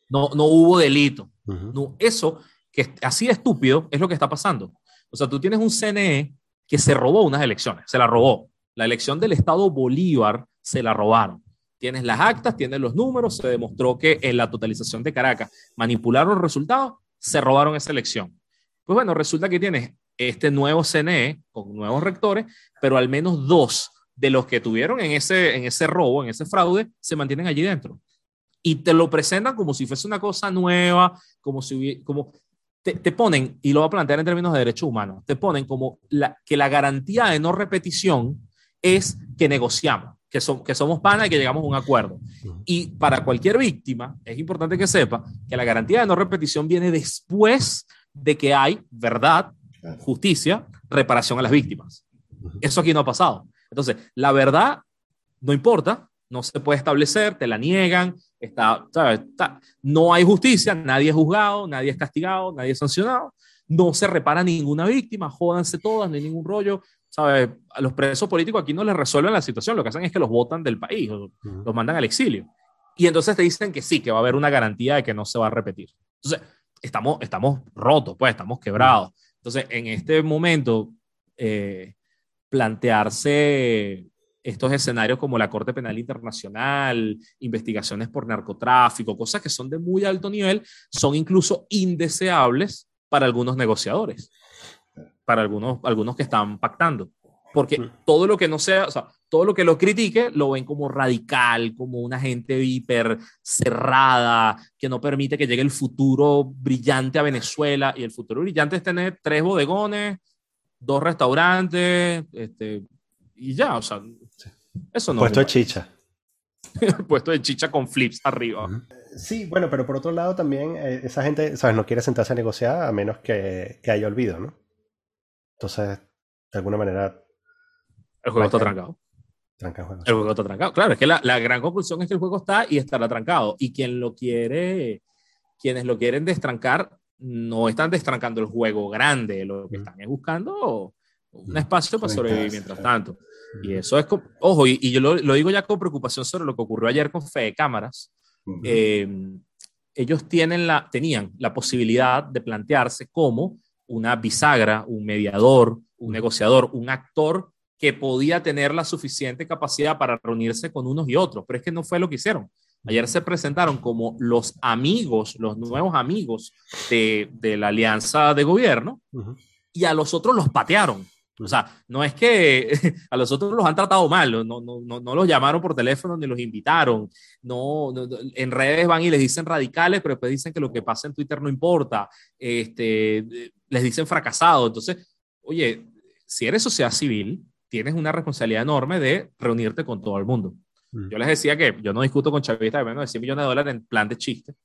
No, no hubo delito. no, eso, que así de estúpido, es lo que está pasando. O sea, tú tienes un CNE que se robó unas elecciones, se la robó. La elección del Estado Bolívar se la robaron. Tienes las actas, tienes los números, se demostró que en la totalización de Caracas manipularon los resultados, se robaron esa elección. Pues bueno, resulta que tienes este nuevo CNE con nuevos rectores, pero al menos dos de los que tuvieron en ese, en ese robo, en ese fraude, se mantienen allí dentro y te lo presentan como si fuese una cosa nueva, como si como te, te, ponen, y lo voy a plantear en términos de derechos humanos, te ponen como la, que la garantía de no repetición es que negociamos, que, que somos panas y que llegamos a un acuerdo. Y para cualquier víctima, es importante que sepa que la garantía de no repetición viene después de que hay verdad, justicia, reparación a las víctimas. Eso aquí no ha pasado. Entonces, la verdad no importa, no se puede establecer, te la niegan, está, no hay justicia, nadie es juzgado, nadie es castigado, nadie es sancionado, no se repara ninguna víctima, jódanse todas, no hay ningún rollo. ¿Sabes? A los presos políticos aquí no les resuelven la situación, lo que hacen es que los votan del país, los mandan al exilio. Y entonces te dicen que sí, que va a haber una garantía de que no se va a repetir. Entonces, estamos, estamos rotos, pues, estamos quebrados. Entonces, en este momento, eh, plantearse estos escenarios como la Corte Penal Internacional, investigaciones por narcotráfico, cosas que son de muy alto nivel, son incluso indeseables para algunos negociadores, para algunos, algunos que están pactando. Porque mm. todo lo que no sea, o sea, todo lo que lo critique lo ven como radical, como una gente hiper cerrada, que no permite que llegue el futuro brillante a Venezuela. Y el futuro brillante es tener tres bodegones, dos restaurantes, este, y ya, o sea, eso no. Puesto de chicha. Puesto de chicha con flips arriba. Sí, bueno, pero por otro lado también eh, esa gente, ¿sabes? No quiere sentarse a negociar a menos que, haya olvido, ¿no? Entonces, de alguna manera... El juego está trancado. el, juego. está trancado. Claro, es que la, la, gran conclusión es que el juego está y estará trancado. Y quien lo quiere, quienes lo quieren destrancar, no están destrancando el juego grande, lo que están es buscando un espacio para sobrevivir mientras tanto. Y eso es, ojo, y, yo lo, digo ya con preocupación sobre lo que ocurrió ayer con Fede Cámaras. Em, ellos tienen la, tenían la posibilidad de plantearse como una bisagra, un mediador, un negociador, un actor que podía tener la suficiente capacidad para reunirse con unos y otros, pero es que no fue lo que hicieron. Ayer se presentaron como los amigos, los nuevos amigos de, de la alianza de gobierno, y a los otros los patearon. O sea, no es que a los otros los han tratado mal, no, no, no, no los llamaron por teléfono ni los invitaron. No, en redes van y les dicen radicales, pero después dicen que lo que pasa en Twitter no importa. Este, les dicen fracasado. Entonces, oye, si eres sociedad civil, tienes una responsabilidad enorme de reunirte con todo el mundo. Yo les decía que yo no discuto con chavistas de menos de 100 millones de dólares en plan de chiste,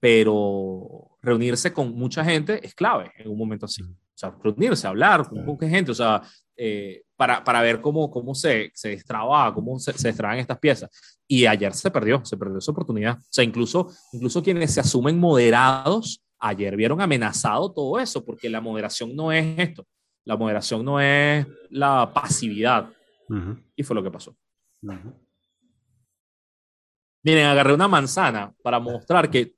pero reunirse con mucha gente es clave en un momento así. O sea, reunirse, hablar con, con gente, o sea, eh, para, para, ver cómo, cómo se, se destraba, cómo se, se destraban estas piezas. Y ayer se perdió, se perdió esa oportunidad. O sea, incluso, incluso quienes se asumen moderados, ayer vieron amenazado todo eso, porque la moderación no es esto. La moderación no es la pasividad. Y fue lo que pasó. Miren, agarré una manzana para mostrar que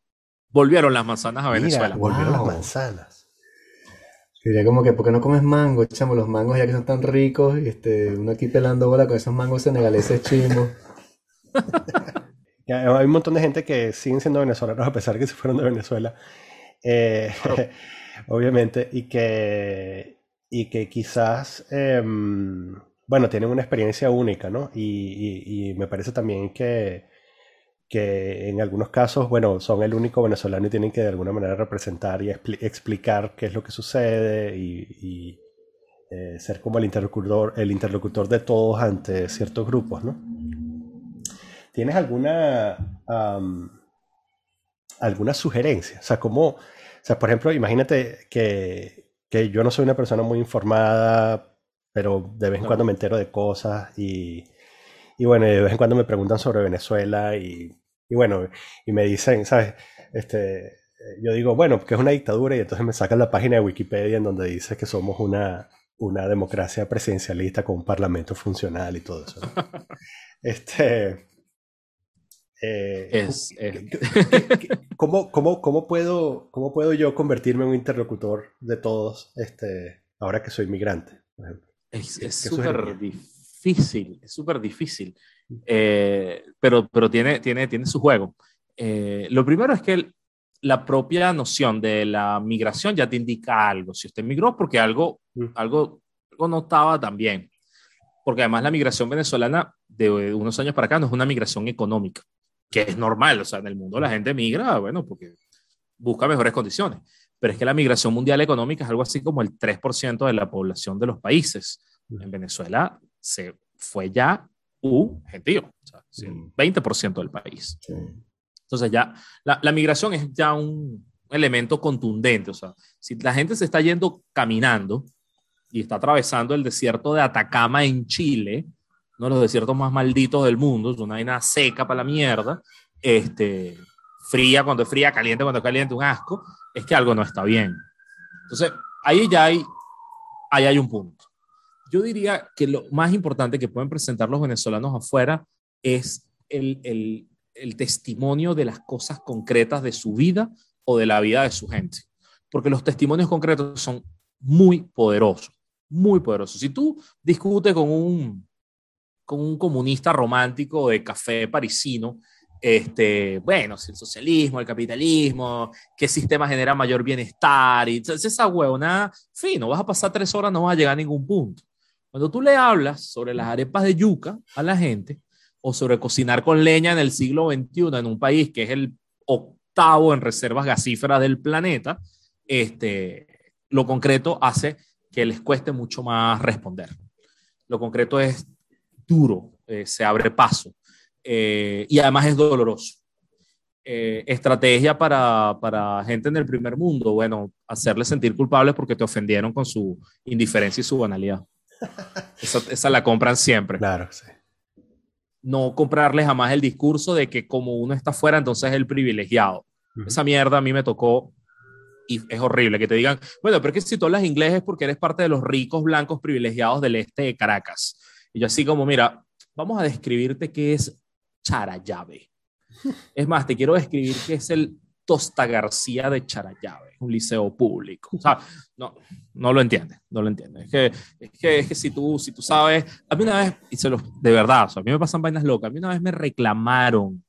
volvieron las manzanas a Venezuela. volvieron las manzanas. Diría como que, ¿por qué no comes mango? Chamo, los mangos ya que son tan ricos, este, uno aquí pelando bola con esos mangos senegaleses chimbos. Hay un montón de gente que siguen siendo venezolanos a pesar de que se fueron de Venezuela. Eh, obviamente, y que, y que quizás, em, bueno, tienen una experiencia única, ¿no? y me parece también que, que en algunos casos, bueno, son el único venezolano y tienen que de alguna manera representar y explicar qué es lo que sucede y, eh, ser como el interlocutor, el interlocutor de todos ante ciertos grupos, ¿no? ¿Tienes alguna, alguna sugerencia? O sea, ¿cómo, O sea, por ejemplo, imagínate que, que yo no soy una persona muy informada, pero de vez en cuando me entero de cosas y, y, bueno, de vez en cuando me preguntan sobre Venezuela y, y bueno, y me dicen, ¿sabes? Este, yo digo, bueno, que es una dictadura y entonces me sacan la página de Wikipedia en donde dice que somos una, una democracia presidencialista con un parlamento funcional y todo eso. este, eh, es, ¿cómo, cómo, cómo, puedo, ¿Cómo puedo yo convertirme en un interlocutor de todos este, ahora que soy migrante? Es súper difícil, es súper difícil, eh, pero, pero tiene, tiene, tiene su juego. Eh, lo primero es que la propia noción de la migración ya te indica algo. Si usted migró porque algo, mm. algo, algo no estaba tan bien. Porque además la migración venezolana de unos años para acá no es una migración económica, que es normal. O sea, en el mundo la gente migra, bueno, porque busca mejores condiciones. Pero es que la migración mundial económica es algo así como el 3% de la población de los países. Mm. En Venezuela se fue ya un gentío, o sea, 20% mm. del país. Sí. Entonces ya la, migración es ya un elemento contundente. O sea, si la gente se está yendo caminando y está atravesando el desierto de Atacama en Chile, uno de los desiertos más malditos del mundo, es una vaina seca para la mierda, este, fría cuando es fría, caliente cuando es caliente, un asco, es que algo no está bien. Entonces, ahí ya hay, ahí hay un punto. Yo diría que lo más importante que pueden presentar los venezolanos afuera es el, el, el testimonio de las cosas concretas de su vida o de la vida de su gente. Porque los testimonios concretos son muy poderosos, muy poderosos. Si tú discutes con un, con un comunista romántico de café parisino, este, bueno, si el socialismo, el capitalismo, qué sistema genera mayor bienestar, y esa huevona, fin, no vas a pasar tres horas, no vas a llegar a ningún punto. Cuando tú le hablas sobre las arepas de yuca a la gente, o sobre cocinar con leña en el siglo XXI en un país que es el octavo en reservas gasíferas del planeta, este, lo concreto hace que les cueste mucho más responder. Lo concreto es duro, eh, se abre paso eh, y además es doloroso. Eh, estrategia para, para, gente en el primer mundo, bueno, hacerles sentir culpables porque te ofendieron con su indiferencia y su banalidad. Esa, esa la compran siempre. Claro, sí no comprarle jamás el discurso de que como uno está fuera, entonces es el privilegiado. Esa mierda a mí me tocó y es horrible que te digan, bueno, pero es que si tú hablas inglés es porque eres parte de los ricos blancos privilegiados del este de Caracas. Y yo así como, mira, vamos a describirte qué es Charayave. Es más, te quiero describir qué es el Tosta García de Charayave, un liceo público. O sea, no, no lo entiende, no lo entiende. Es que, es que, es que si, tú, si tú sabes, a mí una vez, y se los, de verdad, o sea, a mí me pasan vainas locas, a mí una vez me reclamaron,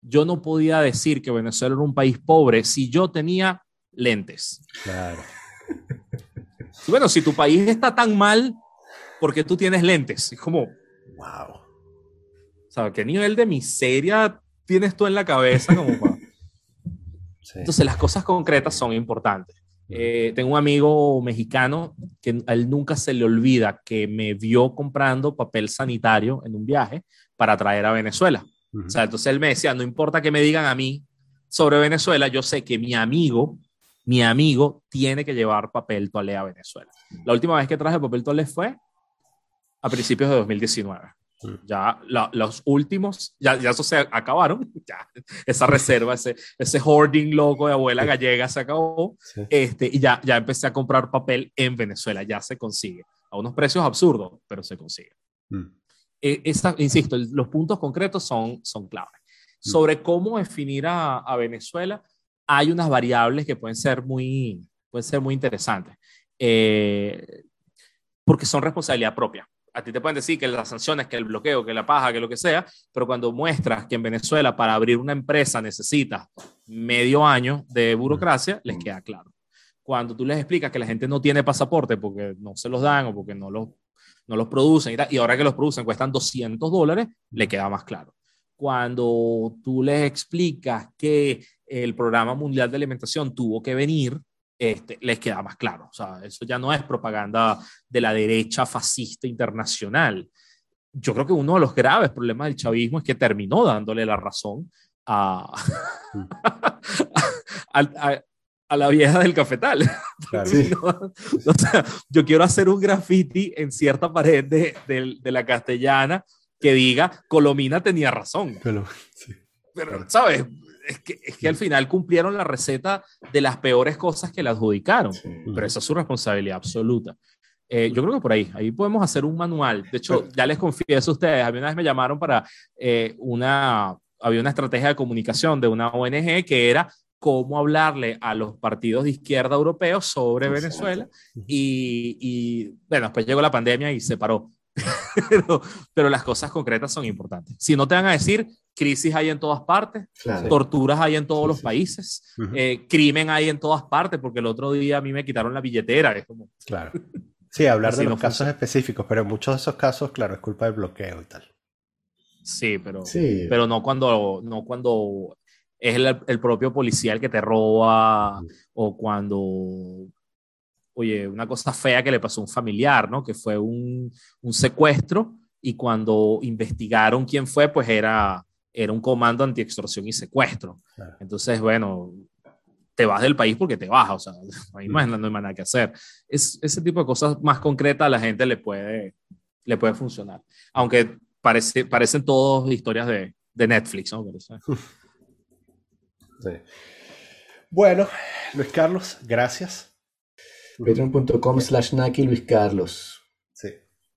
yo no podía decir que Venezuela era un país pobre si yo tenía lentes. Claro. Y bueno, si tu país está tan mal, ¿por qué tú tienes lentes? Es como, wow. O sea, ¿qué nivel de miseria tienes tú en la cabeza como para... Entonces las cosas concretas son importantes. Eh, tengo un amigo mexicano que a él nunca se le olvida que me vio comprando papel sanitario en un viaje para traer a Venezuela. O sea, entonces él me decía, no importa que me digan a mí sobre Venezuela, yo sé que mi amigo, mi amigo tiene que llevar papel toalé a Venezuela. La última vez que traje papel toalé fue a principios de 2019. Ya los últimos, ya, ya eso se acabaron, ya, esa reserva, ese, ese hoarding loco de abuela gallega se acabó, este, y ya, ya empecé a comprar papel en Venezuela, ya se consigue, a unos precios absurdos, pero se consigue. Mm. E, esa, insisto, los puntos concretos son, son clave. Mm. Sobre cómo definir a, a, Venezuela, hay unas variables que pueden ser muy, pueden ser muy interesantes, eh, porque son responsabilidad propia a ti te pueden decir que las sanciones, que el bloqueo, que la paja, que lo que sea, pero cuando muestras que en Venezuela para abrir una empresa necesitas medio año de burocracia, les queda claro. Cuando tú les explicas que la gente no tiene pasaporte porque no se los dan o porque no los, no los producen y, y ahora que los producen cuestan 200 dólares, le queda más claro. Cuando tú les explicas que el Programa Mundial de Alimentación tuvo que venir este, les queda más claro. O sea, eso ya no es propaganda de la derecha fascista internacional. Yo creo que uno de los graves problemas del chavismo es que terminó dándole la razón a, a la vieja del cafetal. o sea, yo quiero hacer un graffiti en cierta pared de, de, la castellana que diga Colomina tenía razón. Pero, ¿sabes? Es que, es que, al final cumplieron la receta de las peores cosas que le adjudicaron, pero esa es su responsabilidad absoluta. Eh, yo creo que por ahí, ahí podemos hacer un manual. De hecho, ya les confieso a ustedes, a mí una vez me llamaron para eh, una, había una estrategia de comunicación de una ONG que era cómo hablarle a los partidos de izquierda europeos sobre Venezuela y, y, bueno, después llegó la pandemia y se paró. pero, pero, las cosas concretas son importantes. Si no te van a decir, crisis hay en todas partes, torturas hay en todos los países, eh, crimen hay en todas partes, porque el otro día a mí me quitaron la billetera. Es como... Claro. Sí, hablar de los casos específicos, pero en muchos de esos casos, claro, es culpa del bloqueo y tal. Sí, pero, pero no cuando, no cuando es el, propio policía el que te roba o cuando, oye, una cosa fea que le pasó a un familiar, ¿no? Que fue un, un secuestro y cuando investigaron quién fue, pues era, era un comando anti-extorsión y secuestro. Entonces, bueno, te vas del país porque te vas, o sea, no hay, más, no hay nada que hacer. Es, ese tipo de cosas más concretas a la gente le puede, le puede funcionar. Aunque parece, parecen todas historias de, de Netflix, ¿no? Bueno, Luis Carlos, gracias. Patreon.com slash Naki Luis Carlos.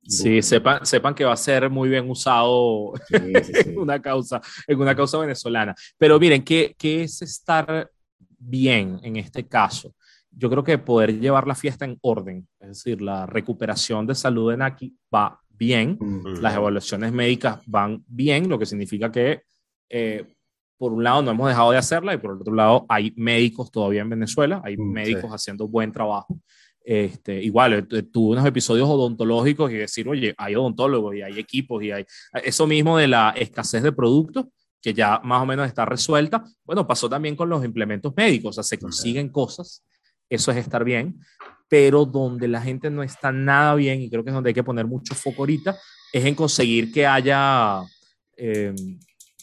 Sí. Sepan, sepan que va a ser muy bien usado en, una causa, en una causa venezolana. Pero miren, ¿qué, ¿qué es estar bien en este caso? Yo creo que poder llevar la fiesta en orden, es decir, la recuperación de salud de Naki va bien, las evaluaciones médicas van bien, lo que significa que eh, por un lado no hemos dejado de hacerla y por el otro lado hay médicos todavía en Venezuela, hay mm, médicos haciendo buen trabajo. Este, igual, eh, tuve unos episodios odontológicos y decir, oye, hay odontólogos y hay equipos y hay eso mismo de la escasez de productos que ya más o menos está resuelta. Bueno, pasó también con los implementos médicos, o sea, se consiguen cosas, eso es estar bien, pero donde la gente no está nada bien y creo que es donde hay que poner mucho foco ahorita, es en conseguir que haya eh,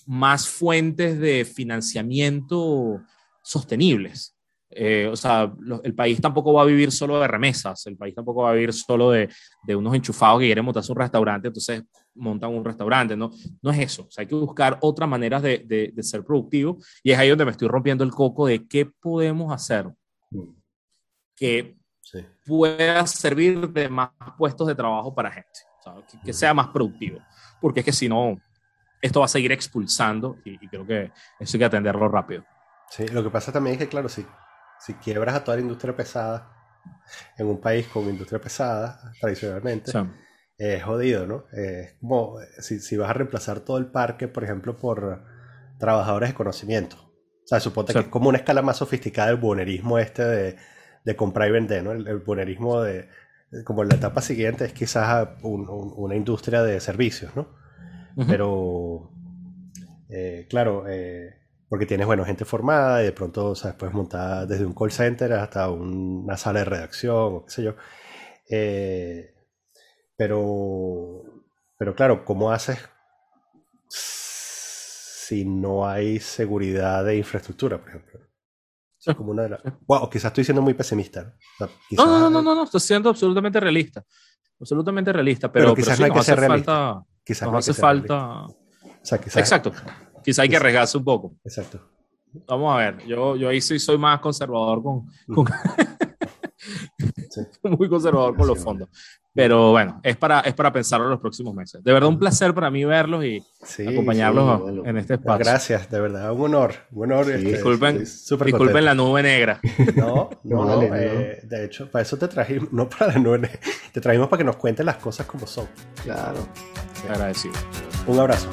más fuentes de financiamiento sostenibles. Eh, o sea, el país tampoco va a vivir solo de remesas, el país tampoco va a vivir solo de, de unos enchufados que quieren montarse un restaurante, entonces montan un restaurante, ¿no? No es eso, o sea, hay que buscar otras maneras de, de, ser productivo y es ahí donde me estoy rompiendo el coco de qué podemos hacer que pueda servir de más puestos de trabajo para gente, que, que sea más productivo, porque es que si no, esto va a seguir expulsando y, creo que eso hay que atenderlo rápido. Sí, lo que pasa también es que, claro, si, si quiebras a toda la industria pesada en un país con industria pesada, tradicionalmente, es jodido, ¿no? Es como si, si, vas a reemplazar todo el parque, por ejemplo, por trabajadores de conocimiento. O sea, suponte que es como una escala más sofisticada del buonerismo este de, de comprar y vender, ¿no? El, el buonerismo de, como la etapa siguiente es quizás una industria de servicios, ¿no? Pero, eh, claro, eh, porque tienes, bueno, gente formada y de pronto, o sea, puedes montar desde un call center hasta una sala de redacción o qué sé yo. Eh, pero, pero claro, ¿cómo haces si no hay seguridad de infraestructura, por ejemplo? es como una de las... Wow, quizás estoy siendo muy pesimista. ¿no? no, no, no, no, estoy siendo absolutamente realista. Absolutamente realista, pero, quizás no hay que ser realista. Quizás no hace falta. Exacto. Quizá hay que arriesgarse un poco. Exacto. Vamos a ver. Yo, yo ahí sí soy más conservador con. Muy conservador con los fondos. Pero bueno, es para, es para pensarlo en los próximos meses. De verdad, un placer para mí verlos y acompañarlos en este espacio. Gracias, de verdad, un honor. Un honor este, disculpen, disculpen la nube negra. No, no, eh, de hecho, para eso te trajimos, no para la nube negra, te trajimos para que nos cuentes las cosas como son. Claro. Agradecido. Un abrazo.